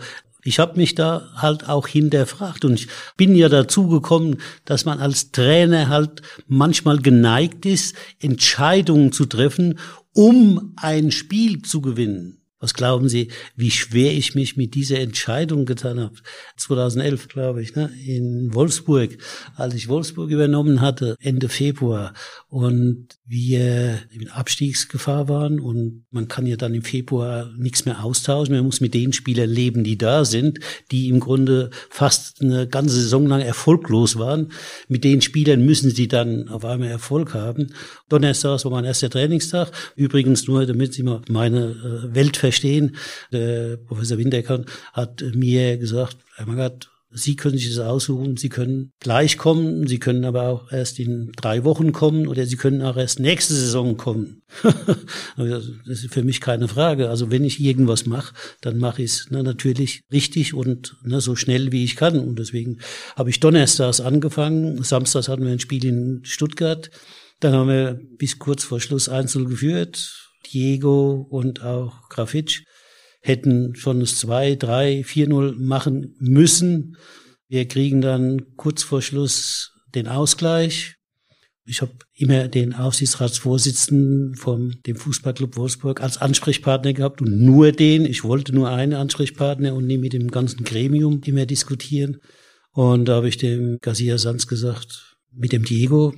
ich habe mich da halt auch hinterfragt und ich bin ja dazu gekommen, dass man als Trainer halt manchmal geneigt ist, Entscheidungen zu treffen, um ein Spiel zu gewinnen. Was glauben Sie, wie schwer ich mich mit dieser Entscheidung getan habe? 2011, glaube ich, ne? in Wolfsburg, als ich Wolfsburg übernommen hatte, Ende Februar und wir in Abstiegsgefahr waren und man kann ja dann im Februar nichts mehr austauschen. Man muss mit den Spielern leben, die da sind, die im Grunde fast eine ganze Saison lang erfolglos waren. Mit den Spielern müssen sie dann auf einmal Erfolg haben. Donnerstag war mein erster Trainingstag. Übrigens nur, damit Sie mal meine äh, Welt verstehen. Der Professor Winterkorn hat mir gesagt, Herr Magath, Sie können sich das aussuchen. Sie können gleich kommen. Sie können aber auch erst in drei Wochen kommen oder Sie können auch erst nächste Saison kommen. das ist für mich keine Frage. Also wenn ich irgendwas mache, dann mache ich es ne, natürlich richtig und ne, so schnell wie ich kann. Und deswegen habe ich donnerstags angefangen. Samstags hatten wir ein Spiel in Stuttgart. Dann haben wir bis kurz vor Schluss Einzel geführt. Diego und auch Grafitsch hätten schon das 2, 3, 4-0 machen müssen. Wir kriegen dann kurz vor Schluss den Ausgleich. Ich habe immer den Aufsichtsratsvorsitzenden von dem Fußballclub Wolfsburg als Ansprechpartner gehabt und nur den. Ich wollte nur einen Ansprechpartner und nie mit dem ganzen Gremium immer diskutieren. Und da habe ich dem Garcia Sanz gesagt, mit dem Diego,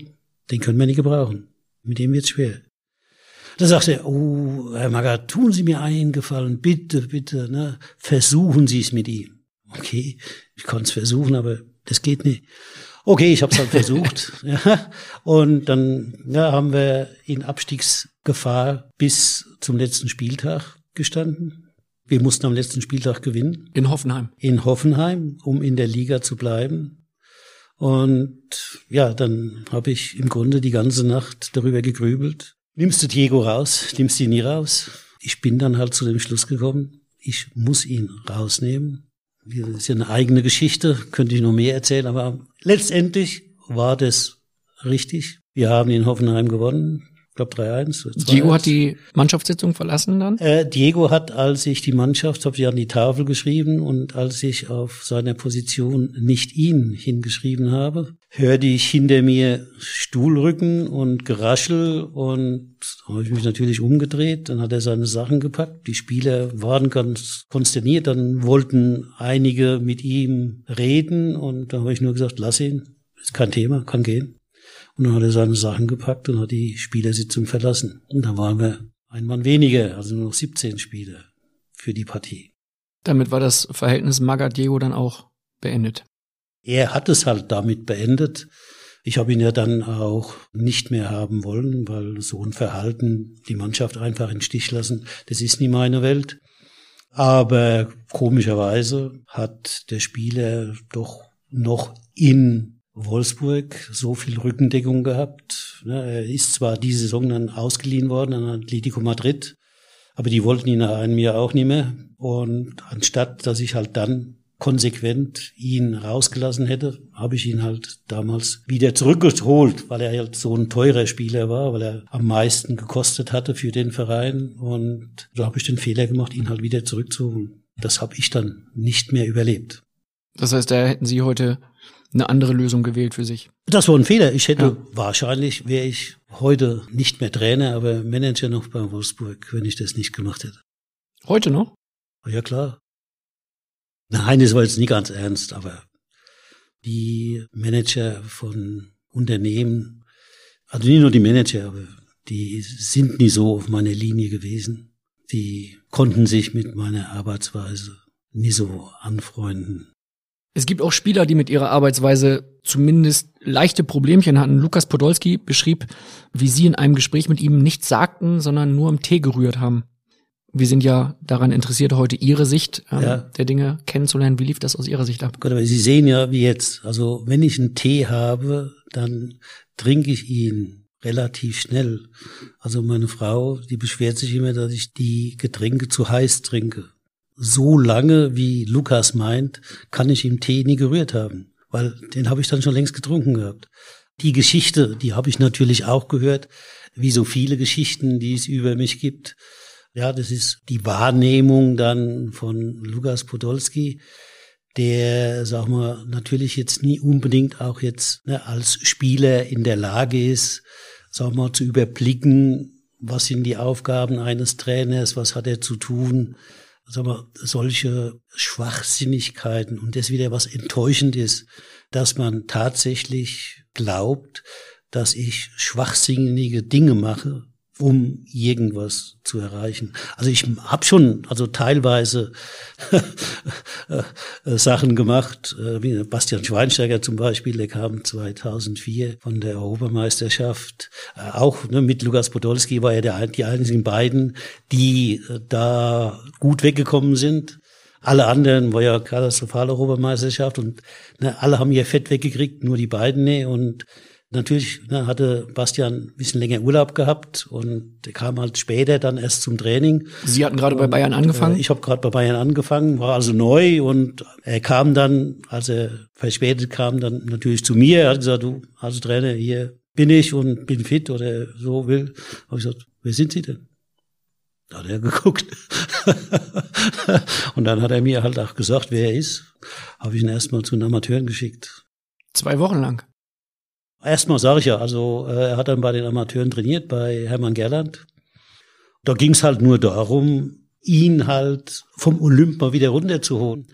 den können wir nicht gebrauchen. Mit dem wird's schwer. Da sagt er, oh, Herr Magath, tun Sie mir einen Gefallen, bitte, bitte, ne, versuchen Sie es mit ihm. Okay, ich konnte es versuchen, aber das geht nicht. Okay, ich habe es halt versucht. ja. Und dann ja, haben wir in Abstiegsgefahr bis zum letzten Spieltag gestanden. Wir mussten am letzten Spieltag gewinnen. In Hoffenheim. In Hoffenheim, um in der Liga zu bleiben. Und ja, dann habe ich im Grunde die ganze Nacht darüber gegrübelt, nimmst du Diego raus, nimmst ihn nie raus. Ich bin dann halt zu dem Schluss gekommen, ich muss ihn rausnehmen. Das ist ja eine eigene Geschichte, könnte ich noch mehr erzählen, aber letztendlich war das richtig. Wir haben in Hoffenheim gewonnen glaube 3-1. Diego hat die Mannschaftssitzung verlassen dann? Äh, Diego hat, als ich die Mannschaft, habe ich an die Tafel geschrieben und als ich auf seiner Position nicht ihn hingeschrieben habe, hörte ich hinter mir Stuhlrücken und Geraschel und habe ich mich natürlich umgedreht. Dann hat er seine Sachen gepackt. Die Spieler waren ganz konsterniert. Dann wollten einige mit ihm reden und da habe ich nur gesagt, lass ihn. Ist kein Thema, kann gehen. Und dann hat er seine Sachen gepackt und hat die Spielersitzung verlassen. Und dann waren wir ein Mann weniger, also nur noch 17 Spieler für die Partie. Damit war das Verhältnis Maga-Diego dann auch beendet. Er hat es halt damit beendet. Ich habe ihn ja dann auch nicht mehr haben wollen, weil so ein Verhalten die Mannschaft einfach in Stich lassen, das ist nie meine Welt. Aber komischerweise hat der Spieler doch noch in Wolfsburg so viel Rückendeckung gehabt. Ne, er ist zwar diese Saison dann ausgeliehen worden an Atletico Madrid, aber die wollten ihn nach einem Jahr auch nicht mehr. Und anstatt, dass ich halt dann konsequent ihn rausgelassen hätte, habe ich ihn halt damals wieder zurückgeholt, weil er halt so ein teurer Spieler war, weil er am meisten gekostet hatte für den Verein. Und so habe ich den Fehler gemacht, ihn halt wieder zurückzuholen. Das habe ich dann nicht mehr überlebt. Das heißt, da hätten Sie heute eine andere Lösung gewählt für sich. Das war ein Fehler. Ich hätte ja. wahrscheinlich, wäre ich heute nicht mehr Trainer, aber Manager noch bei Wolfsburg, wenn ich das nicht gemacht hätte. Heute noch? Ja, klar. Nein, das war jetzt nie ganz ernst, aber die Manager von Unternehmen, also nicht nur die Manager, aber die sind nie so auf meiner Linie gewesen. Die konnten sich mit meiner Arbeitsweise nie so anfreunden. Es gibt auch Spieler, die mit ihrer Arbeitsweise zumindest leichte Problemchen hatten. Lukas Podolski beschrieb, wie sie in einem Gespräch mit ihm nichts sagten, sondern nur im Tee gerührt haben. Wir sind ja daran interessiert, heute Ihre Sicht ähm, ja. der Dinge kennenzulernen. Wie lief das aus Ihrer Sicht ab? Gott, aber Sie sehen ja, wie jetzt. Also wenn ich einen Tee habe, dann trinke ich ihn relativ schnell. Also meine Frau, die beschwert sich immer, dass ich die Getränke zu heiß trinke. So lange, wie Lukas meint, kann ich ihm Tee nie gerührt haben, weil den habe ich dann schon längst getrunken gehabt. Die Geschichte, die habe ich natürlich auch gehört, wie so viele Geschichten, die es über mich gibt. Ja, das ist die Wahrnehmung dann von Lukas Podolski der, sag mal, natürlich jetzt nie unbedingt auch jetzt ne, als Spieler in der Lage ist, sag mal, zu überblicken, was sind die Aufgaben eines Trainers, was hat er zu tun, sag mal, solche Schwachsinnigkeiten und das wieder was enttäuschend ist, dass man tatsächlich glaubt, dass ich schwachsinnige Dinge mache, um irgendwas zu erreichen. Also ich habe schon, also teilweise äh, Sachen gemacht, äh, wie Bastian Schweinsteiger zum Beispiel, der kam 2004 von der Europameisterschaft, äh, auch ne, mit Lukas Podolski war er der, die einzigen beiden, die da gut weggekommen sind. Alle anderen war ja katastrophale Europameisterschaft und ne, alle haben ihr Fett weggekriegt, nur die beiden ne und Natürlich ne, hatte Bastian ein bisschen länger Urlaub gehabt und kam halt später dann erst zum Training. Sie hatten gerade bei Bayern angefangen? Äh, ich habe gerade bei Bayern angefangen, war also neu und er kam dann, als er verspätet kam, dann natürlich zu mir. Er hat gesagt, du, also Trainer, hier bin ich und bin fit oder so will. Habe ich gesagt, wer sind Sie denn? Da hat er geguckt. und dann hat er mir halt auch gesagt, wer er ist. Habe ich ihn erstmal zu den Amateuren geschickt. Zwei Wochen lang? Erstmal sage ich ja, also äh, er hat dann bei den Amateuren trainiert, bei Hermann Gerland. Da ging es halt nur darum, ihn halt vom Olymp mal wieder runterzuholen.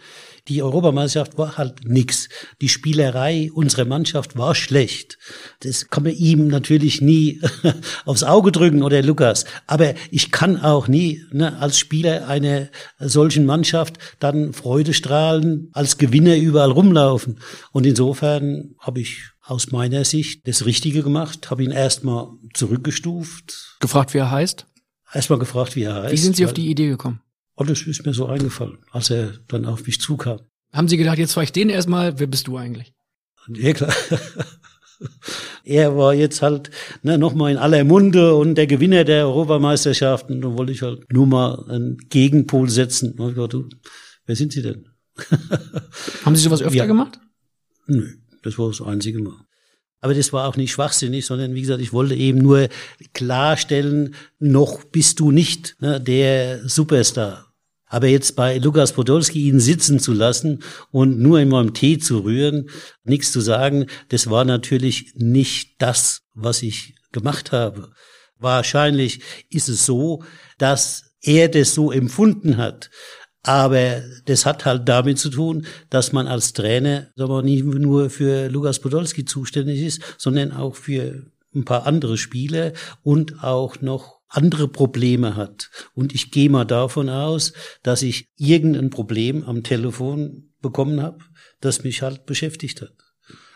Die Europameisterschaft war halt nix. Die Spielerei unserer Mannschaft war schlecht. Das kann man ihm natürlich nie aufs Auge drücken oder Lukas. Aber ich kann auch nie ne, als Spieler einer solchen Mannschaft dann Freude strahlen, als Gewinner überall rumlaufen. Und insofern habe ich aus meiner Sicht das Richtige gemacht, habe ihn erstmal zurückgestuft. Gefragt, wie er heißt? Erstmal gefragt, wie er heißt. Wie sind Sie auf die Idee gekommen? Und das ist mir so eingefallen, als er dann auf mich zukam. Haben Sie gedacht, jetzt frage ich den erstmal, wer bist du eigentlich? Ja, klar. er war jetzt halt ne, nochmal in aller Munde und der Gewinner der Europameisterschaften. Da wollte ich halt nur mal einen Gegenpol setzen. Und ich dachte, du, wer sind Sie denn? Haben Sie sowas öfter ja. gemacht? Nö. Das war das einzige Mal. Aber das war auch nicht schwachsinnig, sondern wie gesagt, ich wollte eben nur klarstellen, noch bist du nicht ne, der Superstar. Aber jetzt bei Lukas Podolski ihn sitzen zu lassen und nur in meinem Tee zu rühren, nichts zu sagen, das war natürlich nicht das, was ich gemacht habe. Wahrscheinlich ist es so, dass er das so empfunden hat. Aber das hat halt damit zu tun, dass man als Trainer sagen wir, nicht nur für Lukas Podolski zuständig ist, sondern auch für ein paar andere Spieler und auch noch andere Probleme hat. Und ich gehe mal davon aus, dass ich irgendein Problem am Telefon bekommen habe, das mich halt beschäftigt hat.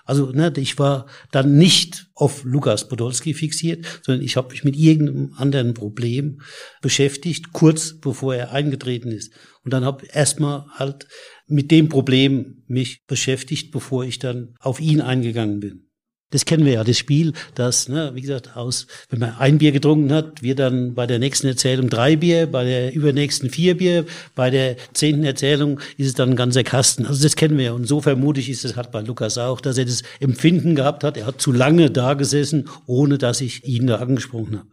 Also ne, ich war dann nicht auf Lukas Podolski fixiert, sondern ich habe mich mit irgendeinem anderen Problem beschäftigt, kurz bevor er eingetreten ist. Und dann habe erstmal halt mit dem Problem mich beschäftigt, bevor ich dann auf ihn eingegangen bin. Das kennen wir ja, das Spiel, das, ne, wie gesagt, aus, wenn man ein Bier getrunken hat, wir dann bei der nächsten Erzählung drei Bier, bei der übernächsten vier Bier, bei der zehnten Erzählung ist es dann ein ganzer Kasten. Also das kennen wir ja. Und so vermutlich ist es halt bei Lukas auch, dass er das Empfinden gehabt hat, er hat zu lange da gesessen, ohne dass ich ihn da angesprochen habe.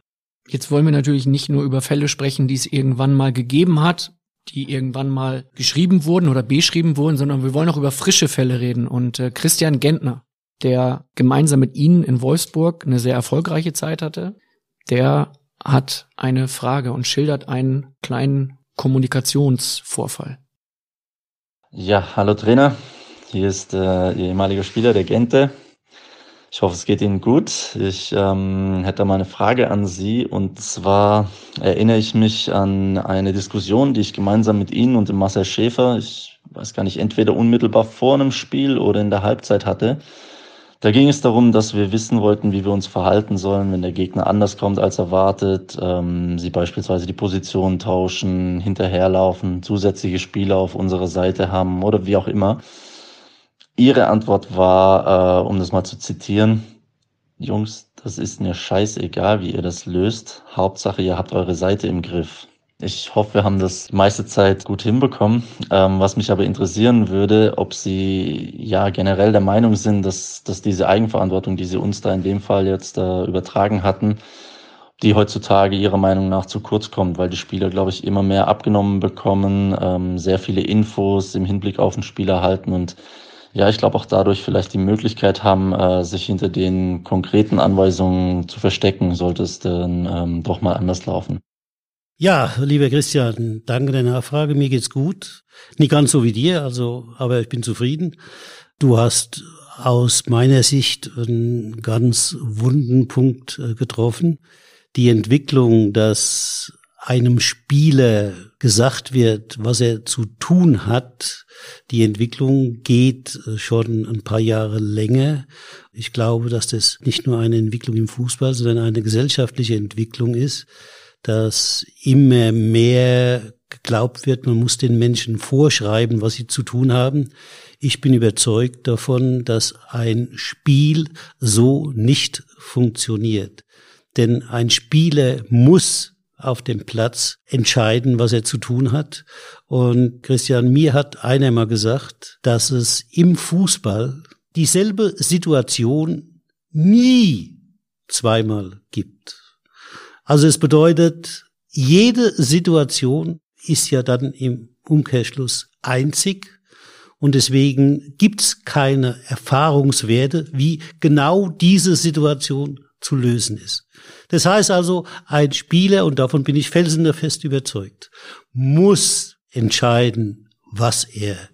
Jetzt wollen wir natürlich nicht nur über Fälle sprechen, die es irgendwann mal gegeben hat, die irgendwann mal geschrieben wurden oder beschrieben wurden, sondern wir wollen auch über frische Fälle reden. Und äh, Christian Gentner, der gemeinsam mit Ihnen in Wolfsburg eine sehr erfolgreiche Zeit hatte, der hat eine Frage und schildert einen kleinen Kommunikationsvorfall. Ja, hallo Trainer. Hier ist äh, Ihr ehemaliger Spieler, der Gente. Ich hoffe, es geht Ihnen gut. Ich ähm, hätte mal eine Frage an Sie. Und zwar erinnere ich mich an eine Diskussion, die ich gemeinsam mit Ihnen und dem Marcel Schäfer, ich weiß gar nicht, entweder unmittelbar vor einem Spiel oder in der Halbzeit hatte. Da ging es darum, dass wir wissen wollten, wie wir uns verhalten sollen, wenn der Gegner anders kommt als erwartet. Ähm, sie beispielsweise die Position tauschen, hinterherlaufen, zusätzliche Spieler auf unserer Seite haben oder wie auch immer. Ihre Antwort war, äh, um das mal zu zitieren, Jungs, das ist mir scheißegal, wie ihr das löst. Hauptsache, ihr habt eure Seite im Griff. Ich hoffe, wir haben das meiste Zeit gut hinbekommen. Ähm, was mich aber interessieren würde, ob Sie ja generell der Meinung sind, dass, dass diese Eigenverantwortung, die Sie uns da in dem Fall jetzt äh, übertragen hatten, die heutzutage Ihrer Meinung nach zu kurz kommt, weil die Spieler, glaube ich, immer mehr abgenommen bekommen, ähm, sehr viele Infos im Hinblick auf den Spieler halten und ja, ich glaube auch dadurch vielleicht die Möglichkeit haben, äh, sich hinter den konkreten Anweisungen zu verstecken, sollte es denn ähm, doch mal anders laufen. Ja, lieber Christian, danke der Nachfrage. Mir geht's gut. Nicht ganz so wie dir, also, aber ich bin zufrieden. Du hast aus meiner Sicht einen ganz wunden Punkt äh, getroffen. Die Entwicklung, dass einem Spieler gesagt wird, was er zu tun hat. Die Entwicklung geht äh, schon ein paar Jahre länger. Ich glaube, dass das nicht nur eine Entwicklung im Fußball, sondern eine gesellschaftliche Entwicklung ist, dass immer mehr geglaubt wird, man muss den Menschen vorschreiben, was sie zu tun haben. Ich bin überzeugt davon, dass ein Spiel so nicht funktioniert. Denn ein Spieler muss auf dem Platz entscheiden, was er zu tun hat. Und Christian, mir hat einer mal gesagt, dass es im Fußball dieselbe Situation nie zweimal gibt. Also es bedeutet, jede Situation ist ja dann im Umkehrschluss einzig und deswegen gibt's keine Erfahrungswerte, wie genau diese Situation zu lösen ist. Das heißt also, ein Spieler, und davon bin ich felsenderfest überzeugt, muss entscheiden, was er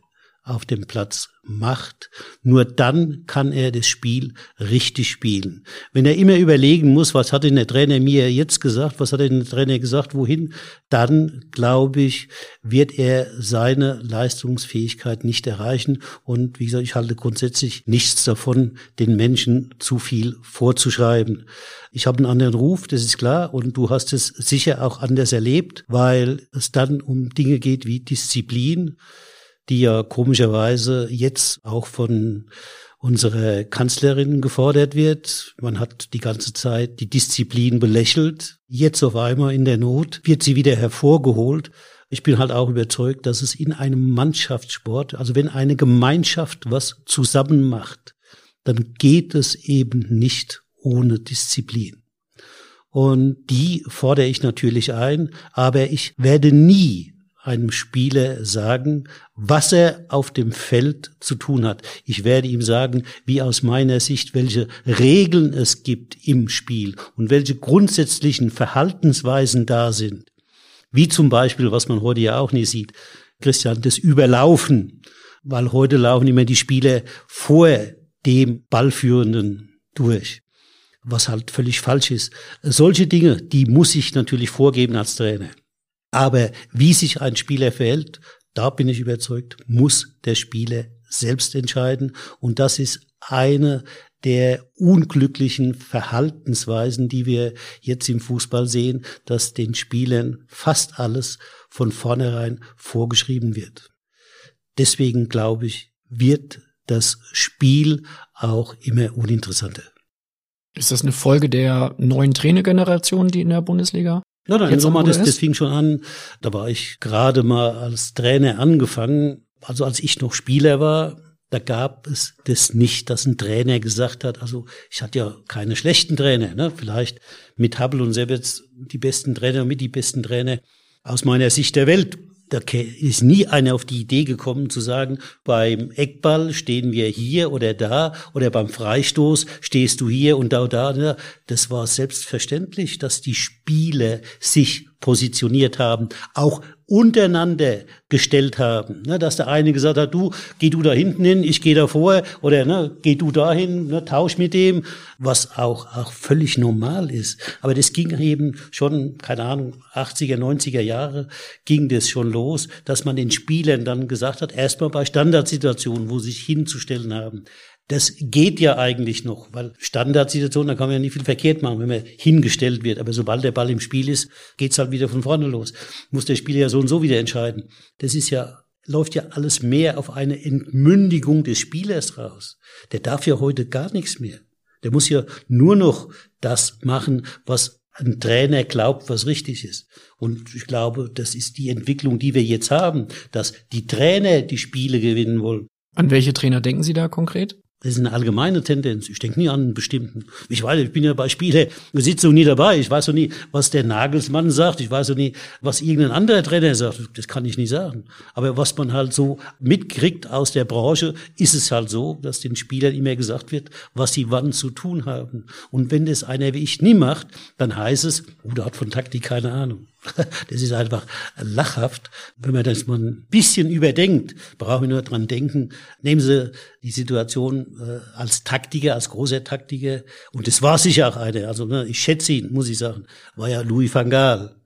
auf dem Platz macht. Nur dann kann er das Spiel richtig spielen. Wenn er immer überlegen muss, was hat denn der Trainer mir jetzt gesagt, was hat denn der Trainer gesagt, wohin, dann glaube ich, wird er seine Leistungsfähigkeit nicht erreichen. Und wie gesagt, ich halte grundsätzlich nichts davon, den Menschen zu viel vorzuschreiben. Ich habe einen anderen Ruf, das ist klar, und du hast es sicher auch anders erlebt, weil es dann um Dinge geht wie Disziplin die ja komischerweise jetzt auch von unserer Kanzlerin gefordert wird. Man hat die ganze Zeit die Disziplin belächelt. Jetzt auf einmal in der Not wird sie wieder hervorgeholt. Ich bin halt auch überzeugt, dass es in einem Mannschaftssport, also wenn eine Gemeinschaft was zusammen macht, dann geht es eben nicht ohne Disziplin. Und die fordere ich natürlich ein, aber ich werde nie einem Spieler sagen, was er auf dem Feld zu tun hat. Ich werde ihm sagen, wie aus meiner Sicht, welche Regeln es gibt im Spiel und welche grundsätzlichen Verhaltensweisen da sind. Wie zum Beispiel, was man heute ja auch nie sieht, Christian, das Überlaufen, weil heute laufen immer die Spieler vor dem Ballführenden durch, was halt völlig falsch ist. Solche Dinge, die muss ich natürlich vorgeben als Trainer. Aber wie sich ein Spieler verhält, da bin ich überzeugt, muss der Spieler selbst entscheiden. Und das ist eine der unglücklichen Verhaltensweisen, die wir jetzt im Fußball sehen, dass den Spielern fast alles von vornherein vorgeschrieben wird. Deswegen glaube ich, wird das Spiel auch immer uninteressanter. Ist das eine Folge der neuen Trainergeneration, die in der Bundesliga Nein, nein, Jetzt Sommer, das, das fing schon an. Da war ich gerade mal als Trainer angefangen. Also als ich noch Spieler war, da gab es das nicht, dass ein Trainer gesagt hat, also ich hatte ja keine schlechten Trainer, ne? vielleicht mit Hubble und Sebetz die besten Trainer, mit die besten Trainer aus meiner Sicht der Welt. Da ist nie einer auf die Idee gekommen zu sagen, beim Eckball stehen wir hier oder da oder beim Freistoß stehst du hier und da und da. Das war selbstverständlich, dass die Spieler sich positioniert haben, auch untereinander gestellt haben. Ne, dass der eine gesagt hat, du, geh du da hinten hin, ich gehe da vor, oder ne, geh du dahin, ne, tausch mit dem, was auch, auch völlig normal ist. Aber das ging eben schon, keine Ahnung, 80er, 90er Jahre ging das schon los, dass man den Spielern dann gesagt hat, erstmal bei Standardsituationen, wo sie sich hinzustellen haben, das geht ja eigentlich noch, weil Standardsituation, da kann man ja nicht viel verkehrt machen, wenn man hingestellt wird. Aber sobald der Ball im Spiel ist, geht's halt wieder von vorne los. Muss der Spieler ja so und so wieder entscheiden. Das ist ja läuft ja alles mehr auf eine Entmündigung des Spielers raus. Der darf ja heute gar nichts mehr. Der muss ja nur noch das machen, was ein Trainer glaubt, was richtig ist. Und ich glaube, das ist die Entwicklung, die wir jetzt haben, dass die Trainer die Spiele gewinnen wollen. An welche Trainer denken Sie da konkret? Das ist eine allgemeine Tendenz. Ich denke nie an einen bestimmten. Ich weiß, ich bin ja bei Spielesitzungen nie dabei. Ich weiß so nie, was der Nagelsmann sagt. Ich weiß so nie, was irgendein anderer Trainer sagt. Das kann ich nicht sagen. Aber was man halt so mitkriegt aus der Branche, ist es halt so, dass den Spielern immer gesagt wird, was sie wann zu tun haben. Und wenn das einer wie ich nie macht, dann heißt es, oh, der hat von Taktik keine Ahnung. Das ist einfach lachhaft. Wenn man das mal ein bisschen überdenkt, brauchen wir nur dran denken, nehmen Sie die Situation äh, als Taktiker, als großer Taktiker, und das war sicher auch einer, also ne, ich schätze ihn, muss ich sagen, war ja Louis van Gaal.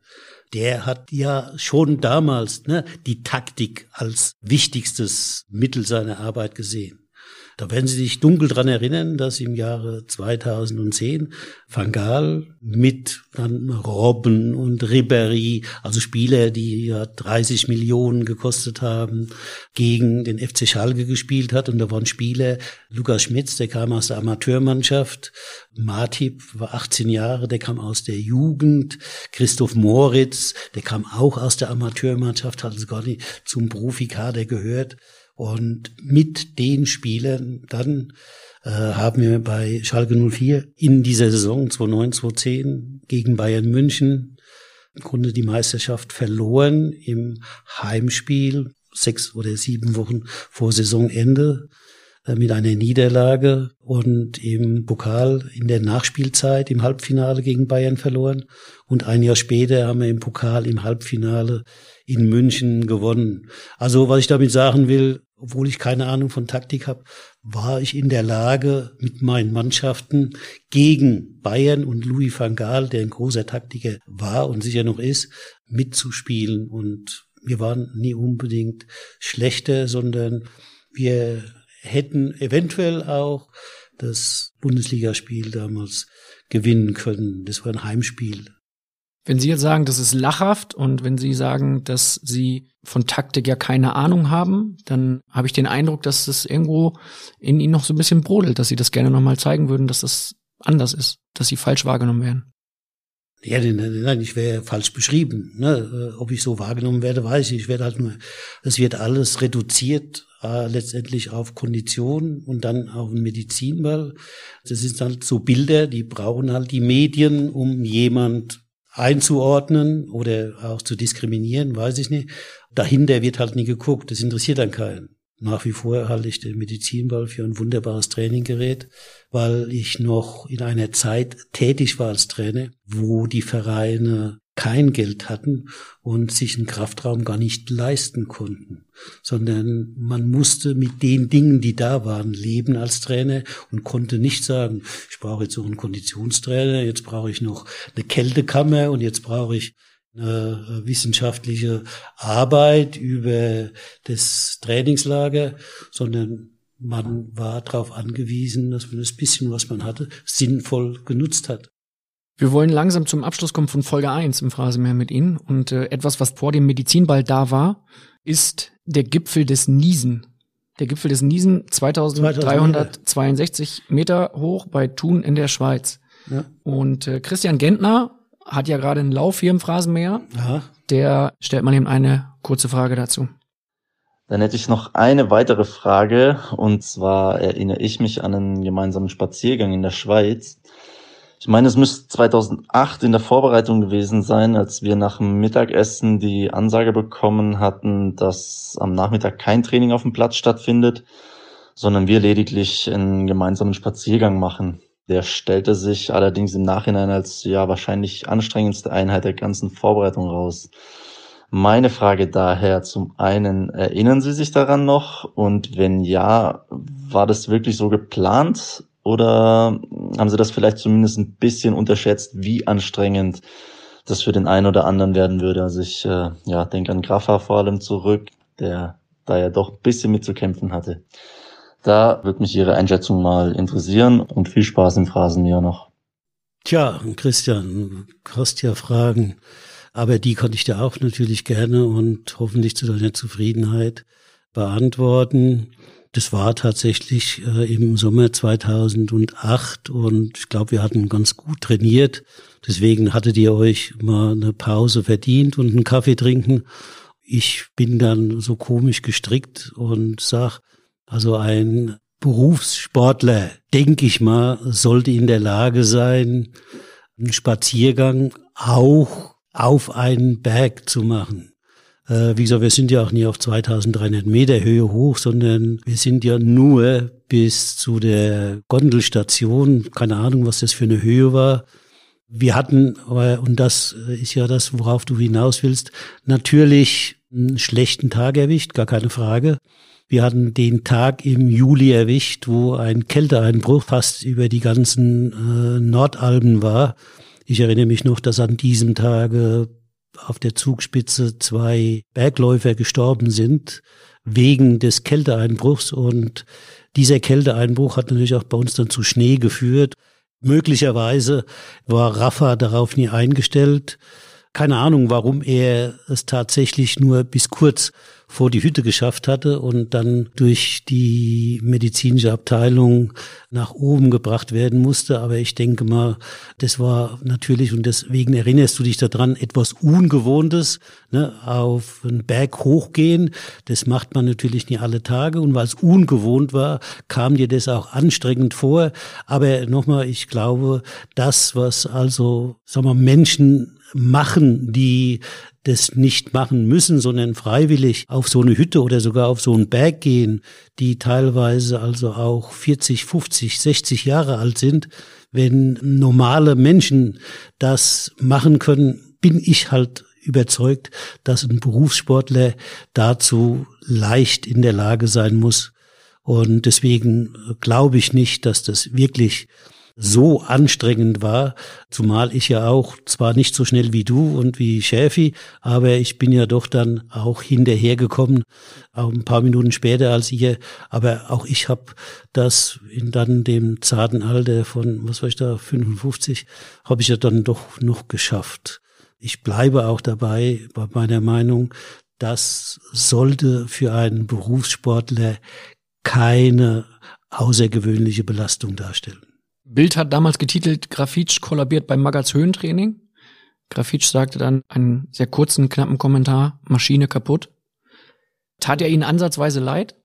Der hat ja schon damals ne, die Taktik als wichtigstes Mittel seiner Arbeit gesehen. Da werden Sie sich dunkel dran erinnern, dass im Jahre 2010 Van Gaal mit dann Robben und Ribéry, also Spieler, die ja 30 Millionen gekostet haben, gegen den FC Schalke gespielt hat. Und da waren Spieler, Lukas Schmitz, der kam aus der Amateurmannschaft, Martip war 18 Jahre, der kam aus der Jugend, Christoph Moritz, der kam auch aus der Amateurmannschaft, hat also gar nicht zum Profikader gehört. Und mit den Spielern dann äh, haben wir bei Schalke 04 in dieser Saison 2009, 2010 gegen Bayern München im Grunde die Meisterschaft verloren im Heimspiel, sechs oder sieben Wochen vor Saisonende äh, mit einer Niederlage und im Pokal in der Nachspielzeit im Halbfinale gegen Bayern verloren. Und ein Jahr später haben wir im Pokal im Halbfinale in München gewonnen. Also was ich damit sagen will, obwohl ich keine Ahnung von Taktik habe, war ich in der Lage, mit meinen Mannschaften gegen Bayern und Louis van Gaal, der ein großer Taktiker war und sicher noch ist, mitzuspielen. Und wir waren nie unbedingt schlechter, sondern wir hätten eventuell auch das Bundesligaspiel damals gewinnen können. Das war ein Heimspiel. Wenn Sie jetzt sagen, das ist lachhaft und wenn Sie sagen, dass Sie von Taktik ja keine Ahnung haben, dann habe ich den Eindruck, dass das irgendwo in Ihnen noch so ein bisschen brodelt, dass Sie das gerne nochmal zeigen würden, dass das anders ist, dass Sie falsch wahrgenommen werden. Ja, nein, ich wäre falsch beschrieben. Ne? Ob ich so wahrgenommen werde, weiß ich. Ich werde halt nur, es wird alles reduziert äh, letztendlich auf Kondition und dann auf den Medizinball. Das sind halt so Bilder, die brauchen halt die Medien, um jemand einzuordnen oder auch zu diskriminieren, weiß ich nicht. Dahinter wird halt nie geguckt, das interessiert dann keinen. Nach wie vor halte ich den Medizinball für ein wunderbares Traininggerät, weil ich noch in einer Zeit tätig war als Trainer, wo die Vereine kein Geld hatten und sich einen Kraftraum gar nicht leisten konnten, sondern man musste mit den Dingen, die da waren, leben als Trainer und konnte nicht sagen, ich brauche jetzt noch einen Konditionstrainer, jetzt brauche ich noch eine Kältekammer und jetzt brauche ich eine wissenschaftliche Arbeit über das Trainingslager, sondern man war darauf angewiesen, dass man das bisschen, was man hatte, sinnvoll genutzt hat. Wir wollen langsam zum Abschluss kommen von Folge 1 im Phrasenmeer mit Ihnen. Und äh, etwas, was vor dem Medizinball da war, ist der Gipfel des Niesen. Der Gipfel des Niesen, 2362 Meter hoch bei Thun in der Schweiz. Ja. Und äh, Christian Gentner hat ja gerade einen Lauf hier im Phrasenmeer. Ja. Der stellt mal eben eine kurze Frage dazu. Dann hätte ich noch eine weitere Frage. Und zwar erinnere ich mich an einen gemeinsamen Spaziergang in der Schweiz. Ich meine, es müsste 2008 in der Vorbereitung gewesen sein, als wir nach dem Mittagessen die Ansage bekommen hatten, dass am Nachmittag kein Training auf dem Platz stattfindet, sondern wir lediglich einen gemeinsamen Spaziergang machen. Der stellte sich allerdings im Nachhinein als ja wahrscheinlich anstrengendste Einheit der ganzen Vorbereitung raus. Meine Frage daher zum einen, erinnern Sie sich daran noch? Und wenn ja, war das wirklich so geplant? Oder haben Sie das vielleicht zumindest ein bisschen unterschätzt, wie anstrengend das für den einen oder anderen werden würde? Also ich äh, ja, denke an Graffa vor allem zurück, der da ja doch ein bisschen mitzukämpfen hatte. Da wird mich Ihre Einschätzung mal interessieren und viel Spaß im Phrasenmeer noch. Tja, Christian, du hast ja Fragen, aber die konnte ich dir auch natürlich gerne und hoffentlich zu deiner Zufriedenheit beantworten. Das war tatsächlich äh, im Sommer 2008 und ich glaube, wir hatten ganz gut trainiert. Deswegen hattet ihr euch mal eine Pause verdient und einen Kaffee trinken. Ich bin dann so komisch gestrickt und sag, also ein Berufssportler, denke ich mal, sollte in der Lage sein, einen Spaziergang auch auf einen Berg zu machen. Äh, wie gesagt, wir sind ja auch nie auf 2300 Meter Höhe hoch, sondern wir sind ja nur bis zu der Gondelstation. Keine Ahnung, was das für eine Höhe war. Wir hatten, und das ist ja das, worauf du hinaus willst, natürlich einen schlechten Tag erwischt, gar keine Frage. Wir hatten den Tag im Juli erwischt, wo ein Kälteeinbruch fast über die ganzen äh, Nordalben war. Ich erinnere mich noch, dass an diesem Tage auf der Zugspitze zwei Bergläufer gestorben sind wegen des Kälteeinbruchs und dieser Kälteeinbruch hat natürlich auch bei uns dann zu Schnee geführt. Möglicherweise war Rafa darauf nie eingestellt. Keine Ahnung, warum er es tatsächlich nur bis kurz vor die Hütte geschafft hatte und dann durch die medizinische Abteilung nach oben gebracht werden musste. Aber ich denke mal, das war natürlich, und deswegen erinnerst du dich daran, etwas Ungewohntes, ne, auf einen Berg hochgehen. Das macht man natürlich nie alle Tage. Und weil es ungewohnt war, kam dir das auch anstrengend vor. Aber nochmal, ich glaube, das, was also, sagen wir, Menschen machen, die das nicht machen müssen, sondern freiwillig auf so eine Hütte oder sogar auf so einen Berg gehen, die teilweise also auch 40, 50, 60 Jahre alt sind. Wenn normale Menschen das machen können, bin ich halt überzeugt, dass ein Berufssportler dazu leicht in der Lage sein muss. Und deswegen glaube ich nicht, dass das wirklich so anstrengend war, zumal ich ja auch zwar nicht so schnell wie du und wie Schäfi, aber ich bin ja doch dann auch hinterhergekommen, auch ein paar Minuten später als ihr, aber auch ich habe das in dann dem zarten Alter von, was war ich da, 55, habe ich ja dann doch noch geschafft. Ich bleibe auch dabei bei meiner Meinung, das sollte für einen Berufssportler keine außergewöhnliche Belastung darstellen. Bild hat damals getitelt, Grafitsch kollabiert beim Magaz Höhentraining. Grafitsch sagte dann einen sehr kurzen, knappen Kommentar, Maschine kaputt. Tat er Ihnen ansatzweise leid?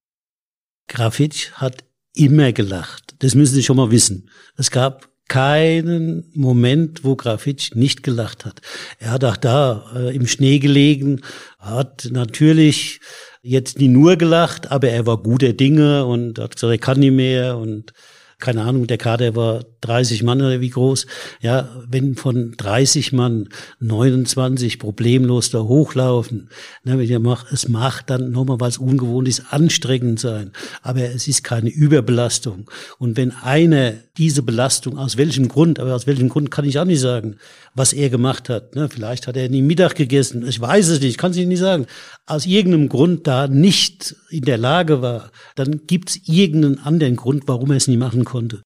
Grafitsch hat immer gelacht. Das müssen Sie schon mal wissen. Es gab keinen Moment, wo Grafitsch nicht gelacht hat. Er hat auch da äh, im Schnee gelegen, hat natürlich jetzt nie nur gelacht, aber er war guter Dinge und hat gesagt, er kann nicht mehr und keine Ahnung, der Kader war 30 Mann oder wie groß. Ja, wenn von 30 Mann 29 problemlos da hochlaufen, ne, wenn ihr macht, es macht dann nochmal, weil es ungewohnt ist, anstrengend sein. Aber es ist keine Überbelastung. Und wenn einer diese Belastung, aus welchem Grund, aber aus welchem Grund kann ich auch nicht sagen, was er gemacht hat. Ne, vielleicht hat er nie Mittag gegessen. Ich weiß es nicht, kann es nicht sagen. Aus irgendeinem Grund da nicht in der Lage war, dann gibt es irgendeinen anderen Grund, warum er es nie machen konnte.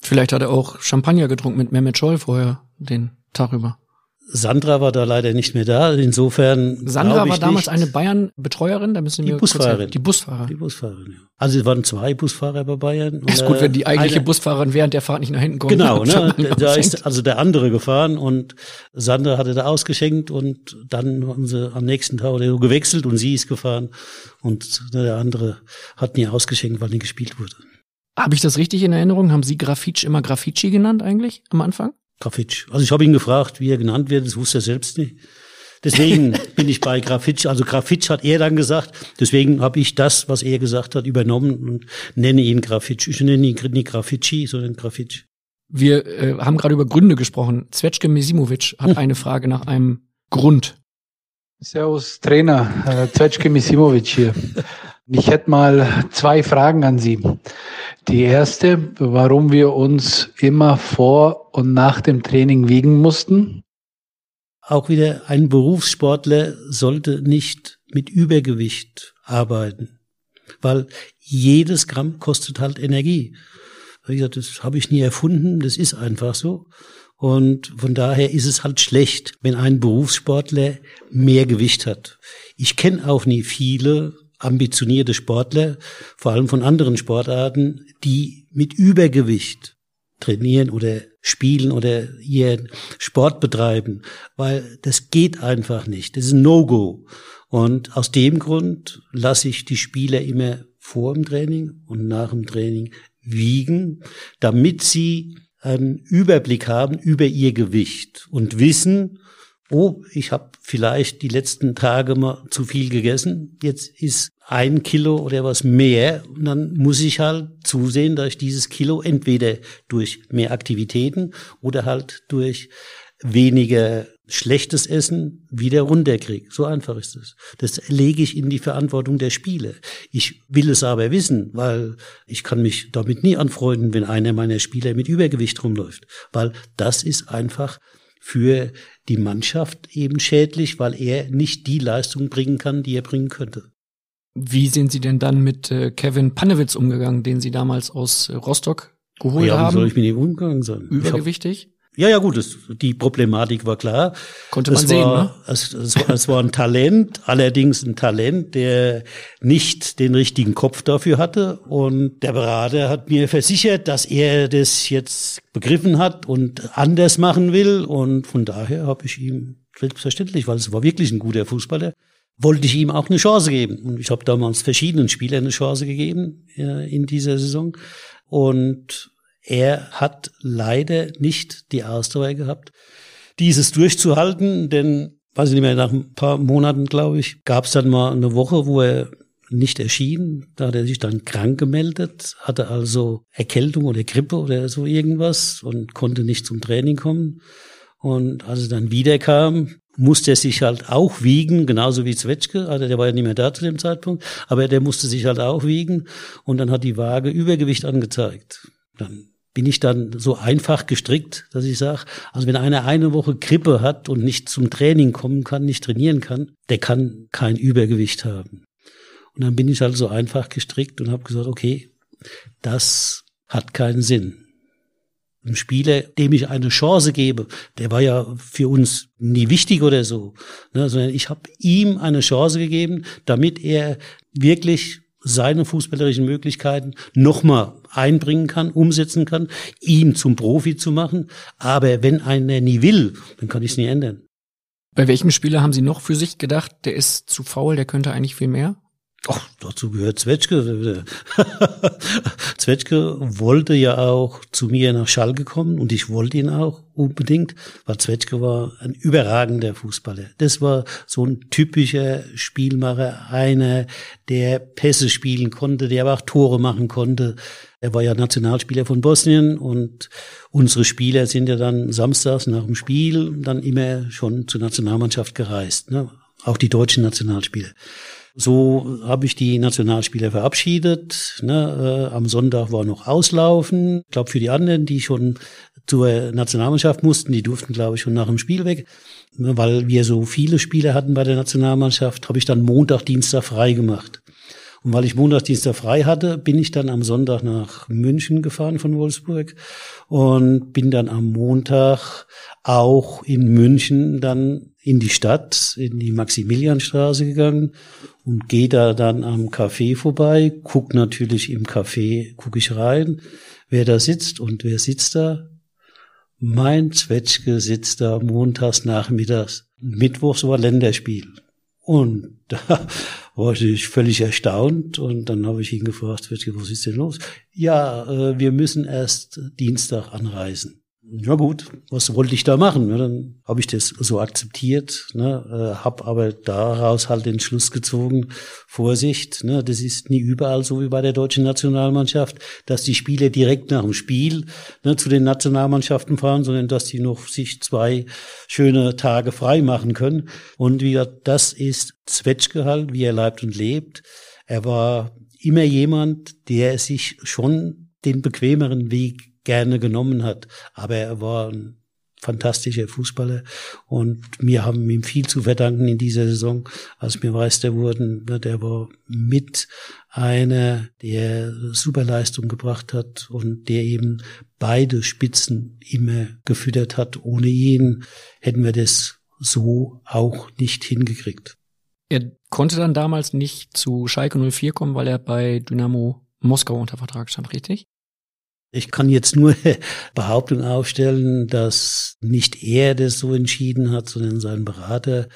Vielleicht hat er auch Champagner getrunken mit Mehmet Scholl vorher den Tag über. Sandra war da leider nicht mehr da. Insofern. Sandra war damals nicht. eine Bayern-Betreuerin, da müssen wir die Busfahrerin. die Busfahrer. Die Busfahrerin, ja. Also es waren zwei Busfahrer bei Bayern. Ist gut, wenn die eigentliche eine, Busfahrerin während der Fahrt nicht nach hinten kommt. Genau, ne? Da ist also der andere gefahren und Sandra hatte da ausgeschenkt und dann haben sie am nächsten Tag oder so gewechselt und sie ist gefahren und der andere hat nie ausgeschenkt, weil nie gespielt wurde. Habe ich das richtig in Erinnerung? Haben Sie Grafitsch immer Grafitschi genannt eigentlich am Anfang? Grafitsch. Also ich habe ihn gefragt, wie er genannt wird, das wusste er selbst nicht. Deswegen bin ich bei Grafitsch. Also Grafitsch hat er dann gesagt. Deswegen habe ich das, was er gesagt hat, übernommen und nenne ihn Grafitsch. Ich nenne ihn nicht Grafitschi, sondern Grafitsch. Wir äh, haben gerade über Gründe gesprochen. Zvetschke Misimovic hat hm. eine Frage nach einem Grund. Servus, Trainer. Äh, Zvetschke Misimovic hier. Ich hätte mal zwei Fragen an Sie. Die erste, warum wir uns immer vor und nach dem Training wiegen mussten. Auch wieder ein Berufssportler sollte nicht mit Übergewicht arbeiten, weil jedes Gramm kostet halt Energie. Wie gesagt, das habe ich nie erfunden, das ist einfach so. Und von daher ist es halt schlecht, wenn ein Berufssportler mehr Gewicht hat. Ich kenne auch nie viele ambitionierte Sportler, vor allem von anderen Sportarten, die mit Übergewicht trainieren oder spielen oder ihren Sport betreiben, weil das geht einfach nicht. Das ist ein No-Go. Und aus dem Grund lasse ich die Spieler immer vor dem Training und nach dem Training wiegen, damit sie einen Überblick haben über ihr Gewicht und wissen, oh, ich habe vielleicht die letzten Tage mal zu viel gegessen, jetzt ist ein Kilo oder was mehr, und dann muss ich halt zusehen, dass ich dieses Kilo entweder durch mehr Aktivitäten oder halt durch weniger schlechtes Essen wieder runterkriege. So einfach ist es. Das lege ich in die Verantwortung der Spieler. Ich will es aber wissen, weil ich kann mich damit nie anfreunden, wenn einer meiner Spieler mit Übergewicht rumläuft, weil das ist einfach für die Mannschaft eben schädlich, weil er nicht die Leistung bringen kann, die er bringen könnte. Wie sind Sie denn dann mit äh, Kevin Panewitz umgegangen, den Sie damals aus äh, Rostock geholt ja, haben? Ja, soll ich mit ihm umgegangen sein? Übergewichtig? Ja, ja, gut, das, die Problematik war klar. Konnte man es sehen, war, ne? Es, es, war, es war ein Talent, allerdings ein Talent, der nicht den richtigen Kopf dafür hatte. Und der Berater hat mir versichert, dass er das jetzt begriffen hat und anders machen will. Und von daher habe ich ihm selbstverständlich, weil es war wirklich ein guter Fußballer, wollte ich ihm auch eine Chance geben. Und ich habe damals verschiedenen Spielern eine Chance gegeben äh, in dieser Saison. Und er hat leider nicht die Ausdauer gehabt, dieses durchzuhalten, denn, weiß ich nicht mehr, nach ein paar Monaten, glaube ich, gab es dann mal eine Woche, wo er nicht erschien. Da hat er sich dann krank gemeldet, hatte also Erkältung oder Grippe oder so irgendwas und konnte nicht zum Training kommen. Und als er dann wiederkam, musste er sich halt auch wiegen, genauso wie Zwetschke, also der war ja nicht mehr da zu dem Zeitpunkt, aber der musste sich halt auch wiegen und dann hat die Waage Übergewicht angezeigt. Dann bin ich dann so einfach gestrickt, dass ich sage, also wenn einer eine Woche Grippe hat und nicht zum Training kommen kann, nicht trainieren kann, der kann kein Übergewicht haben. Und dann bin ich halt so einfach gestrickt und habe gesagt, okay, das hat keinen Sinn. Ein Spieler, dem ich eine Chance gebe, der war ja für uns nie wichtig oder so, ne, sondern ich habe ihm eine Chance gegeben, damit er wirklich seine fußballerischen Möglichkeiten nochmal einbringen kann, umsetzen kann, ihn zum Profi zu machen. Aber wenn einer nie will, dann kann ich es nie ändern. Bei welchem Spieler haben Sie noch für sich gedacht, der ist zu faul, der könnte eigentlich viel mehr? Ach, dazu gehört Zwetschke. Zwetschke wollte ja auch zu mir nach Schalke kommen und ich wollte ihn auch unbedingt, weil Zwetschke war ein überragender Fußballer. Das war so ein typischer Spielmacher, einer, der Pässe spielen konnte, der aber auch Tore machen konnte. Er war ja Nationalspieler von Bosnien und unsere Spieler sind ja dann samstags nach dem Spiel dann immer schon zur Nationalmannschaft gereist, ne? auch die deutschen Nationalspieler. So habe ich die Nationalspieler verabschiedet. Ne? Äh, am Sonntag war noch Auslaufen. Ich glaube, für die anderen, die schon zur Nationalmannschaft mussten, die durften, glaube ich, schon nach dem Spiel weg. Ne? Weil wir so viele Spiele hatten bei der Nationalmannschaft, habe ich dann Montag, Dienstag frei gemacht. Und weil ich Montag, Dienstag frei hatte, bin ich dann am Sonntag nach München gefahren von Wolfsburg und bin dann am Montag auch in München dann in die Stadt, in die Maximilianstraße gegangen und gehe da dann am Café vorbei, guck natürlich im Café, guck ich rein, wer da sitzt und wer sitzt da? Mein Zwetschge sitzt da montags nachmittags. Mittwochs war Länderspiel. Und da war ich völlig erstaunt und dann habe ich ihn gefragt, Zwetschge, was ist denn los? Ja, äh, wir müssen erst Dienstag anreisen. Ja gut, was wollte ich da machen? Ja, dann habe ich das so akzeptiert, ne, äh, habe aber daraus halt den Schluss gezogen, Vorsicht, ne, das ist nie überall so wie bei der deutschen Nationalmannschaft, dass die Spieler direkt nach dem Spiel ne, zu den Nationalmannschaften fahren, sondern dass die noch sich zwei schöne Tage frei machen können. Und wie gesagt, das ist Zwetschge halt, wie er leibt und lebt. Er war immer jemand, der sich schon den bequemeren Weg gerne genommen hat. Aber er war ein fantastischer Fußballer und wir haben ihm viel zu verdanken in dieser Saison, als wir Meister wurden. Der war mit einer, der Superleistung gebracht hat und der eben beide Spitzen immer gefüttert hat. Ohne ihn hätten wir das so auch nicht hingekriegt. Er konnte dann damals nicht zu Schalke 04 kommen, weil er bei Dynamo Moskau unter Vertrag stand, richtig? Ich kann jetzt nur Behauptung aufstellen, dass nicht er das so entschieden hat, sondern sein Berater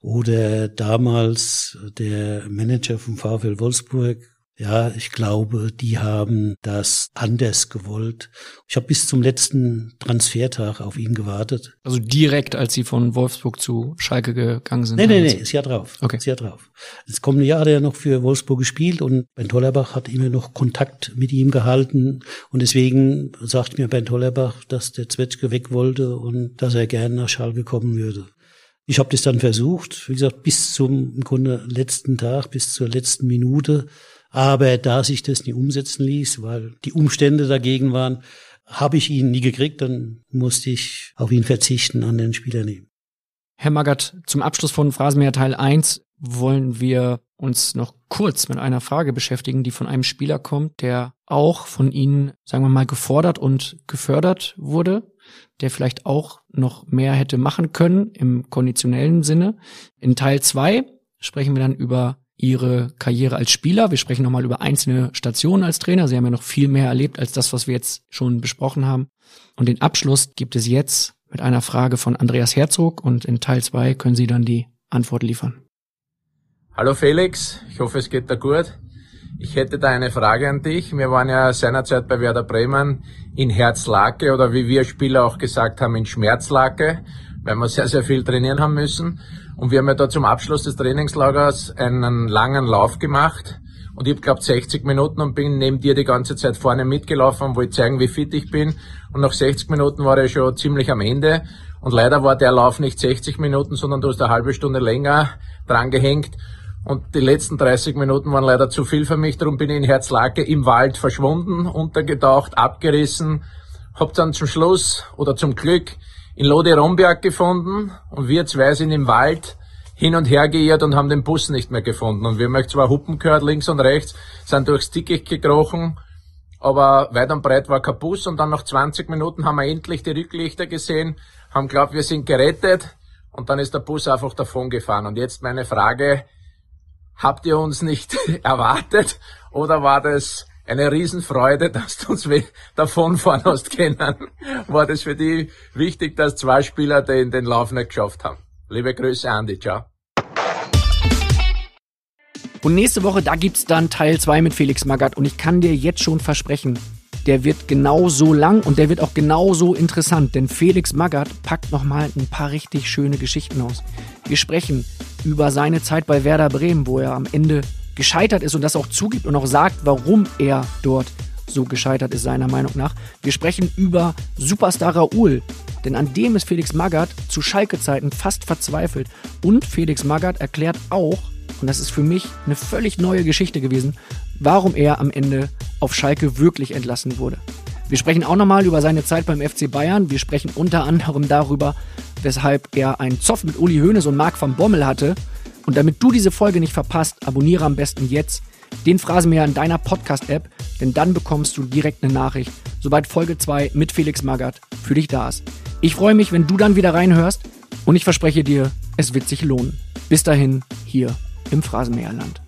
oder damals der Manager vom VfL Wolfsburg, ja, ich glaube, die haben das anders gewollt. Ich habe bis zum letzten Transfertag auf ihn gewartet. Also direkt, als sie von Wolfsburg zu Schalke gegangen sind? Nee, nee, nee, ist ja drauf. Okay. Ist ja drauf. Das kommende Jahr hat er noch für Wolfsburg gespielt und Ben Tollerbach hat immer noch Kontakt mit ihm gehalten. Und deswegen sagt mir Ben Tollerbach, dass der Zwetschge weg wollte und dass er gerne nach Schalke kommen würde. Ich habe das dann versucht, wie gesagt, bis zum im Grunde letzten Tag, bis zur letzten Minute aber da sich das nie umsetzen ließ, weil die Umstände dagegen waren, habe ich ihn nie gekriegt, dann musste ich auf ihn verzichten, an den Spieler nehmen. Herr Magath, zum Abschluss von Phrasenmäher Teil 1 wollen wir uns noch kurz mit einer Frage beschäftigen, die von einem Spieler kommt, der auch von Ihnen, sagen wir mal, gefordert und gefördert wurde, der vielleicht auch noch mehr hätte machen können im konditionellen Sinne. In Teil 2 sprechen wir dann über ihre Karriere als Spieler. Wir sprechen nochmal über einzelne Stationen als Trainer. Sie haben ja noch viel mehr erlebt als das, was wir jetzt schon besprochen haben. Und den Abschluss gibt es jetzt mit einer Frage von Andreas Herzog und in Teil zwei können Sie dann die Antwort liefern. Hallo Felix, ich hoffe es geht dir gut. Ich hätte da eine Frage an dich. Wir waren ja seinerzeit bei Werder Bremen in Herzlake oder wie wir Spieler auch gesagt haben, in Schmerzlake, weil wir sehr, sehr viel trainieren haben müssen. Und wir haben ja da zum Abschluss des Trainingslagers einen langen Lauf gemacht. Und ich habe glaubt 60 Minuten und bin neben dir die ganze Zeit vorne mitgelaufen und wollte zeigen, wie fit ich bin. Und nach 60 Minuten war ich schon ziemlich am Ende. Und leider war der Lauf nicht 60 Minuten, sondern du hast eine halbe Stunde länger dran gehängt. Und die letzten 30 Minuten waren leider zu viel für mich. Darum bin ich in Herzlake im Wald verschwunden, untergetaucht, abgerissen. Hab dann zum Schluss oder zum Glück in Lode Romberg gefunden und wir zwei sind im Wald hin und her geirrt und haben den Bus nicht mehr gefunden. Und wir haben euch zwei Huppen gehört, links und rechts, sind durchs Dickicht gekrochen, aber weit und breit war kein Bus und dann nach 20 Minuten haben wir endlich die Rücklichter gesehen, haben glaubt, wir sind gerettet und dann ist der Bus einfach davon gefahren. Und jetzt meine Frage, habt ihr uns nicht erwartet oder war das eine Riesenfreude, dass du uns davonfahren hast können. War das für dich wichtig, dass zwei Spieler den, den Lauf nicht geschafft haben? Liebe Grüße, Andi. Ciao. Und nächste Woche, da gibt's dann Teil 2 mit Felix Magath. Und ich kann dir jetzt schon versprechen, der wird genauso lang und der wird auch genauso interessant. Denn Felix Magath packt nochmal ein paar richtig schöne Geschichten aus. Wir sprechen über seine Zeit bei Werder Bremen, wo er am Ende gescheitert ist und das auch zugibt und auch sagt, warum er dort so gescheitert ist, seiner Meinung nach. Wir sprechen über Superstar Raoul, denn an dem ist Felix Magath zu Schalke-Zeiten fast verzweifelt. Und Felix Magath erklärt auch, und das ist für mich eine völlig neue Geschichte gewesen, warum er am Ende auf Schalke wirklich entlassen wurde. Wir sprechen auch nochmal über seine Zeit beim FC Bayern. Wir sprechen unter anderem darüber, weshalb er einen Zoff mit Uli Hoeneß und Marc van Bommel hatte und damit du diese Folge nicht verpasst, abonniere am besten jetzt den Phrasenmäher in deiner Podcast-App, denn dann bekommst du direkt eine Nachricht, sobald Folge 2 mit Felix Magath für dich da ist. Ich freue mich, wenn du dann wieder reinhörst und ich verspreche dir, es wird sich lohnen. Bis dahin, hier im Phrasenmäherland.